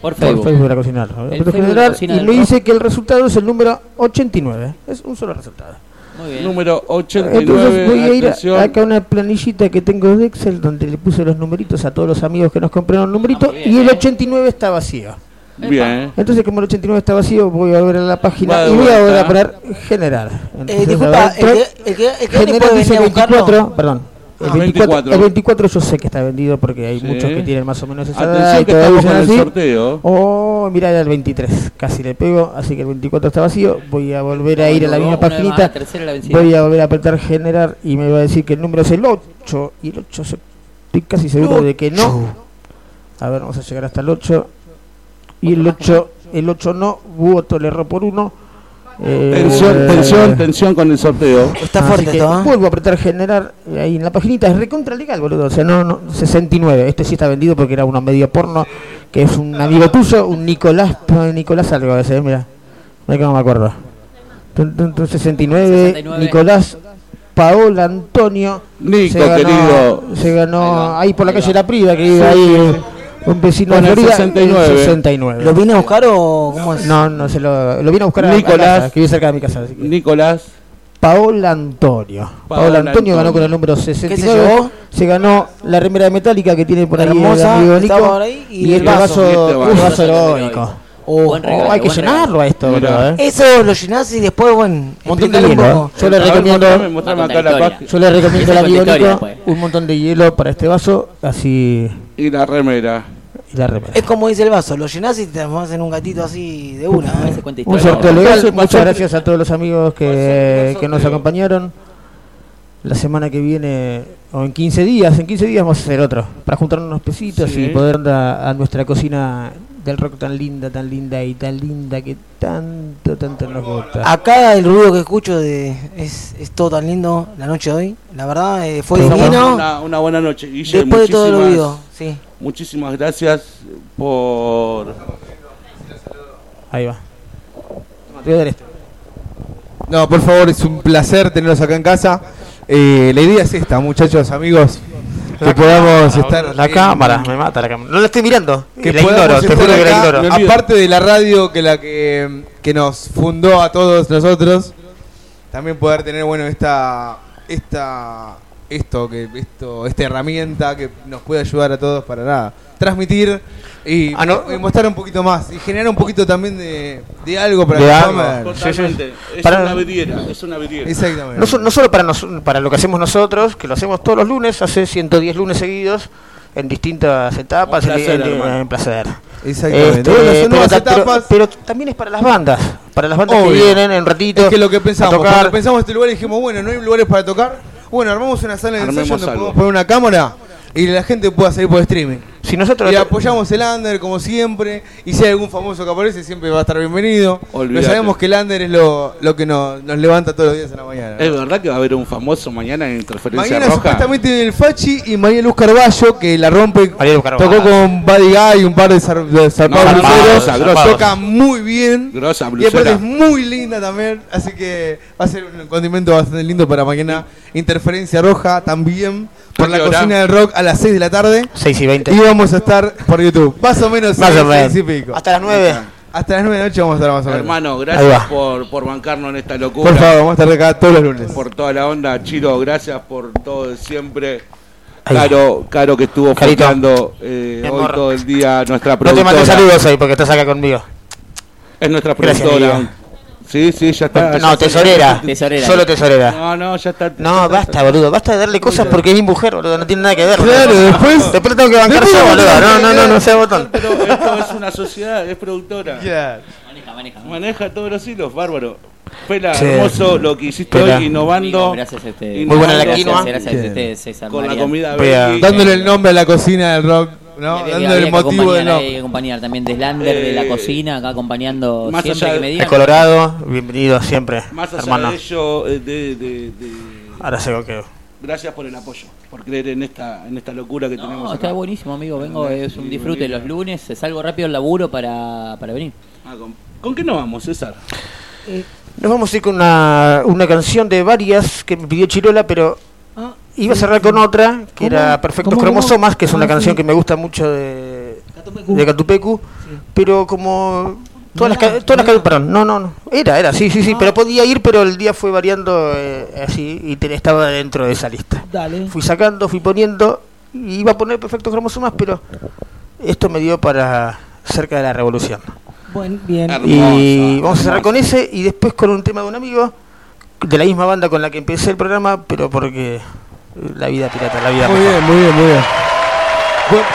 Por Por Facebook. De la. Aprieto Facebook de la generar cocina y del me rock. dice que el resultado es el número 89. Es un solo resultado. Muy bien. Número 89. Entonces voy a ir a- atención. acá a una planillita que tengo de Excel donde le puse los numeritos a todos los amigos que nos compraron numeritos Ah, y el eh. 89 está vacío. Bien. Entonces como el 89 está vacío voy a volver a la página Va de y voy a volver a poner generar. Eh, Entonces, disculpa, a ver, el que, el que, el que generar puede dice venir a buscarlo. 24, perdón. El Ah, 24, 24. el 24 yo sé que está vendido porque hay Sí. muchos que tienen más o menos esa edad Atención y que todavía estamos son el así. sorteo. Oh, mira, era el 23, casi le pego, así que el 24 está vacío. Voy a volver a ir a la Uno, misma paginita. Voy a volver a apretar generar y me va a decir que el número es el 8. Y el 8, se- estoy casi seguro de que no. A ver, vamos a llegar hasta el 8. Y el 8, el 8 no, voto le erró por 1. Tensión, tensión, tensión con el sorteo. Está Así fuerte que esto, ¿eh? vuelvo a apretar generar eh, ahí en la paginita, es recontra legal, boludo. O sea, no, no, 69. Este sí está vendido porque era uno medio porno, que es un amigo tuyo, un Nicolás, Nicolás algo ese, mira. Mira que no me acuerdo. Tun, tun, tun, 69, 69. Nicolás Paola Antonio. Nico, se ganó, querido. Se ganó ahí, por la ahí calle va. La Priva, que vive Sí, ahí, sí, eh, un vecino de el Florida. 69. el 69. ¿Lo vine a buscar o cómo es? No, no, se lo, lo vine a buscar a- a, Nicolás. casa, que vive cerca de mi casa. así que- Nicolás Paola Antonio. Paola Paola Antonio ganó con el número ¿Qué se 69. llevó? Se ganó la remera metálica que tiene por ahí Hermosa, el amigo está Nico. por ahí, y y, el el vaso. vaso, Y este vaso. Oh, Buen regalo, oh, hay que llenarlo a esto, bro, ¿eh? Eso lo llenás y después, bueno, Un montón de hielo. Yo le recomiendo, la yo le recomiendo Nico pues. un montón de hielo para este vaso, así Y la remera. y la remera. Es como dice el vaso, lo llenás y te transformás en un gatito así de una. ¿eh? Un sorteo legal. Muchas gracias a todos los amigos que, que nos acompañaron. La semana que viene, o en 15 días, en 15 días vamos a hacer otro, para juntarnos unos pesitos Sí. y poder dar a nuestra cocina del rock tan linda, tan linda y tan linda que tanto, tanto nos gusta. Acá el ruido que escucho de es, es todo tan lindo la noche de hoy. La verdad, eh, fue divino. Una, una buena noche. Guille, Después de todo el muchísimas- ruido, sí. Muchísimas gracias por. Ahí va. Este. No, por favor, es un placer tenerlos acá en casa. Eh, la idea es esta, muchachos, amigos, que podamos estar... La cámara, me mata la cámara. No la estoy mirando. que la ignoro, te juro que la ignoro. Aparte de la radio que la que, que nos fundó a todos nosotros, también poder tener bueno esta esta esto que esto esta herramienta que nos puede ayudar a todos para nada transmitir y, Ah, no. y mostrar un poquito más y generar un poquito también de, de algo para De que algo. Totalmente. Es Para- una vidriera. Es una vidriera. Exactamente. No, so- no solo para, nos- para lo que hacemos nosotros, que lo hacemos todos los lunes, hace 110 lunes seguidos, en distintas etapas, Un placer, en, en- placer. Exactamente. Este, pero, nuevas ta- pero- etapas. pero también es para las bandas, para las bandas Obvio. que vienen en ratito. Es que lo que pensamos, a tocar. cuando pensamos este lugar dijimos, bueno, no hay lugares para tocar. Bueno, armamos una sala de ensayo donde algo. podemos poner una cámara y la gente pueda salir por streaming. Si nosotros Y apoyamos el under como siempre. Y si hay algún famoso que aparece, siempre va a estar bienvenido. Olvídate. Pero sabemos que el under es lo, lo que nos, nos levanta todos los días en la mañana. Es verdad que va a haber un famoso mañana en Interferencia Mañana Roja. supuestamente el Fachi y María Luz Carballo, que la rompe. María Luz Carballo. Tocó con Buddy Guy y un par de, zar, de zarpados No, bluseros. grosa, grosa. Toca muy bien. Grosa, Y aparte es muy linda también. Así que va a ser un condimento bastante lindo para mañana. Interferencia Roja también. Por ¿A la hora? cocina del rock a las 6 de la tarde. 6 y 20. Y vamos a estar por YouTube. Más o menos Más seis, o menos. seis y pico. Hasta las 9. Hasta las 9 de la noche vamos a estar más o menos. Hermano, gracias por, por bancarnos en esta locura. Por favor, vamos a estar acá todos los lunes. Por toda la onda, Chiro, gracias por todo de siempre. Caro, Caro que estuvo foteando eh, hoy amor. todo el día, nuestra No te productora. mando saludos hoy porque estás acá conmigo. Es nuestra Gracias, productora. amigo. Sí, sí, ya está. ya No, está. tesorera. Tesorera. Solo tesorera. No, no, ya está. No, basta, boludo. Basta de darle cosas porque es mi mujer, boludo. No tiene nada que ver. Claro, boludo. después- Después tengo que bancar yo, boludo. No, no, no, no sea botón. Pero esto es una sociedad, es productora. Maneja, maneja. Maneja todos los hilos, bárbaro. Pela, Sí. hermoso lo que hiciste Pela. hoy, innovando. Amigo, gracias a este, Muy buena la gracias, quinoa. Gracias a ustedes, César, Con la Marian. comida. Dándole el nombre a la cocina del rock, ¿no? había Dándole había el motivo nombre. que acompañar también de Lander de la Eh, cocina, acá acompañando más siempre allá que me de- De digan. Colorado, bienvenido siempre, Más allá hermano. de ello, eh, de, de- de- Ahora sé que gracias por el apoyo, por creer en esta, en esta locura que tenemos. No, acá. está buenísimo, amigo. Vengo, es un disfrute los lunes. Salgo rápido al laburo para, para venir. Ah, ¿con, ¿con qué nos vamos, César? Nos vamos a ir con una, una canción de varias que me pidió Chirola, pero iba a cerrar con otra, que ¿Cómo? era Perfectos ¿Cómo, Cromosomas, que es una canción que me gusta mucho de, Catupecu. de Catupecu, pero como todas las, era, ca- todas las perdón, no, no, no, era, era, sí, sí, sí, Ah. pero podía ir, pero el día fue variando eh, así y te- estaba dentro de esa lista. Dale. Fui sacando, fui poniendo, y iba a poner Perfectos Cromosomas, pero esto me dio para cerca de la revolución. Buen, bien. Hermoso. Y vamos a cerrar hermoso. con ese y después con un tema de un amigo de la misma banda con la que empecé el programa, pero porque la vida pirata, la vida Muy bien, muy bien, muy bien. Bueno,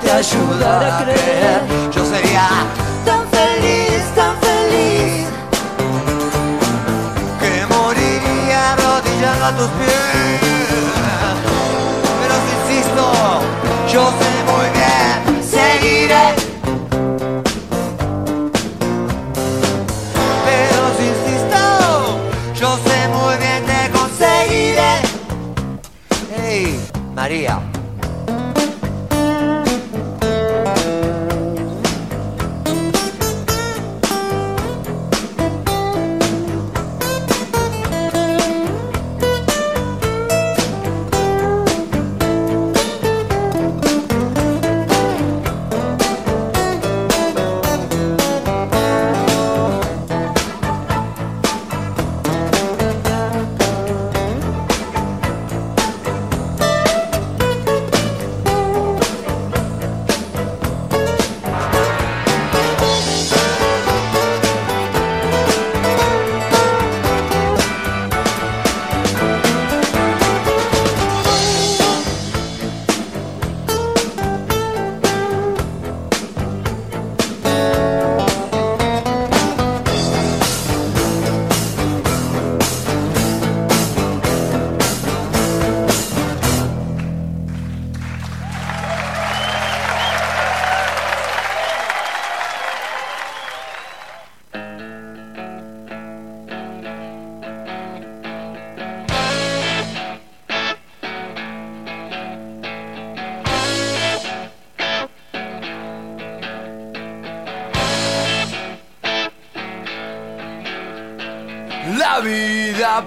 te ayudará a creer. Yo sería tan feliz, tan feliz, que moriría arrodillado a tus pies. Pero si insisto, yo sé muy bien, seguiré. Pero si insisto, yo sé muy bien, te conseguiré. Hey, María.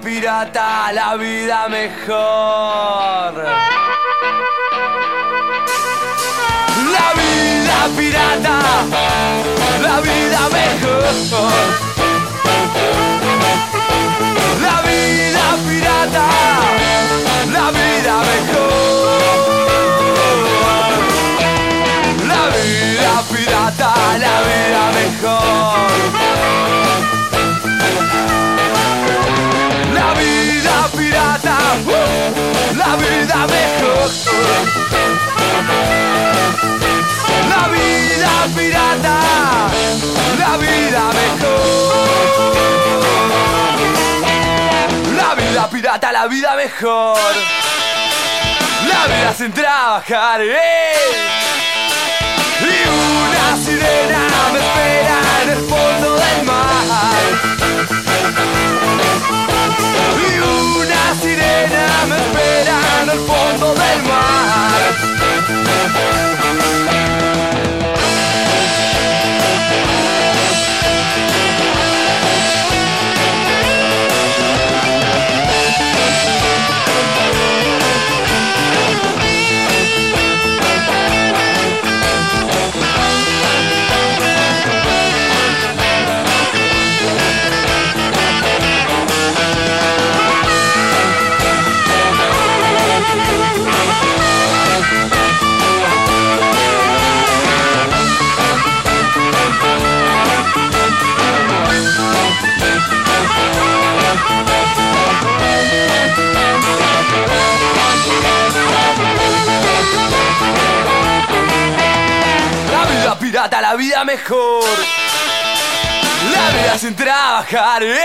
pirata, la vida mejor. La vida pirata, la vida mejor. La vida pirata, la vida mejor. La vida pirata, la vida mejor. uh, la vida mejor. La vida pirata, la vida mejor. La vida pirata, la vida mejor. La vida sin trabajar. Eh. Y una sirena me espera en el fondo del mar. Y una sirena me espera en el fondo del mar. La vida mejor. La vida sin trabajar, ¡ey!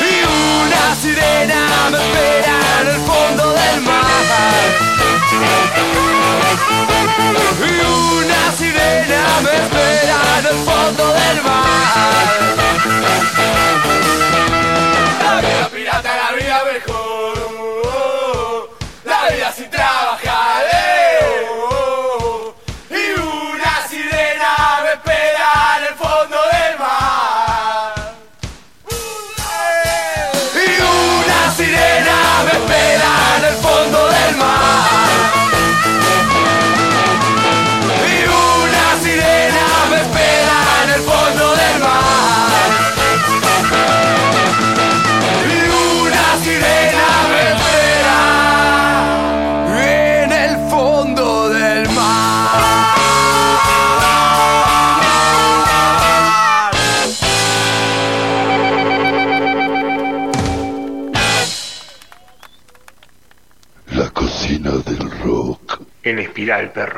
Y una sirena me espera en el fondo del mar. Y una sirena me espera en el fondo del mar. La vida pirata, la vida mejor. La vida sin trabajar. En espiral, perro.